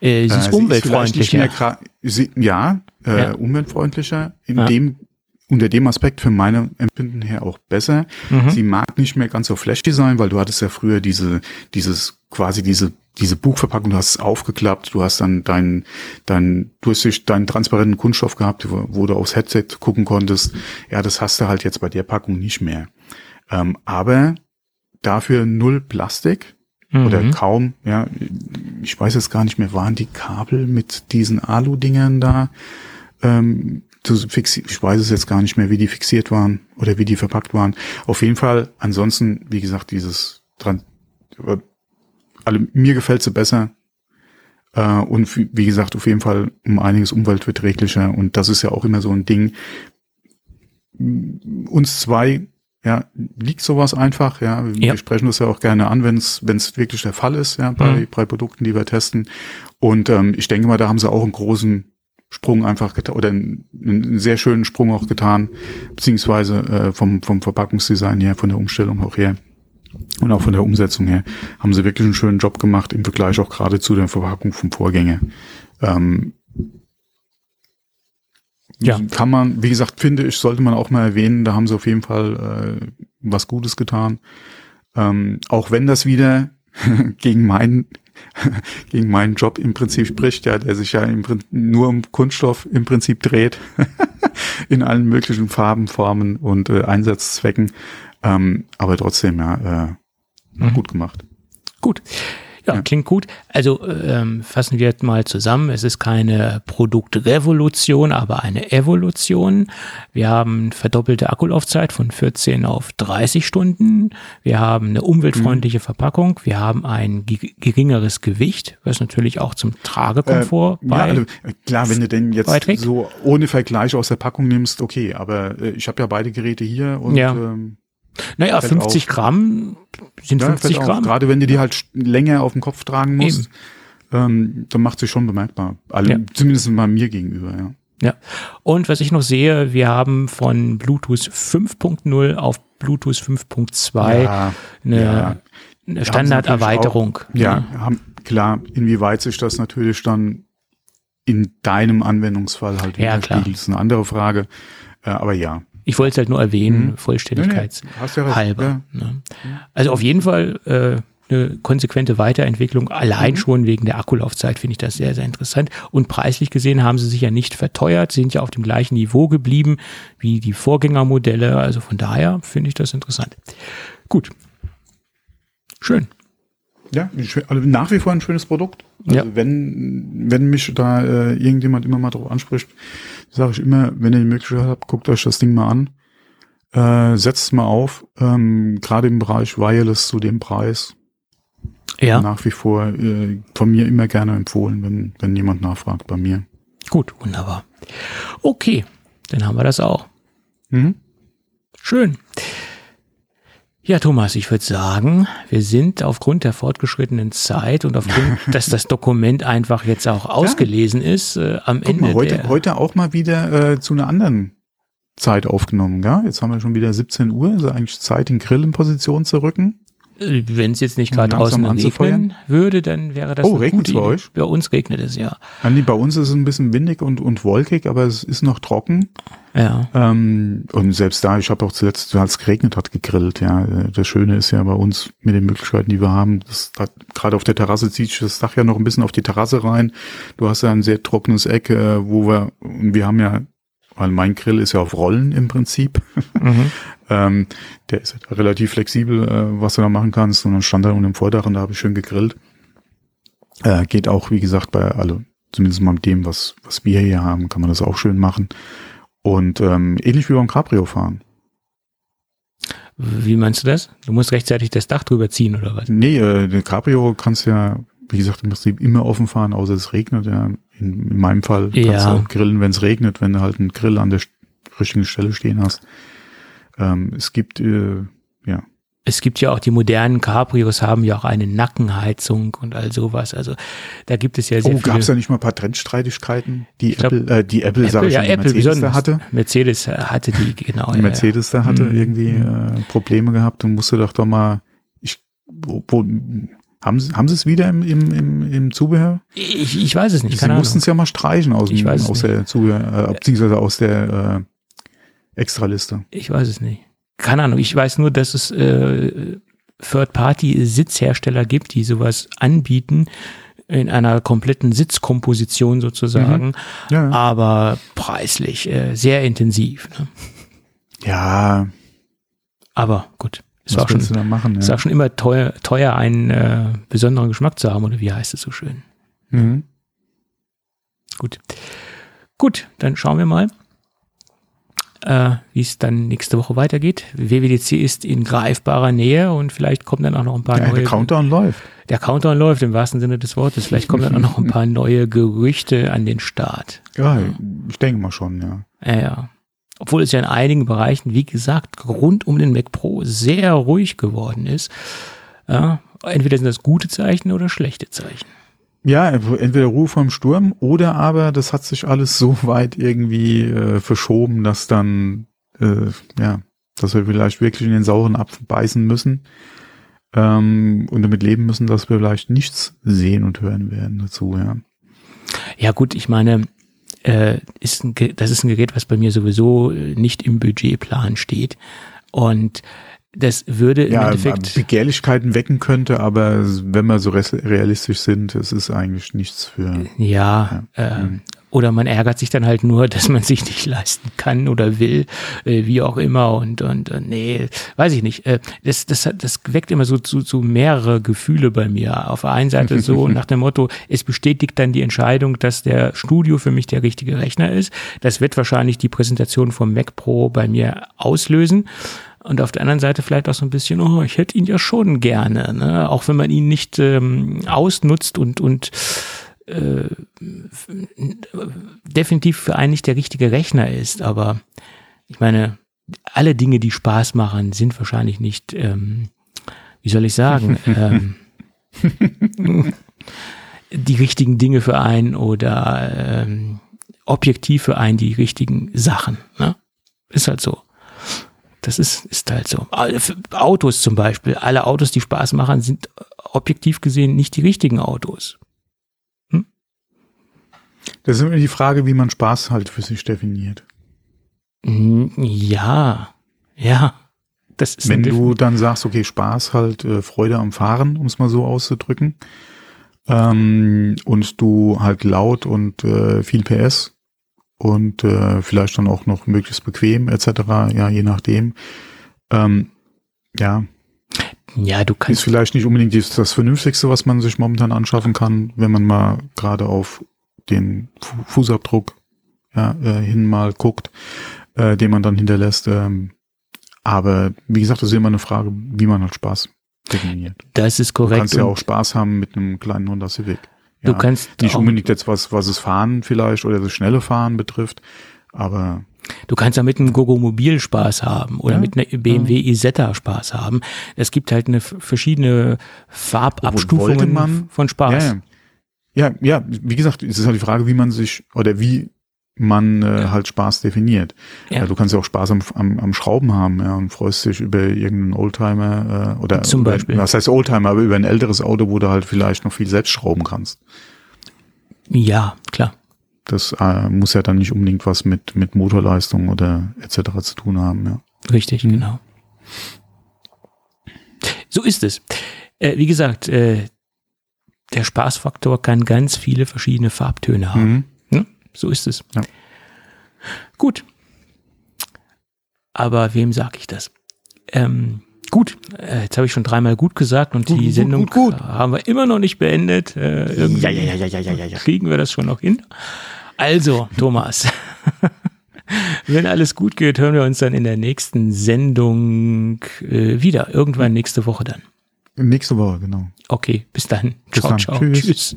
Äh, sie ist äh, umweltfreundlicher. Sie, ja, äh, ja, umweltfreundlicher, in ja. dem unter dem Aspekt für meine Empfinden her auch besser. Mhm. Sie mag nicht mehr ganz so flashy sein, weil du hattest ja früher diese, dieses, quasi diese, diese Buchverpackung, du hast es aufgeklappt, du hast dann dein, dein, du hast durch deinen transparenten Kunststoff gehabt, wo, wo, du aufs Headset gucken konntest. Ja, das hast du halt jetzt bei der Packung nicht mehr. Ähm, aber dafür null Plastik, mhm. oder kaum, ja, ich weiß jetzt gar nicht mehr, waren die Kabel mit diesen Alu-Dingern da, ähm, ich weiß es jetzt gar nicht mehr, wie die fixiert waren oder wie die verpackt waren. Auf jeden Fall, ansonsten, wie gesagt, dieses dran, also mir gefällt sie besser. Äh, und wie gesagt, auf jeden Fall um einiges umweltverträglicher. Und das ist ja auch immer so ein Ding. Uns zwei, ja, liegt sowas einfach, ja. Wir sprechen das ja auch gerne an, wenn es wenn es wirklich der Fall ist, ja, bei, mhm. bei Produkten, die wir testen. Und ähm, ich denke mal, da haben sie auch einen großen Sprung einfach getan oder einen, einen, sehr schönen Sprung auch getan, beziehungsweise äh, vom, vom Verpackungsdesign her, von der Umstellung auch her und auch von der Umsetzung her, haben sie wirklich einen schönen Job gemacht im Vergleich auch gerade zu der Verpackung vom Vorgänger. Ähm, ja. Kann man, wie gesagt, finde ich, sollte man auch mal erwähnen, da haben sie auf jeden Fall äh, was Gutes getan. Ähm, auch wenn das wieder [LAUGHS] gegen meinen [LAUGHS] gegen meinen Job im Prinzip spricht, ja, der sich ja im Prinzip nur um Kunststoff im Prinzip dreht, [LAUGHS] in allen möglichen Farben, Formen und äh, Einsatzzwecken. Ähm, aber trotzdem, ja, äh, mhm. gut gemacht. Gut. Ja, ja, klingt gut. Also ähm, fassen wir mal zusammen. Es ist keine Produktrevolution, aber eine Evolution. Wir haben verdoppelte Akkulaufzeit von 14 auf 30 Stunden. Wir haben eine umweltfreundliche mhm. Verpackung. Wir haben ein geringeres Gewicht, was natürlich auch zum Tragekomfort äh, ja, also, klar, wenn du denn jetzt beiträgt. so ohne Vergleich aus der Packung nimmst, okay. Aber äh, ich habe ja beide Geräte hier und ja. ähm, naja, 50 auf. Gramm sind ja, 50 Gramm. Gerade wenn du die halt länger auf dem Kopf tragen musst, ähm, dann macht sich schon bemerkbar. Alle, ja. Zumindest bei mir gegenüber, ja. Ja. Und was ich noch sehe, wir haben von Bluetooth 5.0 auf Bluetooth 5.2 ja, eine, ja. eine Standarderweiterung. Ja, haben, klar, inwieweit sich das natürlich dann in deinem Anwendungsfall halt ja, ist eine andere Frage. Äh, aber ja, ich wollte es halt nur erwähnen, mhm. Vollständigkeitshalber. Nee, nee. ne? Also auf jeden Fall äh, eine konsequente Weiterentwicklung. Allein mhm. schon wegen der Akkulaufzeit finde ich das sehr, sehr interessant. Und preislich gesehen haben sie sich ja nicht verteuert, sind ja auf dem gleichen Niveau geblieben wie die Vorgängermodelle. Also von daher finde ich das interessant. Gut. Schön. Ja, also nach wie vor ein schönes Produkt. Also ja. wenn, wenn mich da äh, irgendjemand immer mal drauf anspricht, sage ich immer, wenn ihr die Möglichkeit habt, guckt euch das Ding mal an. Äh, setzt es mal auf. Ähm, Gerade im Bereich Wireless zu dem Preis. Ja. Nach wie vor äh, von mir immer gerne empfohlen, wenn, wenn jemand nachfragt bei mir. Gut, wunderbar. Okay, dann haben wir das auch. Mhm. Schön. Ja, Thomas, ich würde sagen, wir sind aufgrund der fortgeschrittenen Zeit und aufgrund, [LAUGHS] dass das Dokument einfach jetzt auch ausgelesen ja. ist, äh, am Guck Ende. Mal, heute, heute auch mal wieder äh, zu einer anderen Zeit aufgenommen, ja? Jetzt haben wir schon wieder 17 Uhr, also eigentlich Zeit, den Grill in Position zu rücken. Wenn es jetzt nicht gerade draußen regnen würde, dann wäre das Oh, regnet es bei euch? Bei uns regnet es, ja. ja bei uns ist es ein bisschen windig und, und wolkig, aber es ist noch trocken. Ja. Ähm, und selbst da, ich habe auch zuletzt, als es geregnet hat, gegrillt. Ja, Das Schöne ist ja bei uns mit den Möglichkeiten, die wir haben, das gerade auf der Terrasse zieht sich das Dach ja noch ein bisschen auf die Terrasse rein. Du hast ja ein sehr trockenes Eck, äh, wo wir, wir haben ja weil mein Grill ist ja auf Rollen im Prinzip. Mhm. [LAUGHS] ähm, der ist halt relativ flexibel, äh, was du da machen kannst. Und dann stand da unten im Vordach und da habe ich schön gegrillt. Äh, geht auch, wie gesagt, bei alle, zumindest mal mit dem, was, was wir hier haben, kann man das auch schön machen. Und ähm, ähnlich wie beim Cabrio fahren. Wie meinst du das? Du musst rechtzeitig das Dach drüber ziehen oder was? Nee, äh, den Cabrio kannst ja, wie gesagt, im Prinzip immer offen fahren, außer es regnet. Ja. In, in meinem Fall kannst ja. du auch grillen, wenn es regnet, wenn du halt einen Grill an der richtigen Stelle stehen hast. Ähm, es gibt, äh, ja. Es gibt ja auch die modernen Cabrios haben ja auch eine Nackenheizung und all sowas. Also da gibt es ja sehr oh, viele. gab es da nicht mal ein paar Trendstreitigkeiten, die glaub, Apple, äh, die Apple, Apple sag ich ja, schon, Apple Mercedes da hatte? Mercedes hatte die, genau. Die Mercedes ja. da hatte mhm. irgendwie äh, Probleme gehabt und musste doch doch mal, ich, wo, wo haben Sie, haben Sie es wieder im, im, im, im Zubehör? Ich, ich weiß es nicht. Sie mussten es ja mal streichen aus, dem, aus der Zubehör, äh, beziehungsweise aus der äh, Extraliste. Ich weiß es nicht. Keine Ahnung. Ich weiß nur, dass es äh, Third-Party-Sitzhersteller gibt, die sowas anbieten in einer kompletten Sitzkomposition sozusagen, mhm. ja. aber preislich äh, sehr intensiv. Ne? Ja. Aber gut. Ist auch schon, machen, ja. ist auch schon immer teuer, teuer einen äh, besonderen Geschmack zu haben, oder wie heißt es so schön? Mhm. Gut. Gut, dann schauen wir mal. äh, wie es dann nächste Woche weitergeht. WWDC ist in greifbarer Nähe und vielleicht kommen dann auch noch ein paar Ja, neue. der Countdown läuft. Der Countdown läuft im wahrsten Sinne des Wortes. Vielleicht kommen dann auch noch ein paar neue Gerüchte an den Start. Ja, ich denke mal schon, ja. Ja, ja. Obwohl es ja in einigen Bereichen, wie gesagt, rund um den Mac Pro sehr ruhig geworden ist. Ja, entweder sind das gute Zeichen oder schlechte Zeichen. Ja, entweder Ruhe vom Sturm oder aber das hat sich alles so weit irgendwie äh, verschoben, dass dann, äh, ja, dass wir vielleicht wirklich in den sauren Apfel beißen müssen ähm, und damit leben müssen, dass wir vielleicht nichts sehen und hören werden dazu, ja. Ja gut, ich meine, äh, ist ein, das ist ein Gerät, was bei mir sowieso äh, nicht im Budgetplan steht. Und das würde im Ja, Endeffekt, Begehrlichkeiten wecken könnte, aber wenn wir so realistisch sind, es ist eigentlich nichts für. ja, äh, oder man ärgert sich dann halt nur, [LAUGHS] dass man sich nicht leisten kann oder will, äh, wie auch immer. Und, und äh, nee, weiß ich nicht. Äh, das, das, hat- das weckt immer so, so, so mehrere Gefühle bei mir. Auf der einen Seite so [LAUGHS] nach dem Motto, es bestätigt dann die Entscheidung, dass der Studio für mich der richtige Rechner ist. Das wird wahrscheinlich die Präsentation vom Mac Pro bei mir auslösen. Und auf der anderen Seite vielleicht auch so ein bisschen, oh, ich hätte ihn ja schon gerne, ne? auch wenn man ihn nicht ähm, ausnutzt und, und äh, definitiv für einen nicht der richtige Rechner ist. Aber ich meine, alle Dinge, die Spaß machen, sind wahrscheinlich nicht, ähm, wie soll ich sagen, [LAUGHS] ähm, die richtigen Dinge für einen oder ähm, objektiv für einen die richtigen Sachen. Ne? Ist halt so. Das ist, ist halt so. Autos zum Beispiel. Alle Autos, die Spaß machen, sind objektiv gesehen nicht die richtigen Autos. Das ist immer die Frage, wie man Spaß halt für sich definiert. Mhm, Ja, ja. Das ist Wenn du dann sagst, okay, Spaß halt, äh, Freude am Fahren, um es mal so auszudrücken, ähm, und du halt laut und äh, viel PS und äh, vielleicht dann auch noch möglichst bequem etc., ja, je nachdem, ähm, ja, ja, du ist kannst, vielleicht nicht unbedingt das, das Vernünftigste, was man sich momentan anschaffen kann, wenn man mal gerade auf den Fu Fußabdruck ja, äh, hin mal guckt, äh, den man dann hinterlässt. Ähm, aber wie gesagt, das ist immer eine Frage, wie man halt Spaß definiert. das ist Du korrekt. kannst ja auch Spaß haben mit einem kleinen Honda Civic. du Ja, kannst nicht unbedingt jetzt was, was es Fahren vielleicht oder das schnelle Fahren betrifft, aber du kannst ja mit einem Gogo Mobil Spaß haben oder Ja, mit einer BMW Isetta Spaß haben. Es gibt halt eine verschiedene Farbabstufungen von Spaß. Ja, ja, ja, wie gesagt, es ist halt die Frage, wie man sich oder wie man äh, halt Spaß definiert. Ja. Ja. du kannst ja auch Spaß am, am, am Schrauben haben ja, und freust dich über irgendeinen Oldtimer äh, oder Zum über, Beispiel. Was heißt Oldtimer, aber über ein älteres Auto, wo du halt vielleicht noch viel selbst schrauben kannst. Ja, klar. Das äh, muss ja dann nicht unbedingt was mit mit Motorleistung oder etc. zu tun haben. Ja. Richtig, genau. So ist es. Äh, wie gesagt, äh, der Spaßfaktor kann ganz viele verschiedene Farbtöne haben. Mhm. Ne? So ist es. Ja. Gut. Aber wem sage ich das? Ähm, gut, äh, jetzt habe ich schon dreimal gut gesagt und Gut, die gut, Sendung gut, haben wir immer noch nicht beendet. Äh, irgendwie ja, ja, ja, ja, ja, ja. kriegen wir das schon noch hin. Also, Thomas, [LAUGHS] wenn alles gut geht, hören wir uns dann in der nächsten Sendung äh, wieder. Irgendwann nächste Woche dann. Nächste Woche, genau. Okay, bis dann. Bis ciao, dann. ciao. Tschüss. Tschüss.